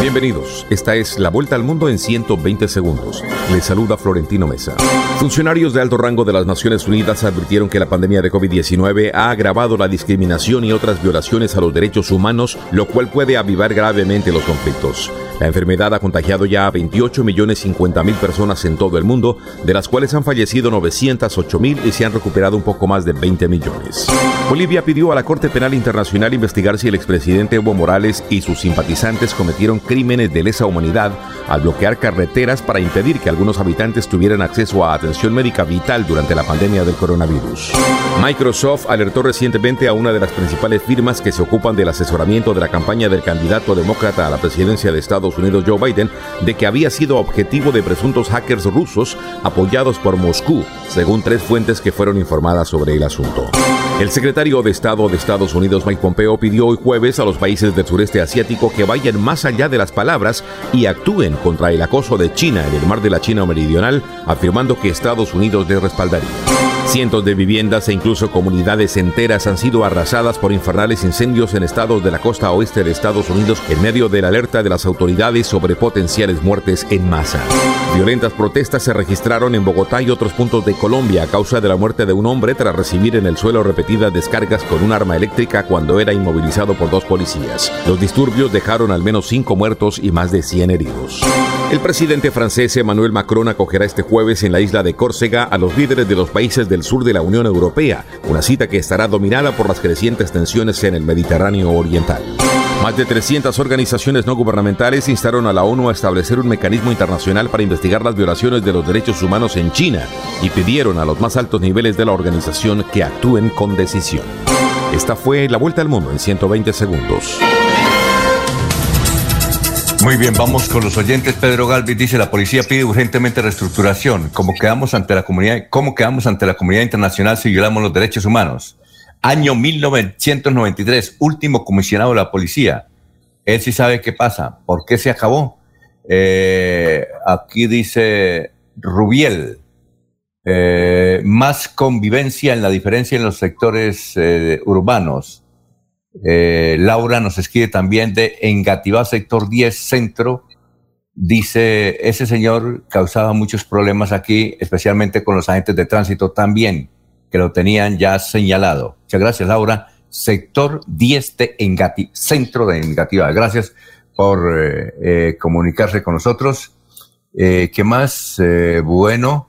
Speaker 37: Bienvenidos. Esta es la vuelta al mundo en 120 segundos. Les saluda Florentino Mesa. Funcionarios de alto rango de las Naciones Unidas advirtieron que la pandemia de COVID-19 ha agravado la discriminación y otras violaciones a los derechos humanos, lo cual puede avivar gravemente los conflictos. La enfermedad ha contagiado ya a 28 millones 50 mil personas en todo el mundo, de las cuales han fallecido 908 mil y se han recuperado un poco más de 20 millones. Bolivia pidió a la Corte Penal Internacional investigar si el expresidente Evo Morales y sus simpatizantes cometieron crímenes de lesa humanidad al bloquear carreteras para impedir que algunos habitantes tuvieran acceso a atención médica vital durante la pandemia del coronavirus. Microsoft alertó recientemente a una de las principales firmas que se ocupan del asesoramiento de la campaña del candidato demócrata a la presidencia de Estados Unidos Joe Biden de que había sido objetivo de presuntos hackers rusos apoyados por Moscú, según tres fuentes que fueron informadas sobre el asunto. El secretario de Estado de Estados Unidos Mike Pompeo pidió hoy jueves a los países del sureste asiático que vayan más allá de las palabras y actúen contra el acoso de China en el mar de la China Meridional, afirmando que Estados Unidos le respaldaría. Cientos de viviendas e incluso comunidades enteras han sido arrasadas por infernales incendios en estados de la costa oeste de Estados Unidos en medio de la alerta de las autoridades sobre potenciales muertes en masa. Violentas protestas se registraron en Bogotá y otros puntos de Colombia a causa de la muerte de un hombre tras recibir en el suelo repetidas descargas con un arma eléctrica cuando era inmovilizado por dos policías. Los disturbios dejaron al menos cinco muertos y más de 100 heridos. El presidente francés Emmanuel Macron acogerá este jueves en la isla de Córcega a los líderes de los países del sur de la Unión Europea, una cita que estará dominada por las crecientes tensiones en el Mediterráneo Oriental. Más de 300 organizaciones no gubernamentales instaron a la ONU a establecer un mecanismo internacional para investigar las violaciones de los derechos humanos en China y pidieron a los más altos niveles de la organización que actúen con decisión. Esta fue la vuelta al mundo en 120 segundos.
Speaker 2: Muy bien, vamos con los oyentes. Pedro Galvis dice, la policía pide urgentemente reestructuración. ¿Cómo quedamos ante la comunidad, cómo quedamos ante la comunidad internacional si violamos los derechos humanos? Año 1993, último comisionado de la policía. Él sí sabe qué pasa. ¿Por qué se acabó? Eh, aquí dice Rubiel, eh, más convivencia en la diferencia en los sectores eh, urbanos. Eh, Laura nos escribe también de Engativá, sector 10, centro. Dice, ese señor causaba muchos problemas aquí, especialmente con los agentes de tránsito también, que lo tenían ya señalado. Muchas gracias, Laura. Sector 10 de Engati, centro de Engativá. Gracias por eh, eh, comunicarse con nosotros. ¿Qué más? bueno,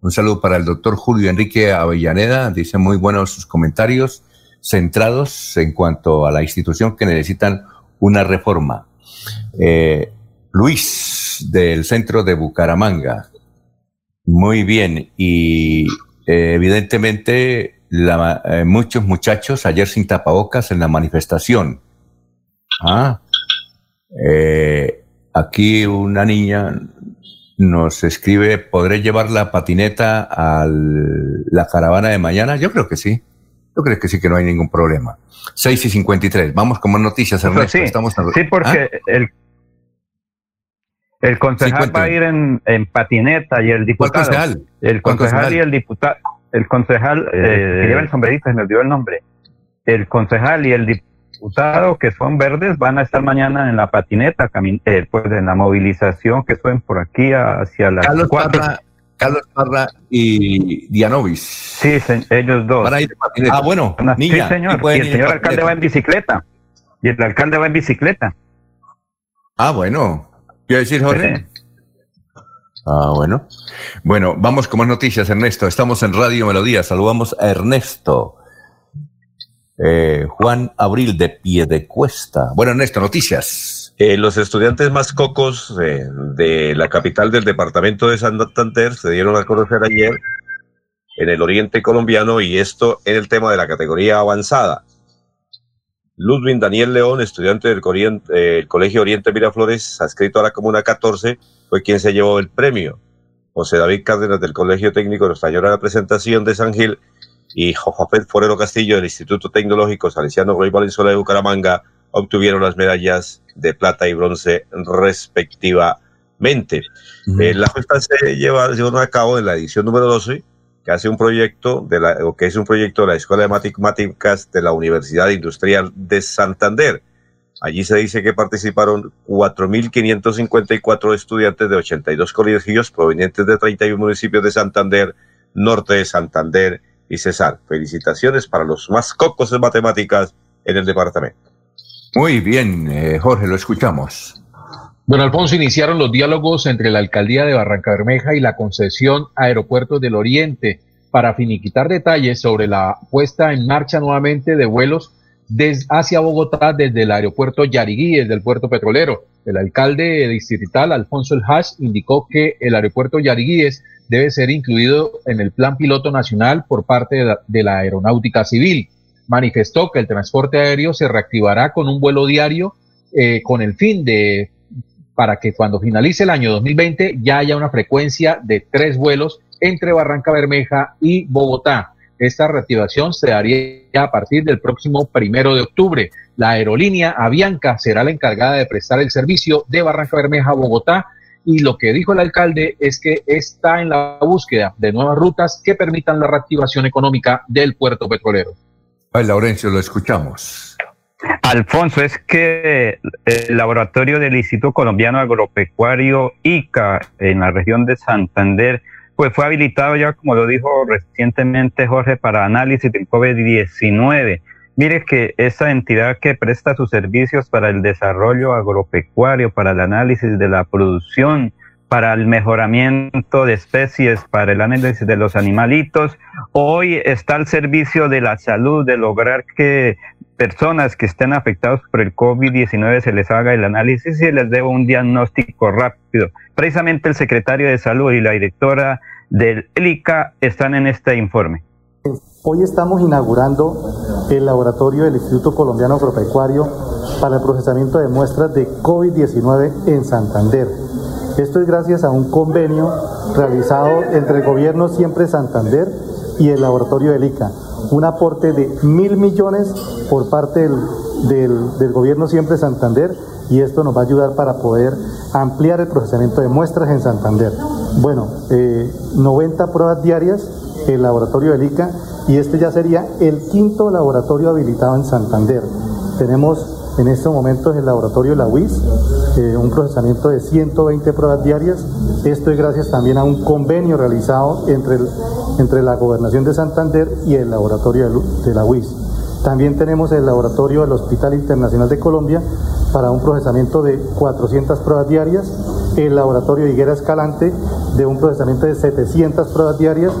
Speaker 2: un saludo para el doctor Julio Enrique Avellaneda. Dice muy buenos sus comentarios centrados en cuanto a la institución que necesitan una reforma. Eh, Luis, del centro de Bucaramanga. Muy bien. Y eh, evidentemente eh, muchos muchachos ayer sin tapabocas en la manifestación. Ah, aquí una niña nos escribe, ¿podré llevar la patineta a la caravana de mañana? Yo creo que sí. Yo creo que sí que no hay ningún problema. 6 y 53. Vamos con más noticias, Ernesto.
Speaker 3: Sí,
Speaker 2: Estamos
Speaker 3: sí porque ¿Ah? el, el concejal va a ir en, en, patineta y el diputado.
Speaker 2: concejal?
Speaker 3: El concejal, y el diputado. El concejal, eh, que lleva el sombrerito, se me olvidó el nombre. El concejal y el diputado, que son verdes, van a estar mañana en la patineta, eh, pues en la movilización que suben por aquí hacia las
Speaker 2: Carlos cuatro. Carlos Parra y Dianovis.
Speaker 3: Sí, ellos dos.
Speaker 2: ah, bueno,
Speaker 3: niña, sí, señor. Y el señor alcalde va en bicicleta. Y el alcalde va en bicicleta.
Speaker 2: Ah, bueno. ¿Quiero decir, Jorge? Ah, bueno. Bueno, vamos con más noticias, Ernesto. Estamos en Radio Melodía. Saludamos a Ernesto. Eh, Juan Abril de Piedecuesta. Bueno, Ernesto, noticias.
Speaker 9: Eh, los estudiantes más cocos de la capital del departamento de Santander se dieron a conocer ayer en el oriente colombiano y esto en el tema de la categoría avanzada. Ludwig Daniel León, estudiante del Colegio Oriente Miraflores, adscrito a la Comuna 14, fue quien se llevó el premio. José David Cárdenas del Colegio Técnico nos a la presentación de San Gil y Jofapet Forero Castillo del Instituto Tecnológico Salesiano Roy Valenzuela de Bucaramanga obtuvieron las medallas de plata y bronce respectivamente. Eh, la fiesta se lleva, a cabo en la edición número 12, que hace un proyecto de la, que es un proyecto de la Escuela de Matemáticas de la Universidad Industrial de Santander. Allí se dice que participaron 4.554 estudiantes de 82 colegios provenientes de 31 municipios de Santander, norte de Santander y Cesar. Felicitaciones para los más cocos de matemáticas en el departamento.
Speaker 2: Muy bien, eh, Jorge, lo escuchamos.
Speaker 12: Don Alfonso, iniciaron los diálogos entre la alcaldía de Barranca Bermeja y la concesión Aeropuertos del Oriente para finiquitar detalles sobre la puesta en marcha nuevamente de vuelos desde, hacia Bogotá desde el aeropuerto Yariguí, desde el puerto petrolero. El alcalde distrital, Alfonso El Hash, indicó que el aeropuerto Yariguíes debe ser incluido en el plan piloto nacional por parte de la aeronáutica civil manifestó que el transporte aéreo se reactivará con un vuelo diario eh, con el fin de, para que cuando finalice el año 2020 ya haya una frecuencia de tres vuelos entre Barranca Bermeja y Bogotá. Esta reactivación se daría a partir del próximo primero de octubre. La aerolínea Avianca será la encargada de prestar el servicio de Barranca Bermeja a Bogotá y lo que dijo el alcalde es que está en la búsqueda de nuevas rutas que permitan la reactivación económica del puerto petrolero.
Speaker 2: Ay, Laurencio, lo escuchamos.
Speaker 3: Alfonso, es que el laboratorio del Instituto Colombiano Agropecuario ICA en la región de Santander, pues fue habilitado ya, como lo dijo recientemente Jorge, para análisis del COVID-19. Mire que esa entidad que presta sus servicios para el desarrollo agropecuario, para el análisis de la producción, para el mejoramiento de especies, para el análisis de los animalitos, hoy está al servicio de la salud, de lograr que personas que estén afectadas por el COVID-19 se les haga el análisis y les dé un diagnóstico rápido. Precisamente el secretario de salud y la directora del ELICA están en este informe.
Speaker 38: Hoy estamos inaugurando el laboratorio del Instituto Colombiano Agropecuario para el procesamiento de muestras de COVID-19 en Santander. Esto es gracias a un convenio realizado entre el gobierno Siempre Santander y el laboratorio del ICA. Un aporte de mil millones por parte del, gobierno Siempre Santander y esto nos va a ayudar para poder ampliar el procesamiento de muestras en Santander. Bueno, 90 eh, pruebas diarias el laboratorio del ICA y este ya sería el quinto laboratorio habilitado en Santander. Tenemos en estos momentos el laboratorio La UIS, eh, un procesamiento de 120 pruebas diarias. Esto es gracias también a un convenio realizado entre, entre la Gobernación de Santander y el laboratorio de la UIS. También tenemos el laboratorio del Hospital Internacional de Colombia para un procesamiento de 400 pruebas diarias, el laboratorio de Higuera Escalante de un procesamiento de 700 pruebas diarias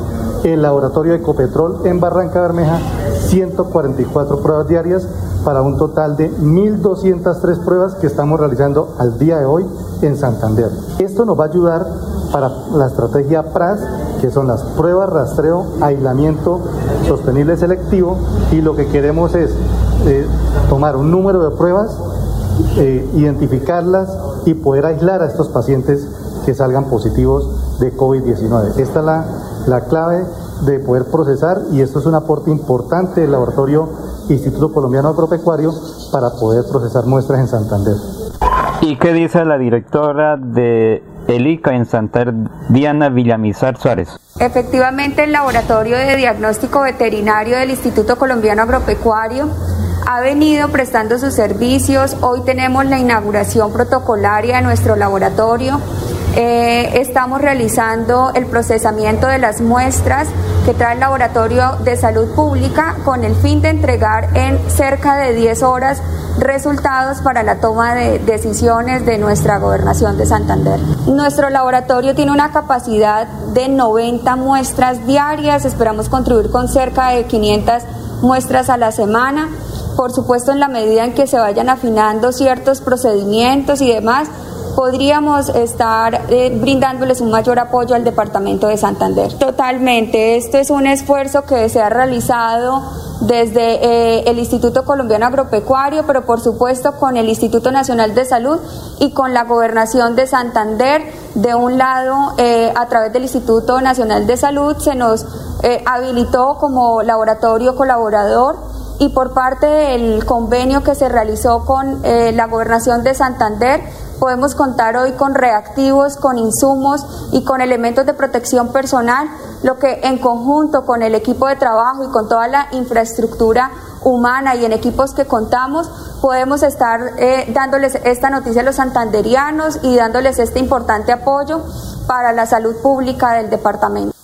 Speaker 38: el laboratorio de Ecopetrol en Barranca Bermeja 144 pruebas diarias para un total de 1.203 pruebas que estamos realizando al día de hoy en Santander. Esto nos va a ayudar para la estrategia PRAS, que son las pruebas, rastreo, aislamiento sostenible selectivo, y lo que queremos es eh, tomar un número de pruebas, eh, identificarlas y poder aislar a estos pacientes que salgan positivos de COVID-19. Esta es la la clave de poder procesar y esto es un aporte importante del laboratorio Instituto Colombiano Agropecuario para poder procesar muestras en Santander.
Speaker 3: ¿Y qué dice la directora de ELICA en Santander, Diana Villamizar Suárez?
Speaker 39: Efectivamente, el laboratorio de diagnóstico veterinario del Instituto Colombiano Agropecuario ha venido prestando sus servicios. Hoy tenemos la inauguración protocolaria de nuestro laboratorio eh, estamos realizando el procesamiento de las muestras que trae el Laboratorio de Salud Pública con el fin de entregar en cerca de 10 horas resultados para la toma de decisiones de nuestra gobernación de Santander. Nuestro laboratorio tiene una capacidad de 90 muestras diarias, esperamos contribuir con cerca de 500 muestras a la semana. Por supuesto, en la medida en que se vayan afinando ciertos procedimientos y demás, podríamos estar eh, brindándoles un mayor apoyo al Departamento de Santander. Totalmente, esto es un esfuerzo que se ha realizado desde eh, el Instituto Colombiano Agropecuario, pero por supuesto con el Instituto Nacional de Salud y con la Gobernación de Santander. De un lado, eh, a través del Instituto Nacional de Salud se nos habilitó como laboratorio colaborador y por parte del convenio que se realizó con la Gobernación de Santander, Podemos contar hoy con reactivos, con insumos y con elementos de protección personal, lo que en conjunto con el equipo de trabajo y con toda la infraestructura humana y en equipos que contamos, podemos estar eh, dándoles esta noticia a los santanderianos y dándoles este importante apoyo para la salud pública del departamento.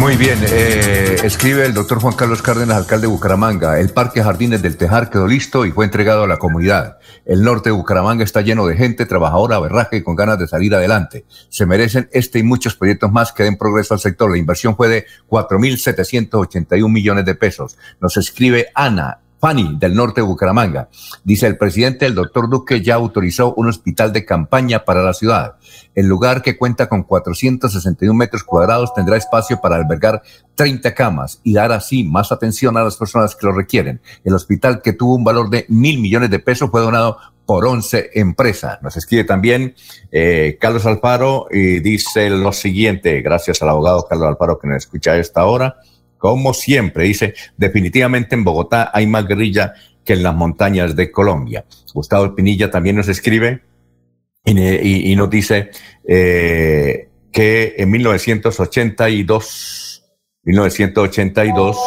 Speaker 2: Muy bien, eh, escribe el doctor Juan Carlos Cárdenas, alcalde de Bucaramanga. El Parque Jardines del Tejar quedó listo y fue entregado a la comunidad. El norte de Bucaramanga está lleno de gente trabajadora, berraje y con ganas de salir adelante. Se merecen este y muchos proyectos más que den progreso al sector. La inversión fue de 4.781 millones de pesos. Nos escribe Ana. Fanny, del norte de Bucaramanga. Dice el presidente, el doctor Duque ya autorizó un hospital de campaña para la ciudad. El lugar que cuenta con 461 metros cuadrados tendrá espacio para albergar 30 camas y dar así más atención a las personas que lo requieren. El hospital que tuvo un valor de mil millones de pesos fue donado por 11 empresas. Nos escribe también eh, Carlos Alfaro y dice lo siguiente, gracias al abogado Carlos Alfaro que nos escucha a esta hora como siempre, dice, definitivamente en Bogotá hay más guerrilla que en las montañas de Colombia. Gustavo Pinilla también nos escribe, y, nos dice eh, que en 1982, 1982,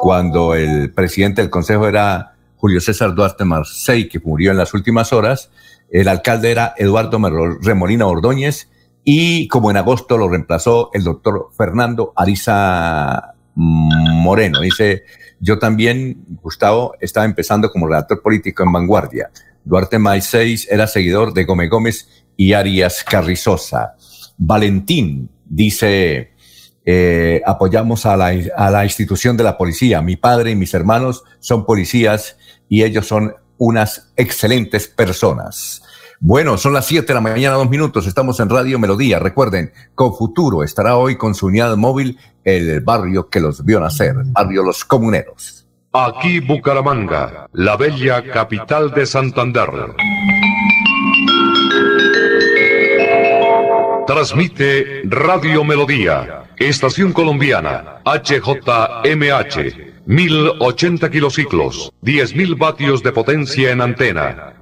Speaker 2: cuando el presidente del Consejo era Julio César Duarte Marcey, que murió en las últimas horas, el alcalde era Eduardo Remolina Ordóñez y como en agosto lo reemplazó el doctor Fernando Ariza Moreno. Dice, yo también, Gustavo, estaba empezando como redactor político en Vanguardia. Duarte Maiseis era seguidor de Gómez Gómez y Arias Carrizosa. Valentín dice, eh, apoyamos a la, a la institución de la policía. Mi padre y mis hermanos son policías y ellos son unas excelentes personas. Bueno, son las 7 de la mañana, dos minutos. Estamos en Radio Melodía. Recuerden, con Futuro estará hoy con su unidad móvil el barrio que los vio nacer, barrio Los Comuneros.
Speaker 40: Aquí Bucaramanga, la bella capital de Santander. Transmite Radio Melodía, Estación Colombiana, HJMH. 1080 kilociclos, 10.000 vatios de potencia en antena,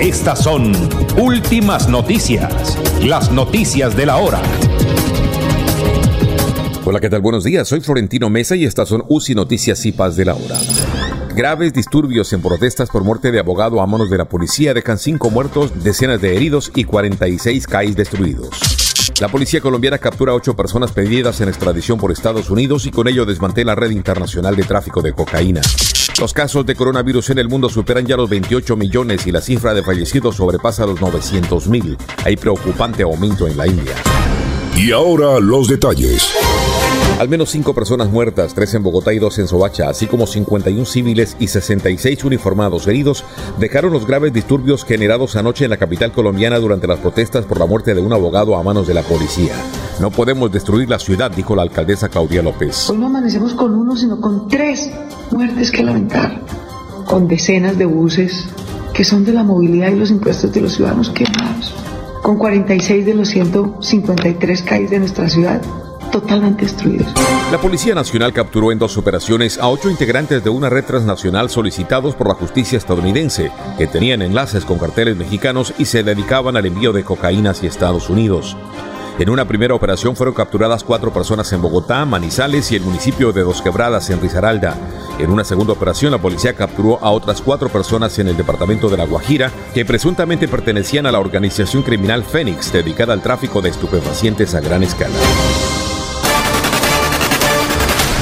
Speaker 17: Estas son últimas noticias, las noticias de la hora.
Speaker 37: Hola, ¿qué tal? Buenos días, soy Florentino Mesa y estas son UCI Noticias y Paz de la hora. Graves disturbios en protestas por muerte de abogado a manos de la policía dejan cinco muertos, decenas de heridos y 46 CAIs destruidos. La policía colombiana captura a ocho personas pedidas en extradición por Estados Unidos y con ello desmantela la red internacional de tráfico de cocaína. Los casos de coronavirus en el mundo superan ya los 28 millones y la cifra de fallecidos sobrepasa los 900 mil. Hay preocupante aumento en la India.
Speaker 40: Y ahora los detalles.
Speaker 37: Al menos cinco personas muertas, tres en Bogotá y dos en Soacha, así como 51 civiles y 66 uniformados heridos, dejaron los graves disturbios generados anoche en la capital colombiana durante las protestas por la muerte de un abogado a manos de la policía. No podemos destruir la ciudad, dijo la alcaldesa Claudia López.
Speaker 41: Hoy no amanecemos con uno, sino con tres muertes que lamentar, con decenas de buses que son de la movilidad y los impuestos de los ciudadanos quemados, con 46 de los 153 calles de nuestra ciudad totalmente destruidos.
Speaker 37: La Policía Nacional capturó en dos operaciones a ocho integrantes de una red transnacional solicitados por la justicia estadounidense, que tenían enlaces con carteles mexicanos y se dedicaban al envío de cocaína hacia Estados Unidos. En una primera operación fueron capturadas cuatro personas en Bogotá, Manizales y el municipio de Dos Quebradas, en Risaralda. En una segunda operación, la policía capturó a otras cuatro personas en el departamento de La Guajira que presuntamente pertenecían a la organización criminal Fénix, dedicada al tráfico de estupefacientes a gran escala.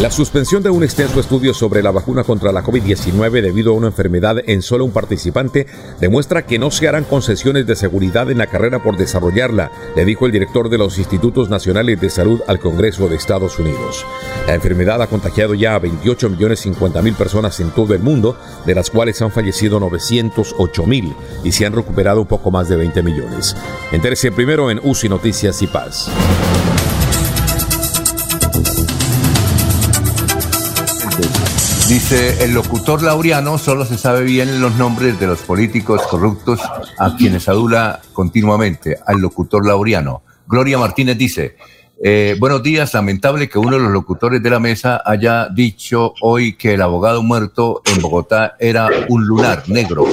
Speaker 37: La suspensión de un extenso estudio sobre la vacuna contra la COVID-19 debido a una enfermedad en solo un participante demuestra que no se harán concesiones de seguridad en la carrera por desarrollarla, le dijo el director de los Institutos Nacionales de Salud al Congreso de Estados Unidos. La enfermedad ha contagiado ya a 28 millones 50 mil personas en todo el mundo, de las cuales han fallecido 908 mil y se han recuperado un poco más de 20 millones. Entérese primero en UCI Noticias y Paz.
Speaker 2: Dice el locutor Laureano, solo se sabe bien los nombres de los políticos corruptos a quienes adula continuamente, al locutor Laureano. Gloria Martínez dice, eh, buenos días, lamentable que uno de los locutores de la mesa haya dicho hoy que el abogado muerto en Bogotá era un lunar negro.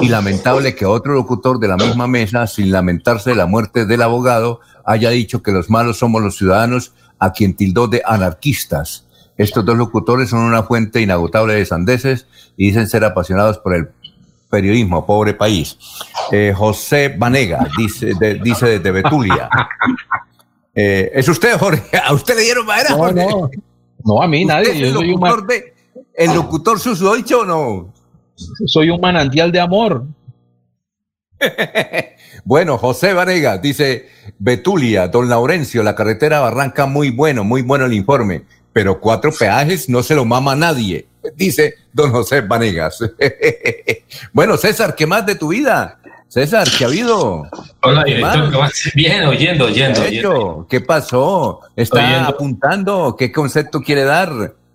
Speaker 2: Y lamentable que otro locutor de la misma mesa, sin lamentarse de la muerte del abogado, haya dicho que los malos somos los ciudadanos a quien tildó de anarquistas. Estos dos locutores son una fuente inagotable de sandeces y dicen ser apasionados por el periodismo, pobre país. Eh, José Vanega dice, de- dice desde Betulia. Eh, ¿Es usted, Jorge? ¿A usted le dieron madera,
Speaker 12: No,
Speaker 2: Jorge?
Speaker 12: no. No, a mí nadie.
Speaker 2: ¿Usted es el
Speaker 12: soy un,
Speaker 2: locutor,
Speaker 12: ma-
Speaker 2: de, el locutor Susuoicho o no?
Speaker 12: soy un manantial de amor. [laughs]
Speaker 2: Bueno, José Vanega dice, Betulia, don Laurencio, la carretera Barranca, muy bueno, muy bueno el informe, pero cuatro peajes no se lo mama nadie, dice don José Vanegas. [laughs] bueno, César, ¿qué más de tu vida? César, ¿qué ha habido?
Speaker 7: Hola,
Speaker 2: ¿Qué
Speaker 7: director. ¿cómo? Bien, oyendo, oyendo,
Speaker 2: ¿Qué
Speaker 7: oyendo.
Speaker 2: ¿Qué pasó? ¿Está
Speaker 7: Oyendo.
Speaker 2: apuntando? ¿Qué concepto quiere dar?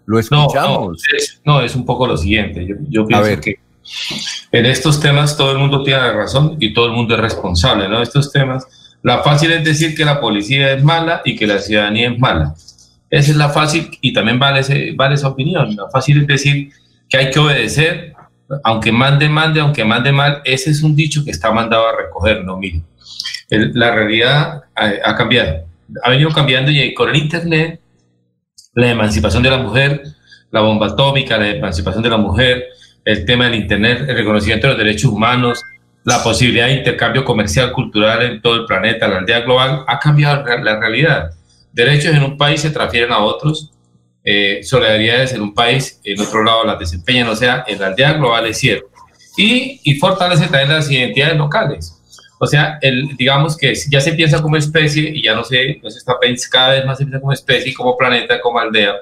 Speaker 2: Lo
Speaker 7: No, no,
Speaker 2: escuchamos.
Speaker 7: es, no, es un poco lo siguiente. Yo, yo pienso
Speaker 2: ver.
Speaker 7: que en estos temas todo el mundo tiene la razón y todo el mundo es responsable, ¿no? Estos temas, la fácil es decir que la policía es mala y que la ciudadanía es mala. Esa es la fácil y también vale, vale esa opinión. La fácil es decir que hay que obedecer, aunque mande, mande, aunque mande mal. Ese es un dicho que está mandado a recoger, no mire. La realidad ha, ha cambiado, ha venido cambiando y con el Internet, la emancipación de la mujer, la bomba atómica, la emancipación de la mujer, el tema del Internet, el reconocimiento de los derechos humanos, la posibilidad de intercambio comercial, cultural en todo el planeta, la aldea global, ha cambiado la realidad. Derechos en un país se transfieren a otros, eh, solidaridades en un país, en otro lado las desempeñan, o sea, en la aldea global es cierto. Y, y fortalece también las identidades locales. O sea, el, digamos que ya se piensa como especie y ya no se, no se está pens- cada vez más se piensa como especie, como planeta, como aldea,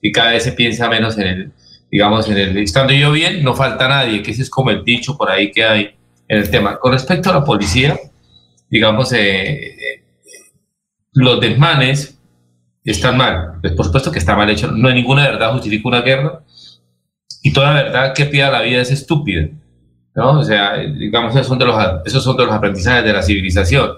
Speaker 7: y cada vez se piensa menos en el, digamos, en el estando yo bien, no falta nadie, que ese es como el dicho por ahí que hay en el tema. Con respecto a la policía, digamos, eh, eh, los desmanes están mal. Pues, por supuesto que está mal hecho. No hay ninguna verdad justifica una guerra. Y toda verdad que pida la vida es estúpida. ¿no? O sea, digamos, esos son, de los, esos son de los aprendizajes de la civilización.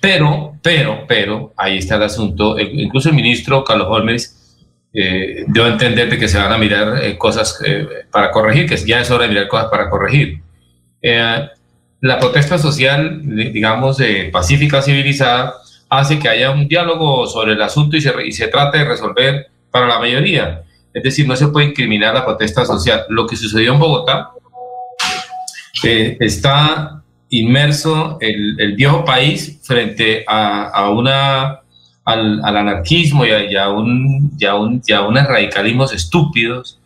Speaker 7: Pero, pero, pero, ahí está el asunto. Incluso el ministro Carlos Holmes eh, dio a entender de que se van a mirar eh, cosas eh, para corregir, que ya es hora de mirar cosas para corregir. La protesta social, di- digamos, pacífica, civilizada, hace que haya un diálogo sobre el asunto y se, y se trate de resolver para la mayoría. Es decir, no se puede incriminar la protesta social. Lo que sucedió en Bogotá eh, está inmerso el, el viejo país frente a, a una, al, al anarquismo y a, y a un, y a un- y unos radicalismos estúpidos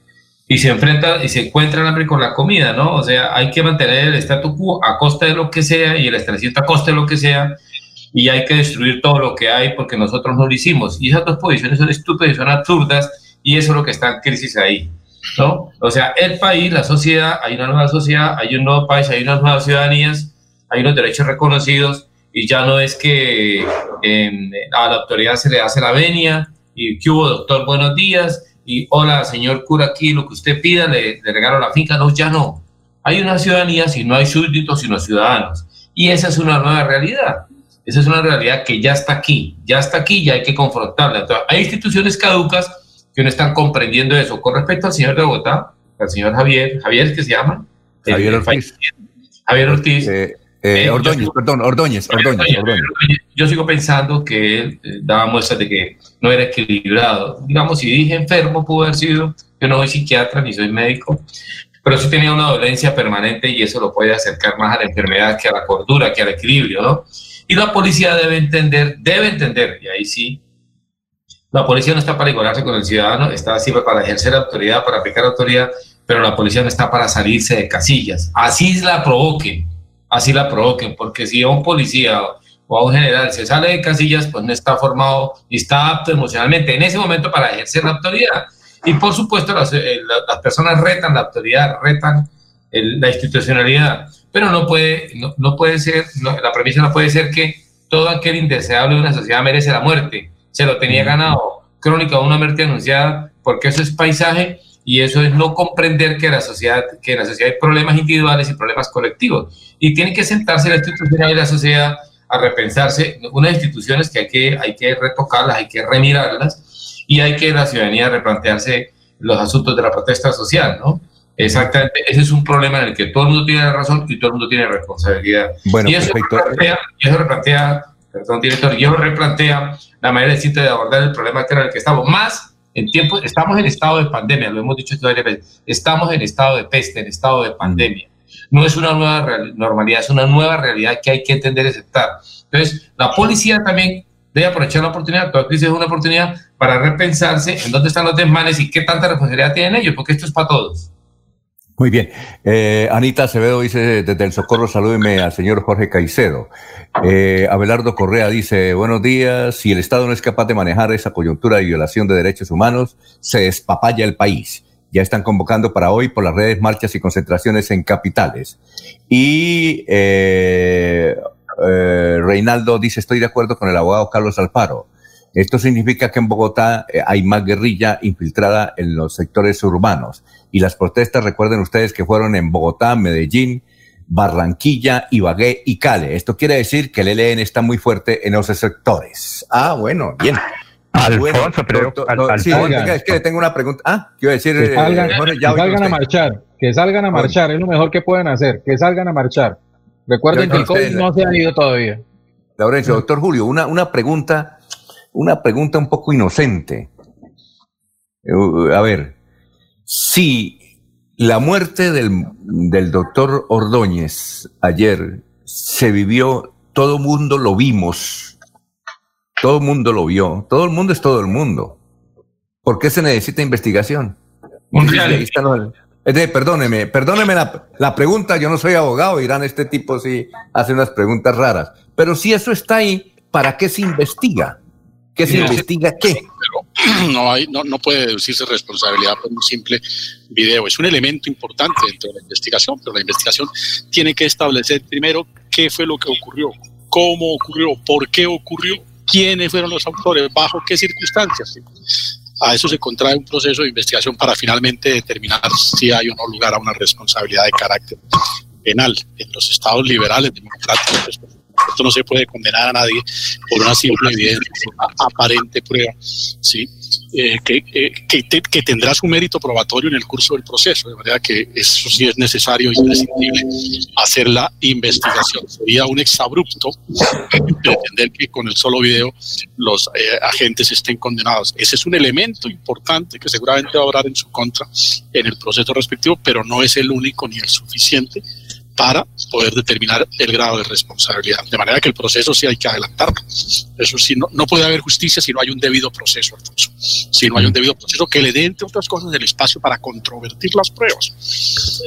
Speaker 7: y se enfrenta y se encuentra el hambre con la comida, ¿no? O sea, hay que mantener el statu quo a costa de lo que sea y el establecimiento a costa de lo que sea y hay que destruir todo lo que hay porque nosotros no lo hicimos. Y esas dos posiciones son estúpidas son absurdas y eso es lo que está en crisis ahí, ¿no? O sea, el país, la sociedad, hay una nueva sociedad, hay un nuevo país, hay unas nuevas ciudadanías, hay unos derechos reconocidos y ya no es que eh, a la autoridad se le hace la venia y que hubo doctor, buenos días y hola señor cura aquí, lo que usted pida, le, le regalo la finca, no, ya no. Hay una ciudadanía si no hay súbditos, sino ciudadanos. Y esa es una nueva realidad. Esa es una realidad que ya está aquí, ya está aquí y hay que confrontarla. Entonces, hay instituciones caducas que no están comprendiendo eso. Con respecto al señor de Bogotá, al señor Javier, Javier, ¿qué se llama?
Speaker 2: Javier
Speaker 7: El- el
Speaker 2: Ortiz.
Speaker 7: Javier Ortiz.
Speaker 2: Eh,
Speaker 7: Eh,
Speaker 2: Ordóñez,
Speaker 7: yo-
Speaker 2: perdón, Ordóñez, Ordóñez, Ordóñez.
Speaker 7: Yo sigo pensando que él eh, daba muestras de que no era equilibrado. Digamos, si dije enfermo, pudo haber sido. Yo no soy psiquiatra ni soy médico, pero sí tenía una dolencia permanente y eso lo puede acercar más a la enfermedad que a la cordura, que al equilibrio, ¿no? Y la policía debe entender, debe entender, y ahí sí, La policía no está para igualarse con el ciudadano, está siempre para ejercer autoridad, para aplicar autoridad, pero la policía no está para salirse de casillas. Así la provoquen, así la provoquen, porque si a un policía o a un general se sale de casillas, pues no está formado y está apto emocionalmente en ese momento para ejercer la autoridad. Y por supuesto las, eh, las personas retan la autoridad, retan la institucionalidad, pero no puede, no, puede ser, la premisa no puede ser que todo aquel indeseable de una sociedad merece la muerte. Se lo tenía ganado. Crónica de una muerte anunciada, porque eso es paisaje y eso es no comprender que la sociedad, que en la sociedad hay problemas individuales y problemas colectivos. Y tiene que sentarse la institucionalidad y la sociedad a repensarse unas instituciones que hay que, hay que retocarlas, hay que remirarlas y hay que la ciudadanía replantearse los asuntos de la protesta social, ¿no? Exactamente, ese es un problema en el que todo el mundo tiene razón y todo el mundo tiene responsabilidad.
Speaker 2: Bueno,
Speaker 7: y eso replantea, y eso replantea, perdón, director, y eso replantea la manera distinta de abordar el problema que era el que estamos. Más en tiempo, estamos en estado de pandemia, lo hemos dicho varias veces, estamos en estado de peste, en estado de pandemia. No es una nueva normalidad, es una nueva realidad que hay que entender y aceptar. Entonces, la policía también debe aprovechar la oportunidad, toda crisis es una oportunidad para repensarse en dónde están los desmanes y qué tanta responsabilidad tienen ellos, porque esto es para todos.
Speaker 2: Muy bien. Eh, Anita Acevedo dice desde el Socorro, salúdeme al señor Jorge Caicedo. Eh, Abelardo Correa dice, buenos días, si el Estado no es capaz de manejar esa coyuntura de violación de derechos humanos, se despapalla el país. Ya están convocando para hoy por las redes marchas y concentraciones en capitales. Y eh, Reinaldo dice, estoy de acuerdo con el abogado Carlos Alfaro. Esto significa que en Bogotá hay más guerrilla infiltrada en los sectores urbanos y las protestas, recuerden ustedes que fueron en Bogotá, Medellín, Barranquilla, Ibagué y Cale. Esto quiere decir que el ELN está muy fuerte en esos sectores. Ah, bueno, bien.
Speaker 5: Alfonso, pero
Speaker 2: sí, es que tengo una pregunta. Ah, quiero decir,
Speaker 12: que salgan, eh, salgan a marchar, que salgan a marchar, es lo mejor que pueden hacer, que salgan a marchar. Recuerden que el COVID no se ha ido todavía.
Speaker 2: Laurencio, doctor Julio, una, una pregunta, una pregunta un poco inocente. Uh, a ver, si la muerte del, del doctor Ordóñez ayer se vivió, todo el mundo lo vimos, todo el mundo lo vio, todo el mundo es todo el mundo. ¿Por qué se necesita investigación? Un perdóneme, perdóneme la, la, pregunta, yo no soy abogado, Irán, este tipo sí hace unas preguntas raras, pero si eso está ahí, ¿para qué se investiga? ¿Qué se investiga qué?
Speaker 5: Pero [clears throat] no, hay, no, no puede deducirse responsabilidad por un simple video. Es un elemento importante dentro de la investigación, pero la investigación tiene que establecer primero qué fue lo que ocurrió, cómo ocurrió, por qué ocurrió, quiénes fueron los autores, bajo qué circunstancias. A eso se contrae un proceso de investigación para finalmente determinar si hay o no lugar a una responsabilidad de carácter penal. En los estados liberales democráticos esto no se puede condenar a nadie por una simple evidencia, aparente prueba, ¿sí? Eh, que, eh, que, tendrá su mérito probatorio en el curso del proceso, de manera que eso sí es necesario y imprescindible hacer la investigación. Sería un exabrupto pretender que con el solo video los eh, agentes estén condenados. Ese es un elemento importante que seguramente va a obrar en su contra en el proceso respectivo, pero no es el único ni el suficiente para poder determinar el grado de responsabilidad. De manera que el proceso sí hay que adelantarlo. Eso sí, no, no puede haber justicia si no hay un debido proceso, Alfonso. Si no hay un debido proceso que le dé, entre otras cosas, el espacio para controvertir las pruebas.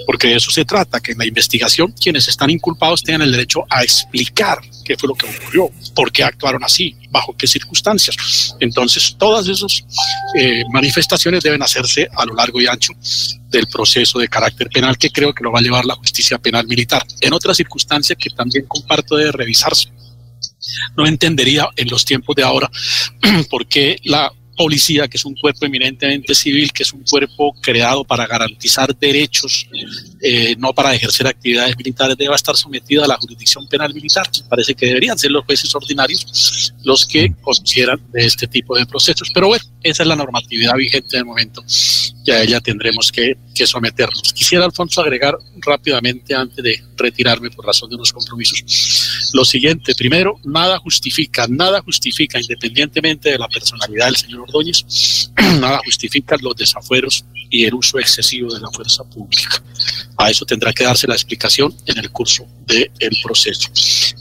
Speaker 5: Porque de eso se trata, que en la investigación quienes están inculpados tengan el derecho a explicar qué fue lo que ocurrió, por qué actuaron así, bajo qué circunstancias. Entonces, todas esas eh, manifestaciones deben hacerse a lo largo y ancho del proceso de carácter penal que creo que lo va a llevar la justicia penal militar. En otra circunstancia que también comparto de revisarse, no entendería en los tiempos de ahora [clears throat] por qué la policía, que es un cuerpo eminentemente civil, que es un cuerpo creado para garantizar derechos, eh, no para ejercer actividades militares, debe estar sometida a la jurisdicción penal militar. Parece que deberían ser los jueces ordinarios los que consideran de este tipo de procesos. Pero bueno, esa es la normatividad vigente del momento y a ella tendremos que, que someternos. Quisiera, Alfonso, agregar rápidamente antes de retirarme por razón de unos compromisos. Lo siguiente, primero, nada justifica, nada justifica, independientemente de la personalidad del señor Ordóñez, [clears throat] nada justifica los desafueros y el uso excesivo de la fuerza pública. A eso tendrá que darse la explicación en el curso del proceso.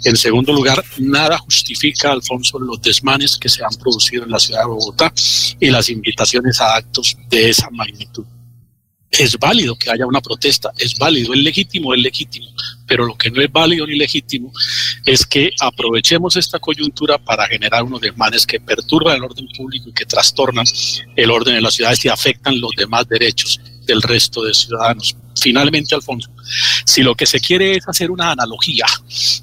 Speaker 5: En segundo lugar, nada justifica, Alfonso, los desmanes que se han producido en la ciudad de Bogotá y las invitaciones a actos de esa magnitud es válido que haya una protesta, es válido, es legítimo, es legítimo, pero lo que no es válido ni legítimo es que aprovechemos esta coyuntura para generar unos desmanes que perturban el orden público y que trastornan el orden de las ciudades y afectan los demás derechos del resto de ciudadanos. Finalmente, Alfonso, si lo que se quiere es hacer una analogía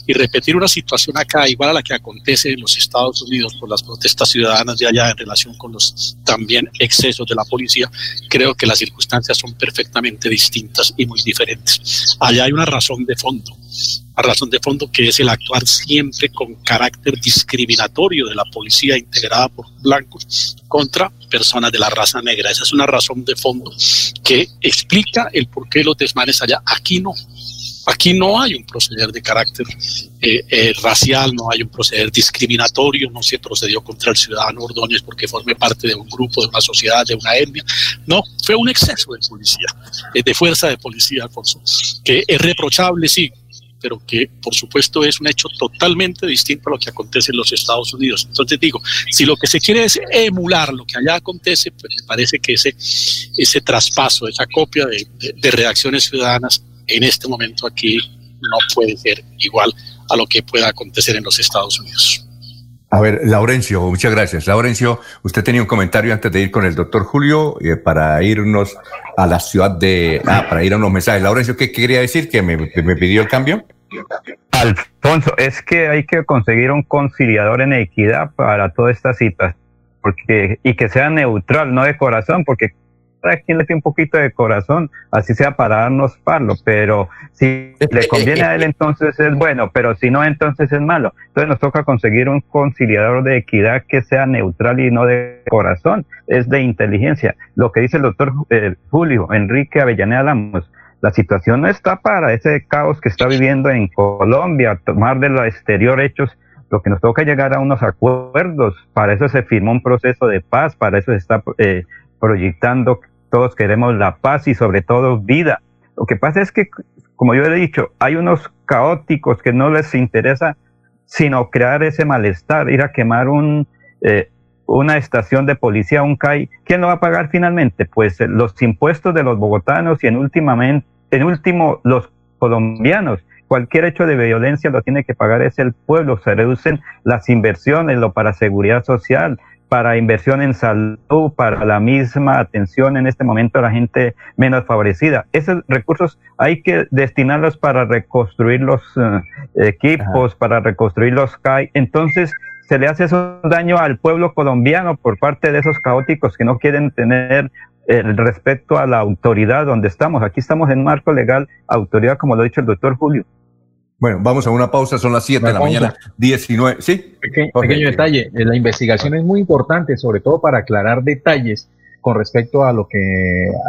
Speaker 5: y repetir una situación acá igual a la que acontece en los Estados Unidos por las protestas ciudadanas de allá en relación con los también excesos de la policía, creo que las circunstancias son perfectamente distintas y muy diferentes. Allá hay una razón de fondo a razón de fondo que es el actuar siempre con carácter discriminatorio de la policía integrada por blancos contra personas de la raza negra. Esa es una razón de fondo que explica el por qué los desmanes allá. Aquí no. Aquí no hay un proceder de carácter eh, eh, racial, no hay un proceder discriminatorio, no se procedió contra el ciudadano Ordóñez porque forme parte de un grupo, de una sociedad, de una etnia. No, fue un exceso de policía, eh, de fuerza de policía, Alfonso, que es reprochable, sí, pero que por supuesto es un hecho totalmente distinto a lo que acontece en los Estados Unidos. Entonces digo, si lo que se quiere es emular lo que allá acontece, pues me parece que ese, ese traspaso, esa copia de, de, reacciones ciudadanas en este momento aquí no puede ser igual a lo que pueda acontecer en los Estados Unidos.
Speaker 2: A ver, Laurencio, muchas gracias. Laurencio, usted tenía un comentario antes de ir con el doctor Julio eh, para irnos a la ciudad de... Ah, para ir a unos mensajes. Laurencio, ¿qué quería decir? ¿Que me, me pidió el cambio?
Speaker 3: Alfonso, es que hay que conseguir un conciliador en equidad para toda esta cita, porque, y que sea neutral, no de corazón, porque cada quien le tiene un poquito de corazón, así sea para darnos palo, pero si [laughs] le conviene a él entonces es bueno, pero si no entonces es malo. Entonces nos toca conseguir un conciliador de equidad que sea neutral y no de corazón, es de inteligencia. Lo que dice el doctor eh, Julio Enrique Avellaneda Lamos, la situación no está para ese caos que está viviendo en Colombia, tomar de lo exterior hechos, lo que nos toca llegar a unos acuerdos, para eso se firmó un proceso de paz, para eso se está eh, proyectando, todos queremos la paz y sobre todo vida. Lo que pasa es que, como yo he dicho, hay unos caóticos que no les interesa sino crear ese malestar, ir a quemar un, eh, una estación de policía, un CAI. ¿Quién lo va a pagar finalmente? Pues eh, los impuestos de los bogotanos y en últimamente en último, los colombianos. Cualquier hecho de violencia lo tiene que pagar es el pueblo. Se reducen las inversiones, lo para seguridad social, para inversión en salud, para la misma atención en este momento a la gente menos favorecida. Esos recursos hay que destinarlos para reconstruir los eh, equipos, para reconstruir los CAI. Entonces, se le hace eso daño al pueblo colombiano por parte de esos caóticos que no quieren tener el respecto a la autoridad donde estamos. Aquí estamos en marco legal, autoridad, como lo ha dicho el doctor Julio.
Speaker 2: Bueno, vamos a una pausa, son las 7 de la mañana, 19. Sí.
Speaker 12: pequeño detalle, eh, la investigación es muy importante, sobre todo para aclarar detalles con respecto a lo que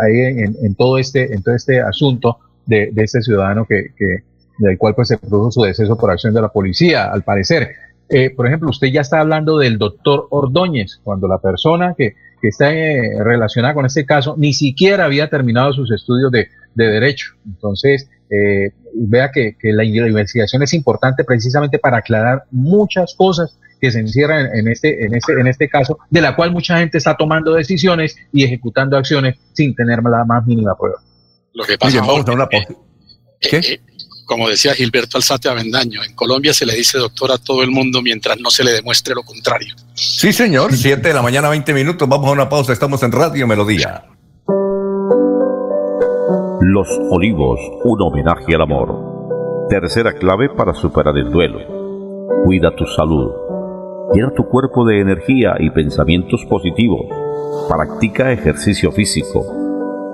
Speaker 12: hay en, todo este en todo este asunto de, este ciudadano que, que, del cual pues se produjo su deceso por acción de la policía, al parecer. Eh, por ejemplo, usted ya está hablando del doctor Ordóñez, cuando la persona que que está eh, relacionada con este caso ni siquiera había terminado sus estudios de, derecho. Entonces, eh, vea que, la, investigación es importante precisamente para aclarar muchas cosas que se encierran en este, en este, en este caso, de la cual mucha gente está tomando decisiones y ejecutando acciones sin tener la más mínima prueba.
Speaker 5: Lo que pasa, vamos a una ¿Qué? como decía Gilberto Alzate Avendaño, en Colombia se le dice doctor a todo el mundo mientras no se le demuestre lo contrario.
Speaker 2: Sí, señor, 7 de la mañana, 20 minutos, vamos a una pausa, estamos en Radio Melodía.
Speaker 10: Los Olivos, un homenaje al amor. Tercera clave para superar el duelo. Cuida tu salud. Llena tu cuerpo de energía y pensamientos positivos. Practica ejercicio físico.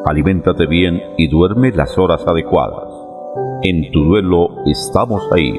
Speaker 10: Aliméntate bien y duerme las horas adecuadas. En tu duelo estamos ahí.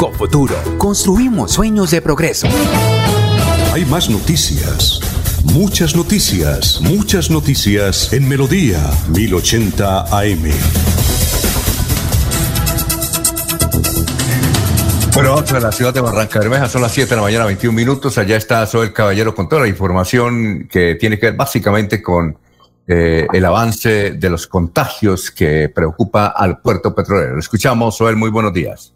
Speaker 11: Con futuro. construimos sueños de progreso.
Speaker 14: Hay más noticias. Muchas noticias, muchas noticias en Melodía 1080 AM.
Speaker 2: Bueno, vamos a la ciudad de Barranca Bermeja, son las 7 de la mañana, 21 minutos. Allá está Soel Caballero con toda la información que tiene que ver básicamente con eh, el avance de los contagios que preocupa al puerto petrolero. Lo escuchamos, Soel, muy buenos días.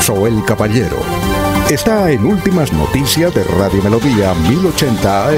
Speaker 14: Soel Caballero está en Últimas Noticias de Radio Melodía 1080 AM.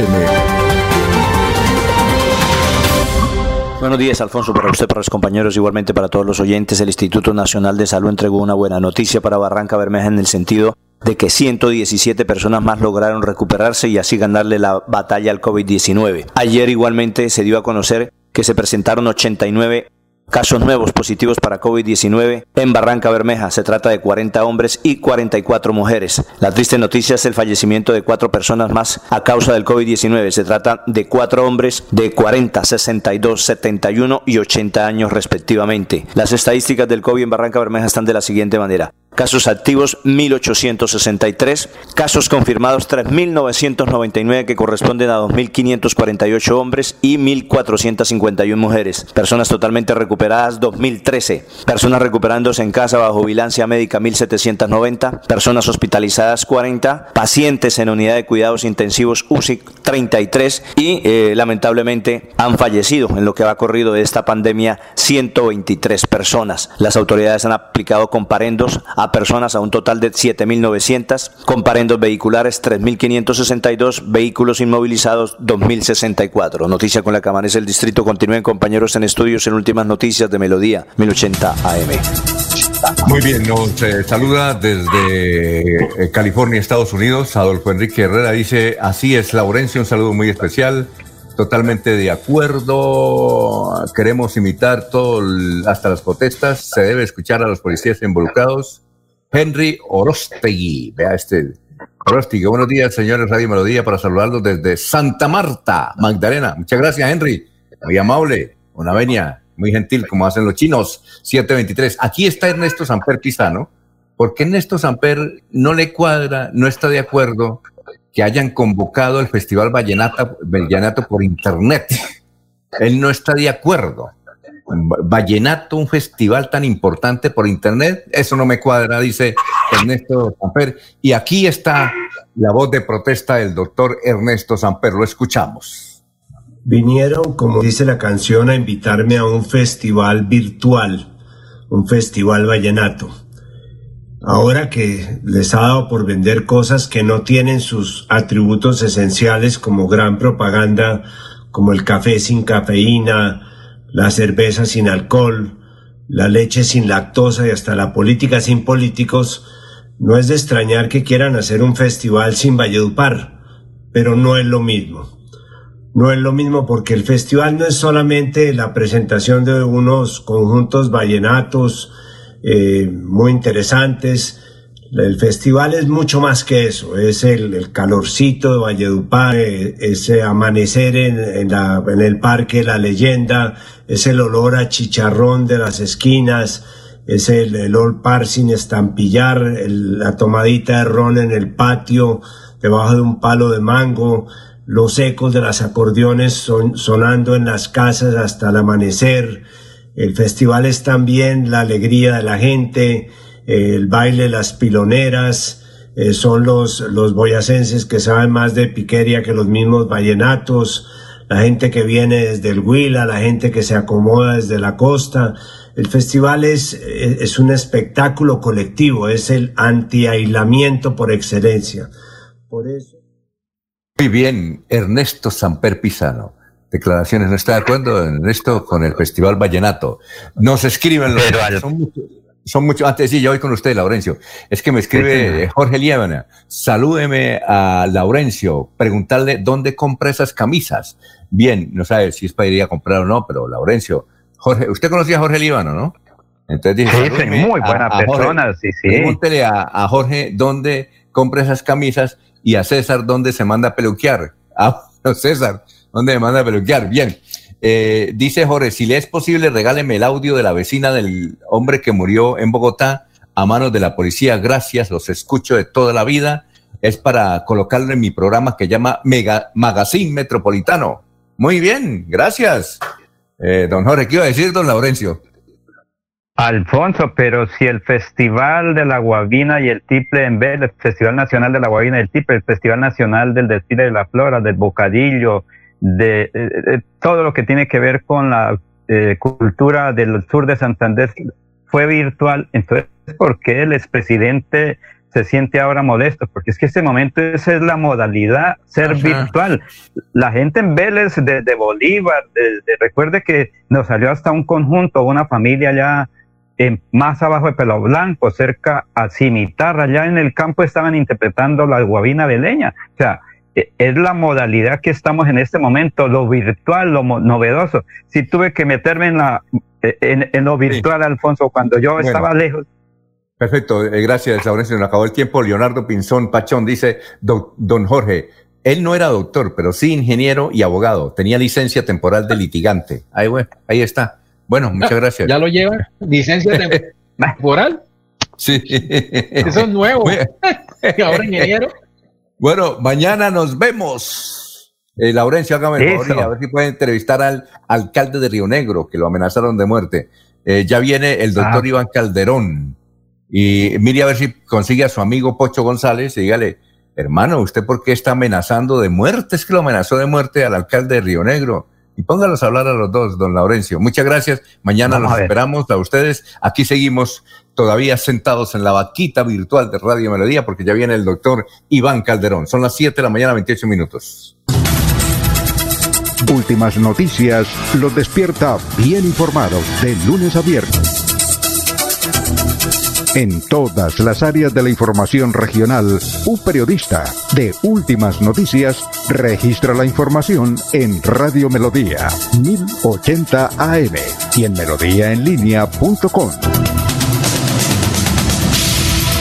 Speaker 42: Buenos días, Alfonso, para usted, para los compañeros, igualmente para todos los oyentes. El Instituto Nacional de Salud entregó una buena noticia para Barranca Bermeja en el sentido de que 117 personas más lograron recuperarse y así ganarle la batalla al COVID-19. Ayer igualmente se dio a conocer que se presentaron 89 Casos nuevos positivos para COVID-19 en Barranca Bermeja. Se trata de 40 hombres y 44 mujeres. La triste noticia es el fallecimiento de cuatro personas más a causa del COVID-19. Se trata de cuatro hombres de 40, 62, 71 y 80 años respectivamente. Las estadísticas del COVID en Barranca Bermeja están de la siguiente manera. Casos activos 1.863, casos confirmados 3.999 que corresponden a 2.548 hombres y 1.451 mujeres. Personas totalmente recuperadas 2.013. Personas recuperándose en casa bajo vigilancia médica 1.790. Personas hospitalizadas 40. Pacientes en unidad de cuidados intensivos UCI 33 y eh, lamentablemente han fallecido en lo que va corrido de esta pandemia 123 personas. Las autoridades han aplicado comparendos a personas a un total de 7.900, comparendos vehiculares 3.562, vehículos inmovilizados 2.064. Noticia con la que amanece el distrito. Continúen compañeros en estudios en últimas noticias de Melodía 1080 AM.
Speaker 2: Muy bien, nos eh, saluda desde eh, California, Estados Unidos, Adolfo Enrique Herrera. Dice, así es, Laurencio, un saludo muy especial totalmente de acuerdo. Queremos imitar todo, hasta las protestas. Se debe escuchar a los policías involucrados. Henry Orostegui. Vea este. Orostegui, buenos días, señores Radio Melodía, para saludarlos desde Santa Marta, Magdalena. Muchas gracias, Henry. Muy amable, una venia, muy gentil, como hacen los chinos. 723. Aquí está Ernesto Samper Pizano. porque Ernesto Samper no le cuadra, no está de acuerdo que hayan convocado el Festival Vallenato, Vallenato por Internet? Él no está de acuerdo. Vallenato, un festival tan importante por internet, eso no me cuadra, dice Ernesto Samper. Y aquí está la voz de protesta del doctor Ernesto Samper, lo escuchamos.
Speaker 43: Vinieron, como dice la canción, a invitarme a un festival virtual, un festival vallenato. Ahora que les ha dado por vender cosas que no tienen sus atributos esenciales como gran propaganda, como el café sin cafeína, la cerveza sin alcohol, la leche sin lactosa y hasta la política sin políticos, no es de extrañar que quieran hacer un festival sin Valledupar, pero no es lo mismo. No es lo mismo porque el festival no es solamente la presentación de unos conjuntos vallenatos eh, muy interesantes, el festival es mucho más que eso, es el, calorcito de Valledupar, eh, ese amanecer en, el parque La Leyenda, es el olor a chicharrón de las esquinas, es el, el old par sin estampillar, la tomadita de ron en el patio, debajo de un palo de mango, los ecos de las acordeones son, sonando en las casas hasta el amanecer. El festival es también la alegría de la gente, el baile, las piloneras, eh, son los, los boyacenses que saben más de piquería que los mismos vallenatos, la gente que viene desde el Huila, la gente que se acomoda desde la costa. El festival es, es un espectáculo colectivo, es el anti-aislamiento por excelencia. Por eso.
Speaker 2: Muy bien, Ernesto Samper Pizano. Declaraciones, ¿no está de acuerdo, Ernesto, con el Festival Vallenato? Nos escriben los... Pero, son muchos son mucho, antes sí, yo voy con usted, Laurencio. Es que me escribe Jorge Liébana. Salúdeme a Laurencio, preguntarle dónde compra esas camisas. Bien, no sabe si es para ir a comprar o no, pero Laurencio, Jorge, usted conocía a Jorge Líbano, ¿no?
Speaker 3: Entonces dije, sí, muy buena persona, sí, sí.
Speaker 2: Pregúntele a, a, Jorge dónde compra esas camisas y a César dónde se manda a peluquear. [laughs] Ah, César, ¿dónde me manda a peluquear? Bien. Eh, dice Jorge, si le es posible, regáleme el audio de la vecina del hombre que murió en Bogotá a manos de la policía. Gracias, los escucho de toda la vida. Es para colocarlo en mi programa que llama Mega Magazine Metropolitano. Muy bien, gracias. Eh, don Jorge, ¿qué iba a decir, don Laurencio?
Speaker 3: Alfonso, pero si el Festival de la Guavina y el Tiple en vez el Festival Nacional de la Guavina y el Tiple, el Festival Nacional del Desfile de la Flora, del Bocadillo, de, todo lo que tiene que ver con la eh, cultura del sur de Santander fue virtual, entonces, ¿por qué el expresidente se siente ahora molesto? Porque es que ese momento esa es la modalidad, ser virtual. La gente en Vélez de, Bolívar, recuerde que nos salió hasta un conjunto, una familia allá más abajo de Pelo Blanco, cerca a Cimitarra, allá en el campo estaban interpretando la guabina de leña. O sea, es la modalidad que estamos en este momento, lo virtual, lo novedoso. Si tuve que meterme en, la, e, en, lo virtual, Alfonso, cuando yo estaba lejos.
Speaker 2: Perfecto, eh, gracias, Laurencio. Nos acabó el tiempo. Leonardo Pinzón Pachón dice, don Jorge, él no era doctor, pero sí ingeniero y abogado. Tenía licencia temporal de litigante. Ahí, bueno, ahí está. Bueno, [laughs] muchas gracias.
Speaker 12: ¿Ya lo lleva? ¿Licencia [laughs] temporal?
Speaker 2: Sí.
Speaker 12: Eso es nuevo. [laughs] Ahora ingeniero.
Speaker 2: Bueno, mañana nos vemos. Eh, Laurencio, hágame el favor a ver si puede entrevistar al alcalde de Río Negro, que lo amenazaron de muerte. Eh, ya viene el doctor ah. Iván Calderón. Y mire a ver si consigue a su amigo Pocho González y dígale, hermano, ¿usted por qué está amenazando de muerte? Es que lo amenazó de muerte al alcalde de Río Negro y póngalos a hablar a los dos, don Laurencio. Muchas gracias. Mañana nos esperamos a ustedes. Aquí seguimos todavía sentados en la vaquita virtual de Radio Melodía porque ya viene el doctor Iván Calderón. Son las 7 de la mañana, 28 minutos.
Speaker 14: Últimas noticias los despierta bien informados de lunes a viernes. En todas las áreas de la información regional, un periodista de Últimas Noticias registra la información en Radio Melodía 1080 AM y en melodíaenlínea.com.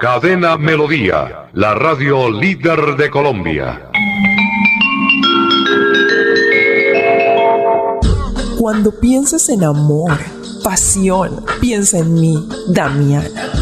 Speaker 40: Cadena Melodía, la radio líder de Colombia.
Speaker 44: Cuando pienses en amor, pasión. Piensa en mí, Damiana.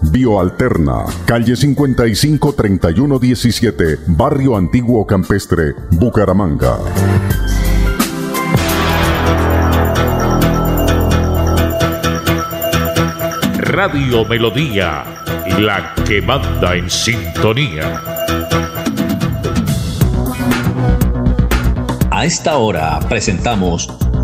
Speaker 14: Bioalterna, calle 55 31 17, Barrio Antiguo Campestre, Bucaramanga.
Speaker 45: Radio Melodía, la que manda en sintonía.
Speaker 17: A esta hora presentamos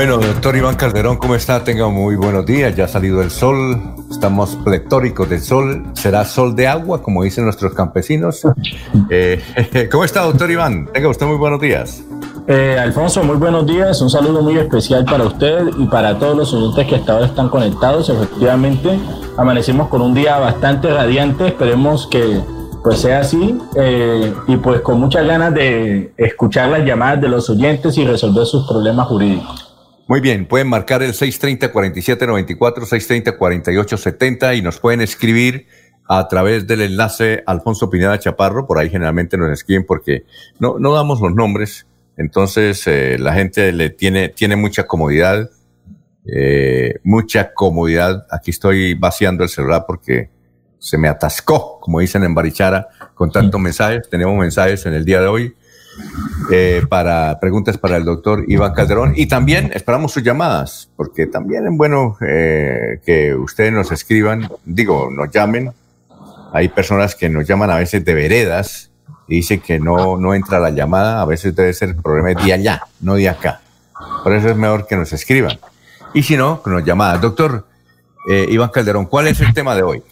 Speaker 2: Bueno, doctor Iván Calderón, ¿cómo está? Tenga muy buenos días. Ya ha salido el sol, estamos pletóricos del sol. ¿Será sol de agua, como dicen nuestros campesinos? [laughs] Eh, [laughs] ¿Cómo está, doctor Iván? Tenga usted muy buenos días.
Speaker 46: Eh, Alfonso, muy buenos días. Un saludo muy especial para usted y para todos los oyentes que hasta ahora están conectados. Efectivamente, amanecimos con un día bastante radiante. Esperemos que pues sea así eh, y pues con muchas ganas de escuchar las llamadas de los oyentes y resolver sus problemas jurídicos.
Speaker 2: Muy bien, pueden marcar el 630-4794, 630-4870 y nos pueden escribir a través del enlace Alfonso Pineda Chaparro, por ahí generalmente nos escriben porque no, no damos los nombres, entonces eh, la gente le tiene, tiene mucha comodidad, eh, mucha comodidad. Aquí estoy vaciando el celular porque se me atascó, como dicen en Barichara, con tantos mensajes. Tenemos mensajes en el día de hoy eh, para preguntas para el doctor Iván Calderón y también esperamos sus llamadas, porque también es bueno eh, que ustedes nos escriban, digo, nos llamen. Hay personas que nos llaman a veces de veredas y dicen que no, no entra la llamada, a veces debe ser el problema de allá, no de acá. Por eso es mejor que nos escriban. Y si no, nos llamadas. Doctor eh, Iván Calderón, ¿cuál es el tema de hoy?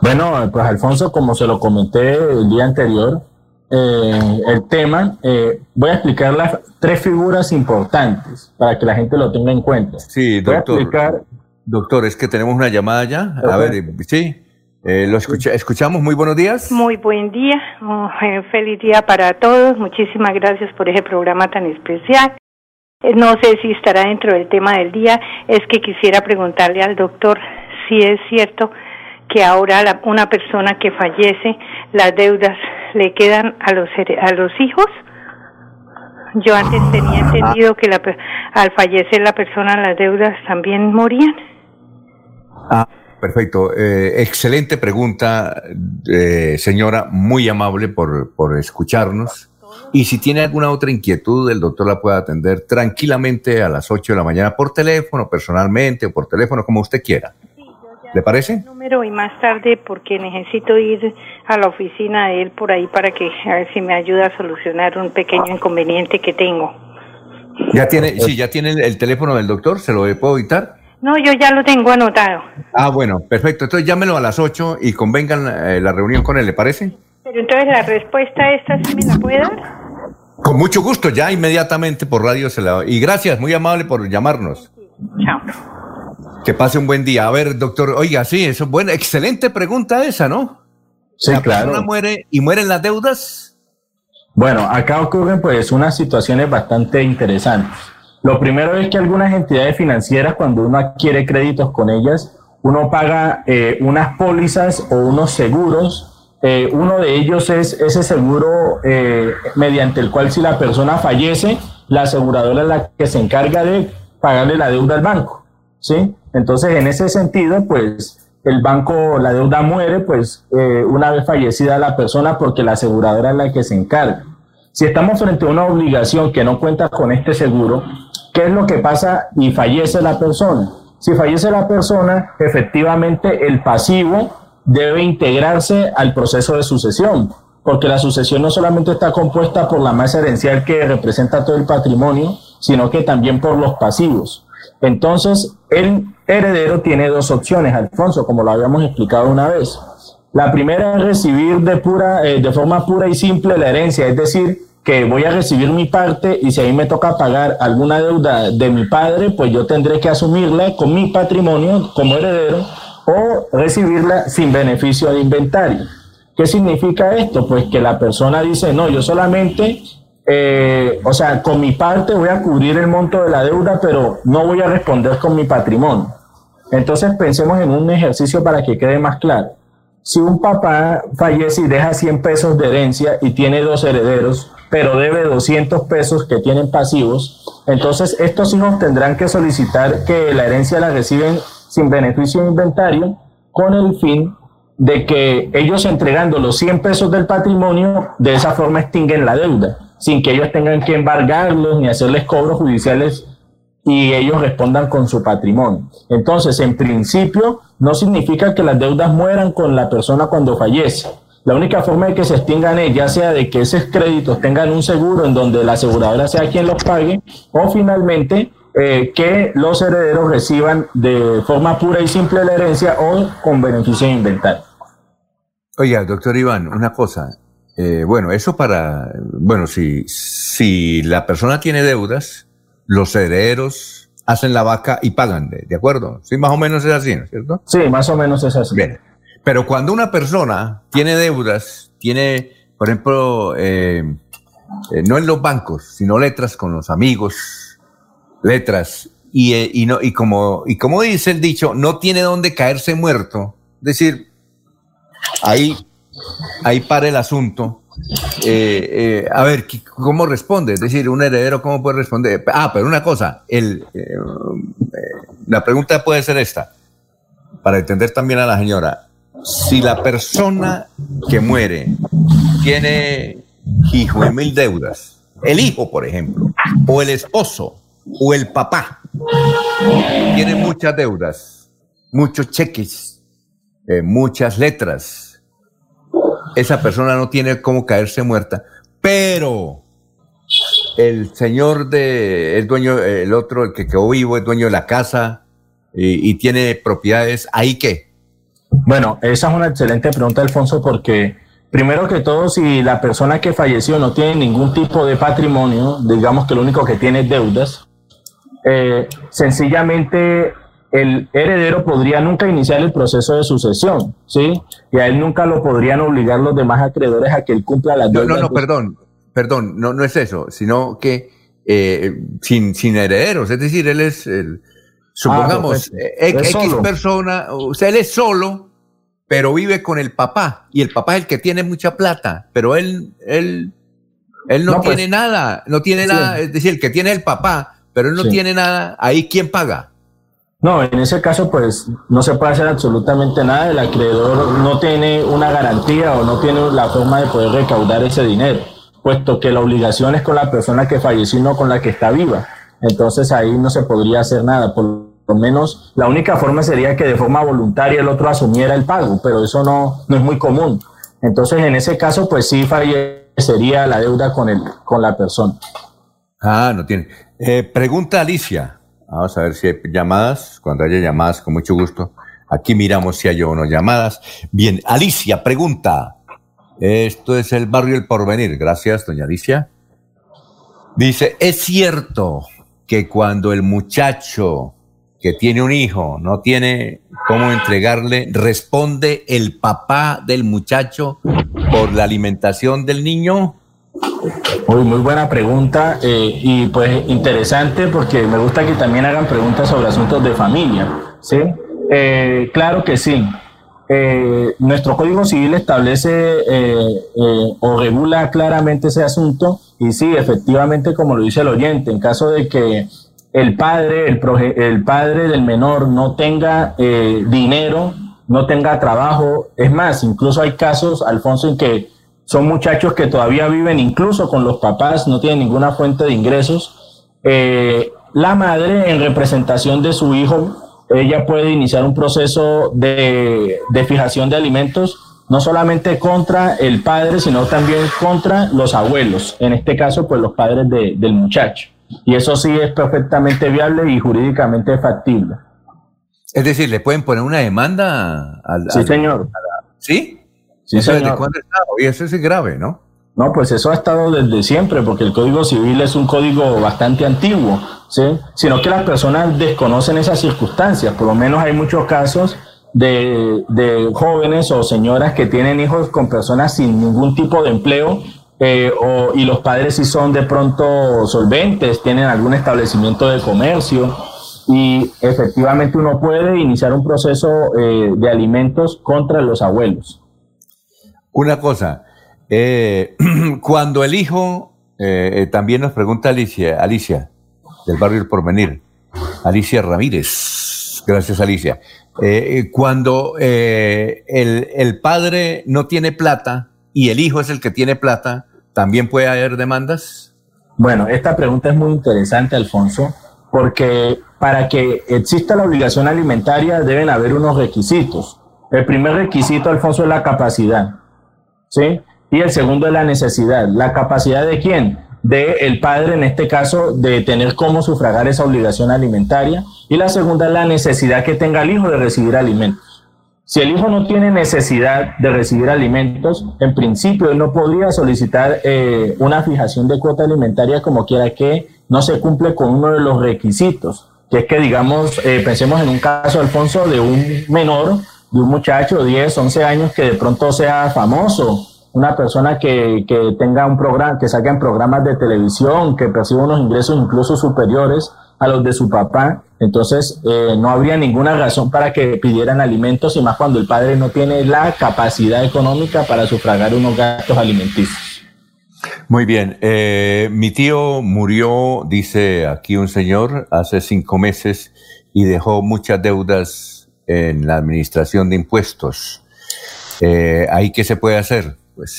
Speaker 46: Bueno, pues Alfonso, como se lo comenté el día anterior, eh, el tema, eh, voy a explicar las tres figuras importantes para que la gente lo tenga en cuenta.
Speaker 2: Sí, doctor. Doctor, es que tenemos una llamada ya. A ver, sí. Eh, lo escuchamos. Muy buenos días.
Speaker 47: Muy buen día. Oh, feliz día para todos. Muchísimas gracias por ese programa tan especial. No sé si estará dentro del tema del día. Es que quisiera preguntarle al doctor si es cierto que ahora una persona que fallece, las deudas le quedan a los, a los hijos. Yo antes tenía entendido que la, al fallecer la persona las deudas también morían.
Speaker 2: Ah, perfecto. Eh, excelente pregunta, eh, señora, muy amable por, por escucharnos. Y si tiene alguna otra inquietud, el doctor la puede atender tranquilamente a las 8 de la mañana por teléfono, personalmente o por teléfono, como usted quiera. ¿Le parece?
Speaker 47: Número y más tarde porque necesito ir a la oficina de él por ahí para que a ver si me ayuda a solucionar un pequeño inconveniente que tengo.
Speaker 2: Ya tiene, sí, ya tiene el teléfono del doctor, ¿se lo puedo evitar?
Speaker 47: No, yo ya lo tengo anotado.
Speaker 2: Ah, bueno, perfecto. Entonces llámelo a las 8 y convengan eh, la reunión con él, ¿le parece?
Speaker 47: Pero entonces la respuesta esta sí me la puede dar.
Speaker 2: Con mucho gusto, ya inmediatamente por radio se la doy. Y gracias, muy amable por llamarnos.
Speaker 47: Chao.
Speaker 2: Que pase un buen día. A ver, doctor, oiga, sí, eso es buena, excelente pregunta esa, ¿no?
Speaker 46: Sí,
Speaker 2: la
Speaker 46: claro.
Speaker 2: persona muere y mueren las deudas.
Speaker 46: Bueno, acá ocurren pues unas situaciones bastante interesantes. Lo primero es que algunas entidades financieras, cuando uno adquiere créditos con ellas, uno paga eh, unas pólizas o unos seguros. Eh, uno de ellos es ese seguro eh, mediante el cual si la persona fallece, la aseguradora es la que se encarga de pagarle la deuda al banco. ¿sí? Entonces, en ese sentido, pues el banco, la deuda muere, pues eh, una vez fallecida la persona porque la aseguradora es la que se encarga. Si estamos frente a una obligación que no cuenta con este seguro, ¿qué es lo que pasa y fallece la persona? Si fallece la persona, efectivamente el pasivo debe integrarse al proceso de sucesión, porque la sucesión no solamente está compuesta por la masa herencial que representa todo el patrimonio, sino que también por los pasivos. Entonces, el heredero tiene dos opciones, Alfonso, como lo habíamos explicado una vez. La primera es recibir de, pura, eh, de forma pura y simple la herencia, es decir, que voy a recibir mi parte y si a mí me toca pagar alguna deuda de mi padre, pues yo tendré que asumirla con mi patrimonio como heredero o recibirla sin beneficio de inventario. ¿Qué significa esto? Pues que la persona dice, no, yo solamente eh, o sea, con mi parte voy a cubrir el monto de la deuda, pero no voy a responder con mi patrimonio. Entonces pensemos en un ejercicio para que quede más claro. Si un papá fallece y deja 100 pesos de herencia y tiene dos herederos, pero debe 200 pesos que tienen pasivos, entonces estos hijos tendrán que solicitar que la herencia la reciben sin beneficio de inventario con el fin de que ellos entregando los 100 pesos del patrimonio, de esa forma extinguen la deuda sin que ellos tengan que embargarlos ni hacerles cobros judiciales y ellos respondan con su patrimonio. Entonces, en principio, no significa que las deudas mueran con la persona cuando fallece. La única forma de que se extingan es ya sea de que esos créditos tengan un seguro en donde la aseguradora sea quien los pague o finalmente eh, que los herederos reciban de forma pura y simple la herencia o con beneficio de inventario.
Speaker 2: Oiga, doctor Iván, una cosa. Eh, bueno, eso para, bueno, si, si la persona tiene deudas, los herederos hacen la vaca y pagan, ¿de, acuerdo? Sí, más o menos es así, ¿no es cierto?
Speaker 46: Sí, más o menos es así.
Speaker 2: Bien. pero cuando una persona tiene deudas, tiene, por ejemplo, eh, eh, no en los bancos, sino letras con los amigos, letras, y, eh, y, no, y, como, y como dice el dicho, no tiene dónde caerse muerto. Es decir, ahí, ahí para el asunto. Eh, eh, a ver, ¿qué- ¿cómo responde? Es decir, un heredero, ¿cómo puede responder? Ah, pero una cosa, eh, la pregunta puede ser esta, para entender también a la señora. Si la persona que muere tiene hijo y mil deudas, el hijo, por ejemplo, o el esposo, o el papá, tiene muchas deudas, muchos cheques, muchas letras, esa persona no tiene cómo caerse muerta, pero el señor de, el dueño, el otro, el que quedó vivo, es dueño de la casa y, tiene propiedades, ¿ahí qué?
Speaker 46: Bueno, esa es una excelente pregunta, Alfonso, porque primero que todo, si la persona que falleció no tiene ningún tipo de patrimonio, digamos que lo único que tiene es deudas, eh, sencillamente el heredero podría nunca iniciar el proceso de sucesión, ¿sí? Y a él nunca lo podrían obligar los demás acreedores a que él cumpla las
Speaker 2: No,
Speaker 46: deudas.
Speaker 2: no, no, perdón, perdón, no, no es eso, sino que eh, sin, sin herederos, es decir, él es, el, supongamos,
Speaker 46: perfecto.
Speaker 2: eh, X,
Speaker 46: Es
Speaker 2: X persona, o sea, él es solo, pero vive con el papá, y el papá es el que tiene mucha plata, pero él, él, él no,
Speaker 46: No, pues,
Speaker 2: tiene nada, no tiene
Speaker 46: sí.
Speaker 2: nada, es decir, el que tiene el papá, pero él no
Speaker 46: Sí.
Speaker 2: tiene nada, ahí quién paga.
Speaker 46: No, en ese caso, pues no se puede hacer absolutamente nada. El acreedor no tiene una garantía o no tiene la forma de poder recaudar ese dinero, puesto que la obligación es con la persona que falleció y no con la que está viva. Entonces ahí no se podría hacer nada. Por lo menos la única forma sería que de forma voluntaria el otro asumiera el pago, pero eso no, no es muy común. Entonces en ese caso, pues sí fallecería la deuda con, el, con la persona.
Speaker 2: Ah, no tiene. Eh, pregunta Alicia. Vamos a ver si hay llamadas. Cuando haya llamadas, con mucho gusto. Aquí miramos si hay o no llamadas. Bien, Alicia, pregunta. Esto es el barrio El Porvenir. Gracias, doña Alicia. Dice, ¿es cierto que cuando el muchacho que tiene un hijo no tiene cómo entregarle, responde el papá del muchacho por la alimentación del niño?
Speaker 46: Uy, muy buena pregunta eh, y pues interesante porque me gusta que también hagan preguntas sobre asuntos de familia, ¿sí? Eh, claro que sí. Eh, nuestro Código Civil establece eh, eh, o regula claramente ese asunto y sí, efectivamente, como lo dice el oyente, en caso de que el padre, el, proge- el padre del menor no tenga eh, dinero, no tenga trabajo, es más, incluso hay casos, Alfonso, en que son muchachos que todavía viven incluso con los papás, no tienen ninguna fuente de ingresos. Eh, la madre, en representación de su hijo, ella puede iniciar un proceso de, de fijación de alimentos, no solamente contra el padre, sino también contra los abuelos, en este caso, pues los padres de- del muchacho. Y eso sí es perfectamente viable y jurídicamente factible.
Speaker 2: Es decir, ¿le pueden poner una demanda al...
Speaker 46: Sí,
Speaker 2: al-
Speaker 46: señor.
Speaker 2: ¿Sí?
Speaker 46: Sí,
Speaker 2: ¿Eso desde cuándo está? Oye, eso es grave, ¿no?
Speaker 46: No, pues eso ha estado desde siempre, porque el Código Civil es un código bastante antiguo, ¿sí? Sino que las personas desconocen esas circunstancias. Por lo menos hay muchos casos de, de jóvenes o señoras que tienen hijos con personas sin ningún tipo de empleo eh, o- y los padres sí son de pronto solventes, tienen algún establecimiento de comercio y efectivamente uno puede iniciar un proceso eh, de alimentos contra los abuelos.
Speaker 2: Una cosa, eh, [clears throat] cuando el hijo, eh, eh, también nos pregunta Alicia, Alicia, del barrio El Porvenir, Alicia Ramírez, gracias Alicia, Eh, eh, cuando eh, el, el padre no tiene plata y el hijo es el que tiene plata, ¿también puede haber demandas?
Speaker 46: Bueno, esta pregunta es muy interesante, Alfonso, porque para que exista la obligación alimentaria deben haber unos requisitos. El primer requisito, Alfonso, es la capacidad, ¿sí? Y el segundo es la necesidad. ¿La capacidad de quién? De el padre, en este caso, de tener cómo sufragar esa obligación alimentaria. Y la segunda es la necesidad que tenga el hijo de recibir alimentos. Si el hijo no tiene necesidad de recibir alimentos, en principio él no podría solicitar eh, una fijación de cuota alimentaria como quiera que no se cumple con uno de los requisitos, que es que digamos, eh, pensemos en un caso, Alfonso, de un menor de un muchacho, 10, 11 años, que de pronto sea famoso, una persona que, que tenga un programa, que salga en programas de televisión, que perciba unos ingresos incluso superiores a los de su papá, entonces eh, no habría ninguna razón para que pidieran alimentos y más cuando el padre no tiene la capacidad económica para sufragar unos gastos alimenticios.
Speaker 2: Muy bien, eh, mi tío murió, dice aquí un señor, hace cinco meses y dejó muchas deudas en la administración de impuestos. Eh, ¿Ahí qué se puede hacer? Pues,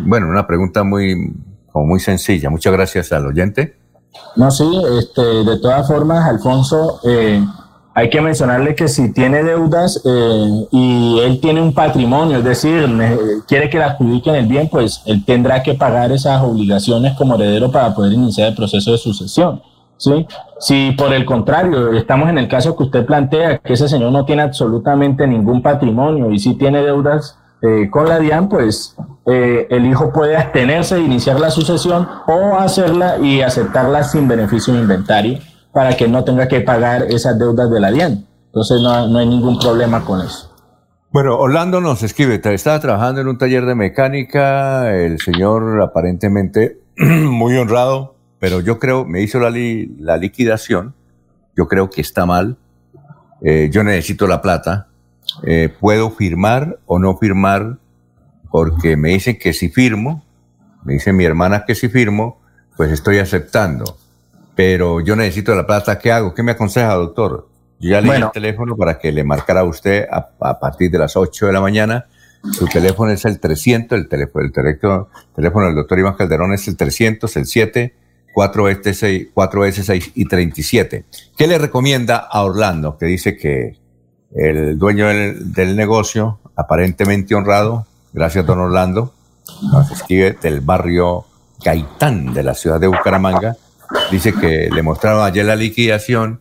Speaker 2: bueno, una pregunta muy, como muy sencilla. Muchas gracias al oyente.
Speaker 46: No, sí, este, de todas formas, Alfonso, eh, hay que mencionarle que si tiene deudas eh, y él tiene un patrimonio, es decir, quiere que le adjudiquen el bien, pues él tendrá que pagar esas obligaciones como heredero para poder iniciar el proceso de sucesión. ¿Sí? Si por el contrario, estamos en el caso que usted plantea, que ese señor no tiene absolutamente ningún patrimonio y si tiene deudas eh, con la DIAN, pues eh, el hijo puede abstenerse de iniciar la sucesión o hacerla y aceptarla sin beneficio de inventario para que no tenga que pagar esas deudas de la DIAN. Entonces no, no hay ningún problema con eso.
Speaker 2: Bueno, Orlando nos escribe, estaba trabajando en un taller de mecánica, el señor aparentemente [clears throat] muy honrado, pero yo creo, me hizo la, la liquidación, yo creo que está mal, eh, yo necesito la plata, eh, puedo firmar o no firmar, porque me dicen que si firmo, me dice mi hermana que si firmo, pues estoy aceptando pero yo necesito la plata, ¿qué hago? ¿Qué me aconseja, doctor? Yo ya le di el teléfono para que le marcara a usted a, partir de las 8 de la mañana. Su teléfono es el 300, el teléfono, el teléfono, teléfono del doctor Iván Calderón es el 300, el 7, 4S6, 4S6 y 37. ¿Qué le recomienda a Orlando? Que dice que el dueño del, del negocio, aparentemente honrado, gracias don Orlando, nos escribe del barrio Gaitán de la ciudad de Bucaramanga, dice que le mostraron ayer la liquidación,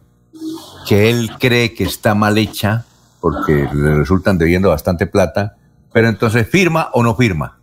Speaker 2: que él cree que está mal hecha porque le resultan debiendo bastante plata, pero entonces firma o no firma.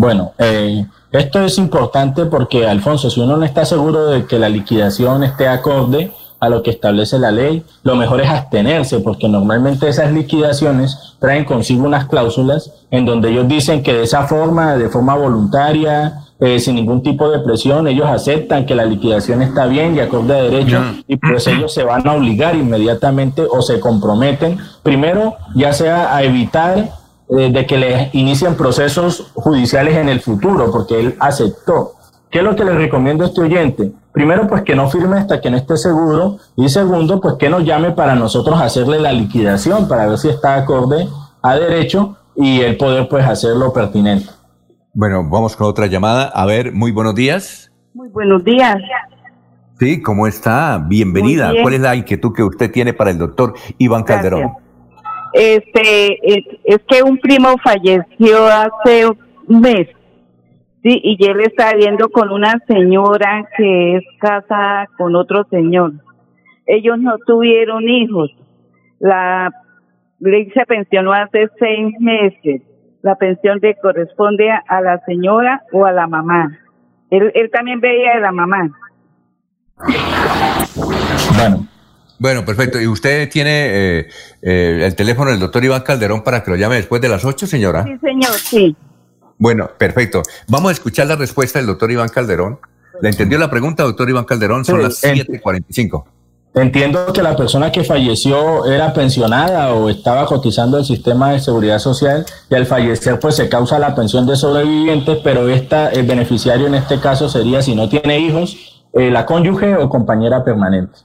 Speaker 46: Bueno, eh, esto es importante porque, Alfonso, si uno no está seguro de que la liquidación esté acorde a lo que establece la ley, lo mejor es abstenerse, porque normalmente esas liquidaciones traen consigo unas cláusulas en donde ellos dicen que de esa forma, de forma voluntaria, eh, sin ningún tipo de presión, ellos aceptan que la liquidación está bien y acorde a derecho y pues [clears throat] ellos se van a obligar inmediatamente o se comprometen, primero ya sea a evitar eh, de que les inicien procesos judiciales en el futuro, porque él aceptó. ¿Qué es lo que le recomiendo a este oyente? Primero, pues que no firme hasta que no esté seguro y segundo, pues que nos llame para nosotros hacerle la liquidación para ver si está acorde a derecho y el poder pues hacerlo pertinente.
Speaker 2: Bueno, vamos con otra llamada. A ver, muy buenos días.
Speaker 48: Muy buenos días.
Speaker 2: Sí, ¿cómo está? Bienvenida. ¿Cuál es la inquietud que usted tiene para el doctor Iván Calderón?
Speaker 48: Este, es, que un primo falleció hace un mes, y él está viendo con una señora que es casada con otro señor. Ellos no tuvieron hijos. La ley se pensionó hace seis meses la pensión le corresponde a, la señora o a la mamá. Él, él también veía a la mamá.
Speaker 2: Bueno. Bueno, perfecto. ¿Y usted tiene eh, eh, el teléfono del doctor Iván Calderón para que lo llame después de las 8, señora?
Speaker 48: Sí, señor, sí.
Speaker 2: Bueno, perfecto. Vamos a escuchar la respuesta del doctor Iván Calderón. ¿Le entendió la pregunta, doctor Iván Calderón? Son las 7.45.
Speaker 46: Entiendo que la persona que falleció era pensionada o estaba cotizando el sistema de seguridad social y al fallecer pues se causa la pensión de sobrevivientes, pero esta, el beneficiario en este caso sería si no tiene hijos, eh, la cónyuge o compañera permanente.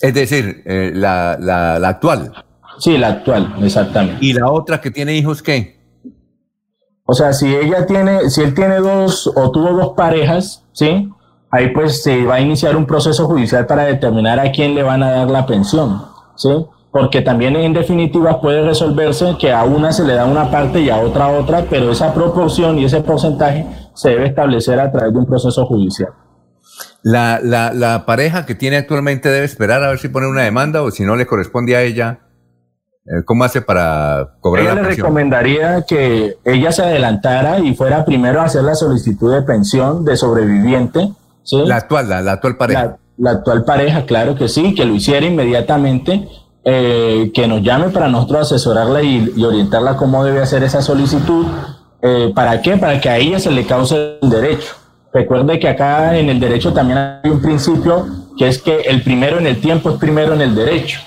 Speaker 2: Es decir, eh, la, la, la actual.
Speaker 46: Sí, la actual, exactamente.
Speaker 2: ¿Y la otra que tiene hijos qué?
Speaker 46: O sea, si ella tiene, si él tiene dos o tuvo dos parejas, ¿sí? ahí pues se va a iniciar un proceso judicial para determinar a quién le van a dar la pensión, ¿sí? Porque también en definitiva puede resolverse que a una se le da una parte y a otra otra, pero esa proporción y ese porcentaje se debe establecer a través de un proceso judicial.
Speaker 2: La, la, la pareja que tiene actualmente debe esperar a ver si pone una demanda o si no le corresponde a ella. Eh, ¿Cómo hace para cobrar
Speaker 46: ella
Speaker 2: la
Speaker 46: pensión? le recomendaría que ella se adelantara y fuera primero a hacer la solicitud de pensión de sobreviviente
Speaker 2: la actual, la, actual pareja.
Speaker 46: La, actual pareja, claro que sí, que lo hiciera inmediatamente eh, que nos llame para nosotros asesorarla y, y orientarla cómo debe hacer esa solicitud. Eh, ¿Para qué? Para que a ella se le cause el derecho. Recuerde que acá en el derecho también hay un principio que es que el primero en el tiempo es primero en el derecho.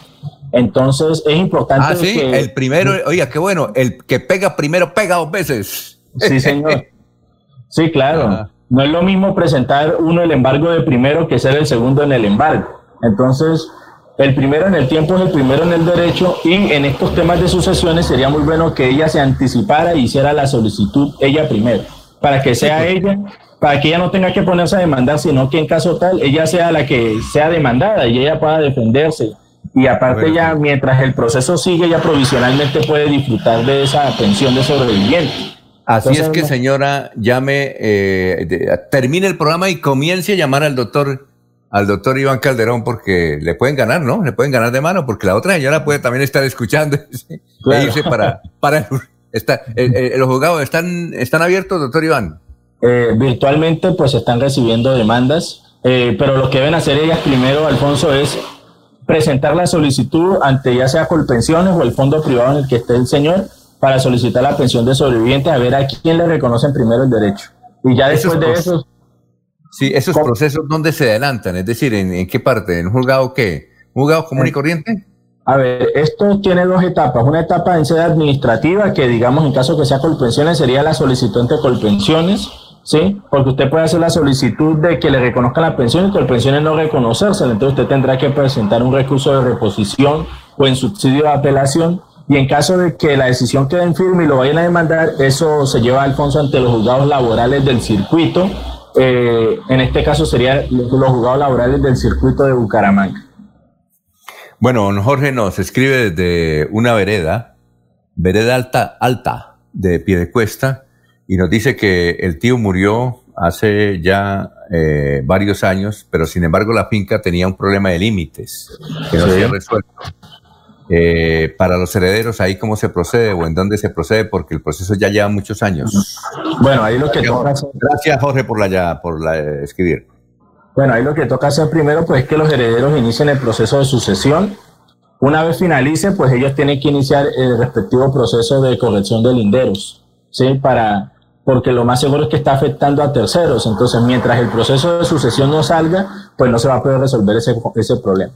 Speaker 46: Entonces es importante.
Speaker 2: Ah, sí,
Speaker 46: que-
Speaker 2: el primero, oiga, qué bueno, el que pega primero pega dos veces.
Speaker 46: Sí, señor. [laughs] Sí, claro. No es lo mismo presentar uno el embargo de primero que ser el segundo en el embargo. Entonces, el primero en el tiempo es el primero en el derecho y en estos temas de sucesiones sería muy bueno que ella se anticipara y hiciera la solicitud ella primero, para que sea ella, para que ella no tenga que ponerse a demandar, sino que en caso tal, ella sea la que sea demandada y ella pueda defenderse. Y aparte ya, mientras el proceso sigue, ella provisionalmente puede disfrutar de esa pensión de sobreviviente.
Speaker 2: Así
Speaker 46: Entonces,
Speaker 2: es que, señora, llame, eh, de- termine el programa y comience a llamar al doctor, al doctor Iván Calderón, porque le pueden ganar, ¿no? Le pueden ganar de mano, porque la otra señora puede también estar escuchando [laughs] e
Speaker 46: Claro.
Speaker 2: irse para, para está, eh, eh, los juzgados están, están abiertos, doctor Iván.
Speaker 46: Eh, virtualmente pues están recibiendo demandas, eh, pero lo que deben hacer ellas primero, Alfonso, es presentar la solicitud ante ya sea Colpensiones o el fondo privado en el que esté el señor para solicitar la pensión de sobreviviente, a ver a quién le reconocen primero el derecho. Y ya después de eso,
Speaker 2: Sí, esos procesos, ¿dónde se adelantan? Es decir, ¿en, en qué parte? ¿En un juzgado qué? ¿Un juzgado común y corriente?
Speaker 46: A ver, esto tiene dos etapas. Una etapa en sede administrativa, que digamos en caso que sea Colpensiones, sería la solicitud ante Colpensiones, ¿sí? Porque usted puede hacer la solicitud de que le reconozcan la pensión y Colpensiones no reconocérsela. Entonces usted tendrá que presentar un recurso de reposición o en subsidio de apelación. Y en caso de que la decisión quede en firme y lo vayan a demandar, eso se lleva Alfonso ante los juzgados laborales del circuito. Eh, en este caso serían los juzgados laborales del circuito de Bucaramanga.
Speaker 2: Bueno, don Jorge nos escribe desde una vereda, vereda alta, alta de Piedecuesta, y nos dice que el tío murió hace ya eh, varios años, pero sin embargo la finca tenía un problema de límites que no
Speaker 46: Sí.
Speaker 2: se había resuelto. Eh, para los herederos, ahí cómo se procede o en dónde se procede, porque el proceso ya lleva muchos años.
Speaker 46: Bueno, ahí lo que toca
Speaker 2: Gracias, Gracias, Jorge, por la, ya- por la, eh, escribir.
Speaker 46: Bueno, ahí lo que toca hacer primero pues es que los herederos inicien el proceso de sucesión. Una vez finalice, pues ellos tienen que iniciar el respectivo proceso de corrección de linderos, ¿sí? Para, porque lo más seguro es que está afectando a terceros. Entonces, mientras el proceso de sucesión no salga, pues no se va a poder resolver ese, ese problema.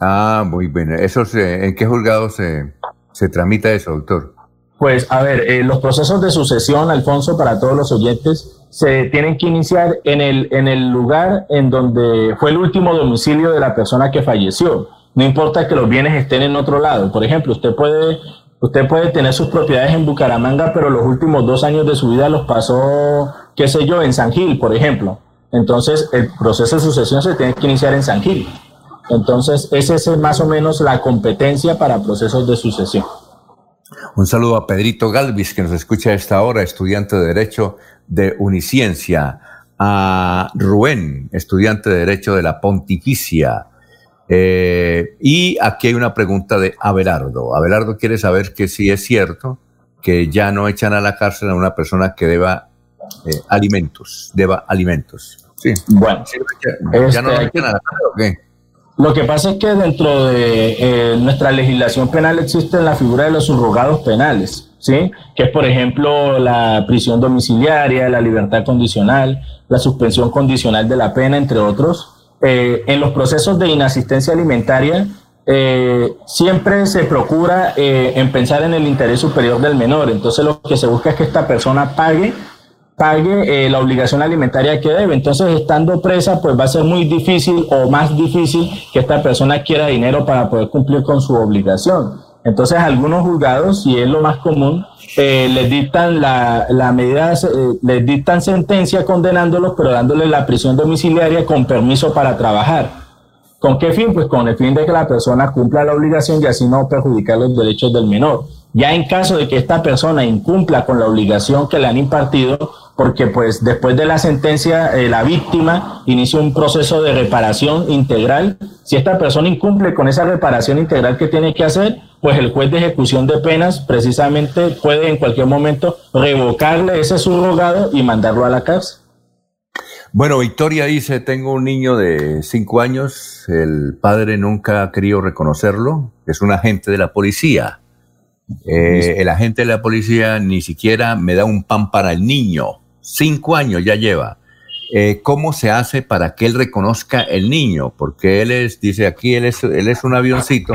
Speaker 2: Ah, muy bien. Eso se- ¿En qué juzgado se, se tramita eso, doctor?
Speaker 46: Pues a ver, eh, los procesos de sucesión, Alfonso, para todos los oyentes, se tienen que iniciar en el, en el lugar en donde fue el último domicilio de la persona que falleció. No importa que los bienes estén en otro lado. Por ejemplo, usted puede, usted puede tener sus propiedades en Bucaramanga, pero los últimos dos años de su vida los pasó, qué sé yo, en San Gil, por ejemplo. Entonces, el proceso de sucesión se tiene que iniciar en San Gil. Entonces, esa es más o menos la competencia para procesos de sucesión.
Speaker 2: Un saludo a Pedrito Galvis, que nos escucha a esta hora, estudiante de Derecho de Uniciencia. A Rubén, estudiante de Derecho de la Pontificia. Eh, y aquí hay una pregunta de Abelardo. Abelardo quiere saber que si es cierto que ya no echan a la cárcel a una persona que deba eh, alimentos, deba alimentos. Sí.
Speaker 46: Bueno,
Speaker 2: ya no lo
Speaker 46: este,
Speaker 2: echan a la cárcel o qué?
Speaker 46: Lo que pasa es que dentro de eh, nuestra legislación penal existe la figura de los subrogados penales, ¿sí? Que es, por ejemplo, la prisión domiciliaria, la libertad condicional, la suspensión condicional de la pena, entre otros. Eh, en los procesos de inasistencia alimentaria, eh, siempre se procura eh, en pensar en el interés superior del menor. Entonces, lo que se busca es que esta persona pague pague eh, la obligación alimentaria que debe. Entonces, estando presa, pues va a ser muy difícil o más difícil que esta persona quiera dinero para poder cumplir con su obligación. Entonces, algunos juzgados, y es lo más común, eh, les dictan la, la medida, eh, les dictan sentencia condenándolos, pero dándoles la prisión domiciliaria con permiso para trabajar. ¿Con qué fin? Pues con el fin de que la persona cumpla la obligación y así no perjudicar los derechos del menor. Ya en caso de que esta persona incumpla con la obligación que le han impartido, porque pues después de la sentencia eh, la víctima inicia un proceso de reparación integral. Si esta persona incumple con esa reparación integral que tiene que hacer, pues el juez de ejecución de penas precisamente puede en cualquier momento revocarle ese subrogado y mandarlo a la cárcel.
Speaker 2: Bueno, Victoria dice, tengo un niño de cinco años, el padre nunca ha querido reconocerlo, es un agente de la policía. Eh, el agente de la policía ni siquiera me da un pan para el niño, cinco años ya lleva. Eh, ¿Cómo se hace para que él reconozca el niño? Porque él es, dice aquí, él es, él es un avioncito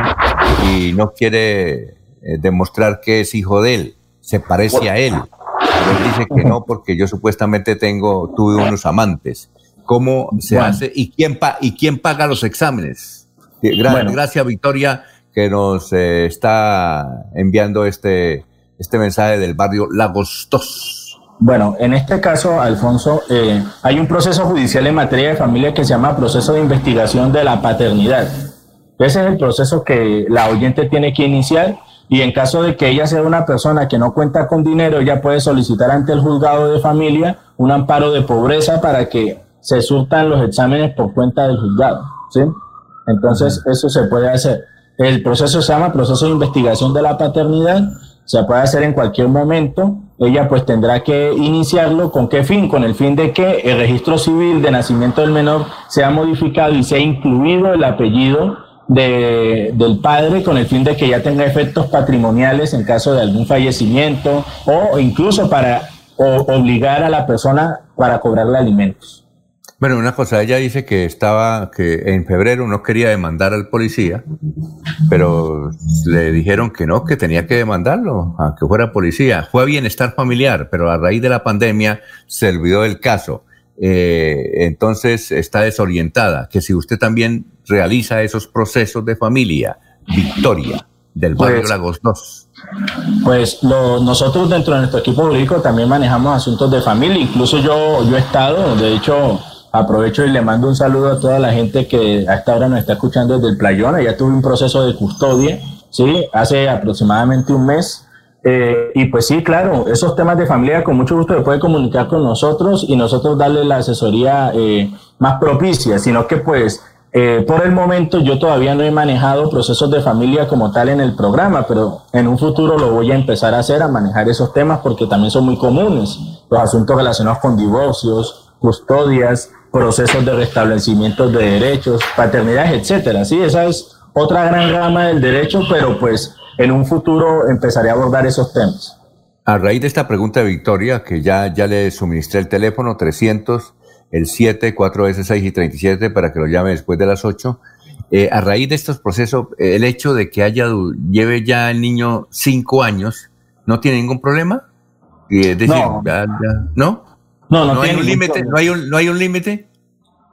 Speaker 2: y no quiere eh, demostrar que es hijo de él, se parece a él. Pero él dice que no porque yo supuestamente tengo, tuve unos amantes. ¿Cómo se hace y quién, pa y quién paga los exámenes? Gra- Gracias, Victoria, que nos eh, está enviando este, este mensaje del barrio Lagos 2.
Speaker 46: Bueno, en este caso, Alfonso, eh, hay un proceso judicial en materia de familia que se llama proceso de investigación de la paternidad. Ese es el proceso que la oyente tiene que iniciar y en caso de que ella sea una persona que no cuenta con dinero, ella puede solicitar ante el juzgado de familia un amparo de pobreza para que se surtan los exámenes por cuenta del juzgado. ¿sí? Entonces, eso se puede hacer. El proceso se llama proceso de investigación de la paternidad, se puede hacer en cualquier momento. Ella pues tendrá que iniciarlo con qué fin, con el fin de que el registro civil de nacimiento del menor sea modificado y sea incluido el apellido de, del padre con el fin de que ya tenga efectos patrimoniales en caso de algún fallecimiento o incluso para o- obligar a la persona para cobrarle alimentos.
Speaker 2: Bueno, una cosa, ella dice que estaba, que en febrero no quería demandar al policía, pero le dijeron que no, que tenía que demandarlo, aunque fuera policía. Fue a bienestar familiar, pero a raíz de la pandemia se olvidó del caso. Eh, entonces está desorientada, que si usted también realiza esos procesos de familia, Victoria, del barrio
Speaker 46: Pues-
Speaker 2: Lagos 2.
Speaker 46: Pues lo- nosotros dentro de nuestro equipo jurídico también manejamos asuntos de familia, incluso yo, yo he estado, de hecho aprovecho y le mando un saludo a toda la gente que a esta hora nos está escuchando desde el Playón, ya tuve un proceso de custodia, ¿sí? Hace aproximadamente un mes. Eh, y pues sí, claro, esos temas de familia con mucho gusto se puede comunicar con nosotros y nosotros darle la asesoría eh, más propicia, sino que pues eh, por el momento yo todavía no he manejado procesos de familia como tal en el programa, pero en un futuro lo voy a empezar a hacer, a manejar esos temas porque también son muy comunes. Los asuntos relacionados con divorcios, custodias, procesos de restablecimiento de derechos, paternidades, etcétera. Sí, esa es otra gran rama del derecho, pero pues en un futuro empezaré a abordar esos temas.
Speaker 2: A raíz de esta pregunta de Victoria, que ya, ya le suministré el teléfono 300, el 7, 4S, 6 y 37 para que lo llame después de las 8. eh, a raíz de estos procesos, eh, el hecho de que haya lleve ya el niño 5 años, ¿no tiene ningún problema? Y, es decir,
Speaker 46: No.
Speaker 2: ya- ya- ¿no?
Speaker 46: No, no,
Speaker 2: hay
Speaker 46: tiene
Speaker 2: un límite, no hay un, no hay un límite.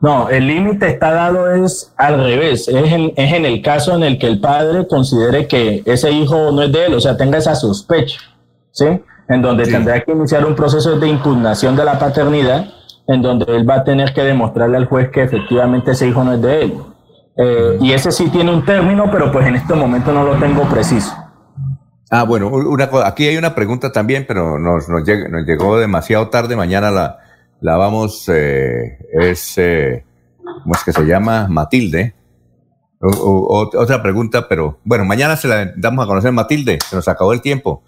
Speaker 46: No, el límite está dado es al revés, es en, es en el caso en el que el padre considere que ese hijo no es de él, o sea, tenga esa sospecha, ¿sí? En donde tendrá que iniciar un proceso de impugnación de la paternidad, en donde él va a tener que demostrarle al juez que efectivamente ese hijo no es de él. Eh, y ese sí tiene un término, pero pues en este momento no lo tengo preciso.
Speaker 2: Ah, bueno, una cosa, aquí hay una pregunta también, pero nos, nos, lleg- nos llegó demasiado tarde. Mañana la, la vamos, eh, es, ¿cómo es que se llama? Matilde. Otra pregunta, pero bueno, mañana se la damos a conocer Matilde, se nos acabó el tiempo.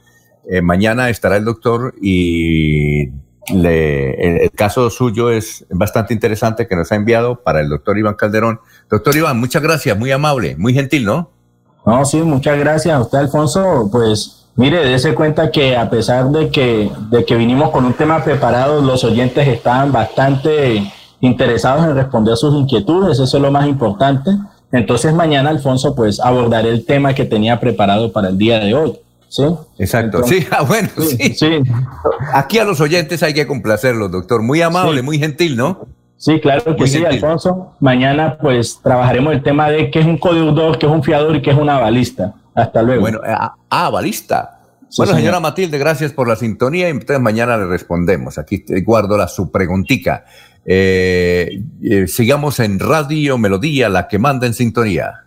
Speaker 2: Eh, mañana estará el doctor y le- el, caso suyo es bastante interesante que nos ha enviado para el doctor Iván Calderón. Doctor Iván, muchas gracias, muy amable, muy gentil, ¿no?
Speaker 46: No, sí, muchas gracias usted, Alfonso. Pues mire, dése cuenta que a pesar de que, de que vinimos con un tema preparado, los oyentes estaban bastante interesados en responder sus inquietudes, eso es lo más importante. Entonces mañana, Alfonso, pues abordaré el tema que tenía preparado para el día de hoy. ¿Sí?
Speaker 2: Exacto,
Speaker 46: Entonces-
Speaker 2: sí, [laughs] ah, bueno, sí. Aquí a los oyentes hay que complacerlos, doctor. Muy amable, muy gentil, ¿no?
Speaker 46: Sí, claro que
Speaker 2: Muy
Speaker 46: sí,
Speaker 2: gentil.
Speaker 46: Alfonso. Mañana pues trabajaremos el tema de qué es un codeudor, qué es un fiador y qué es una balista. Hasta luego.
Speaker 2: Bueno, ah, ah, balista.
Speaker 46: Sí,
Speaker 2: bueno,
Speaker 46: señor.
Speaker 2: señora Matilde, gracias por la sintonía y entonces mañana le respondemos. Aquí guardo la su preguntica. Eh, eh, sigamos en Radio Melodía, la que manda en sintonía.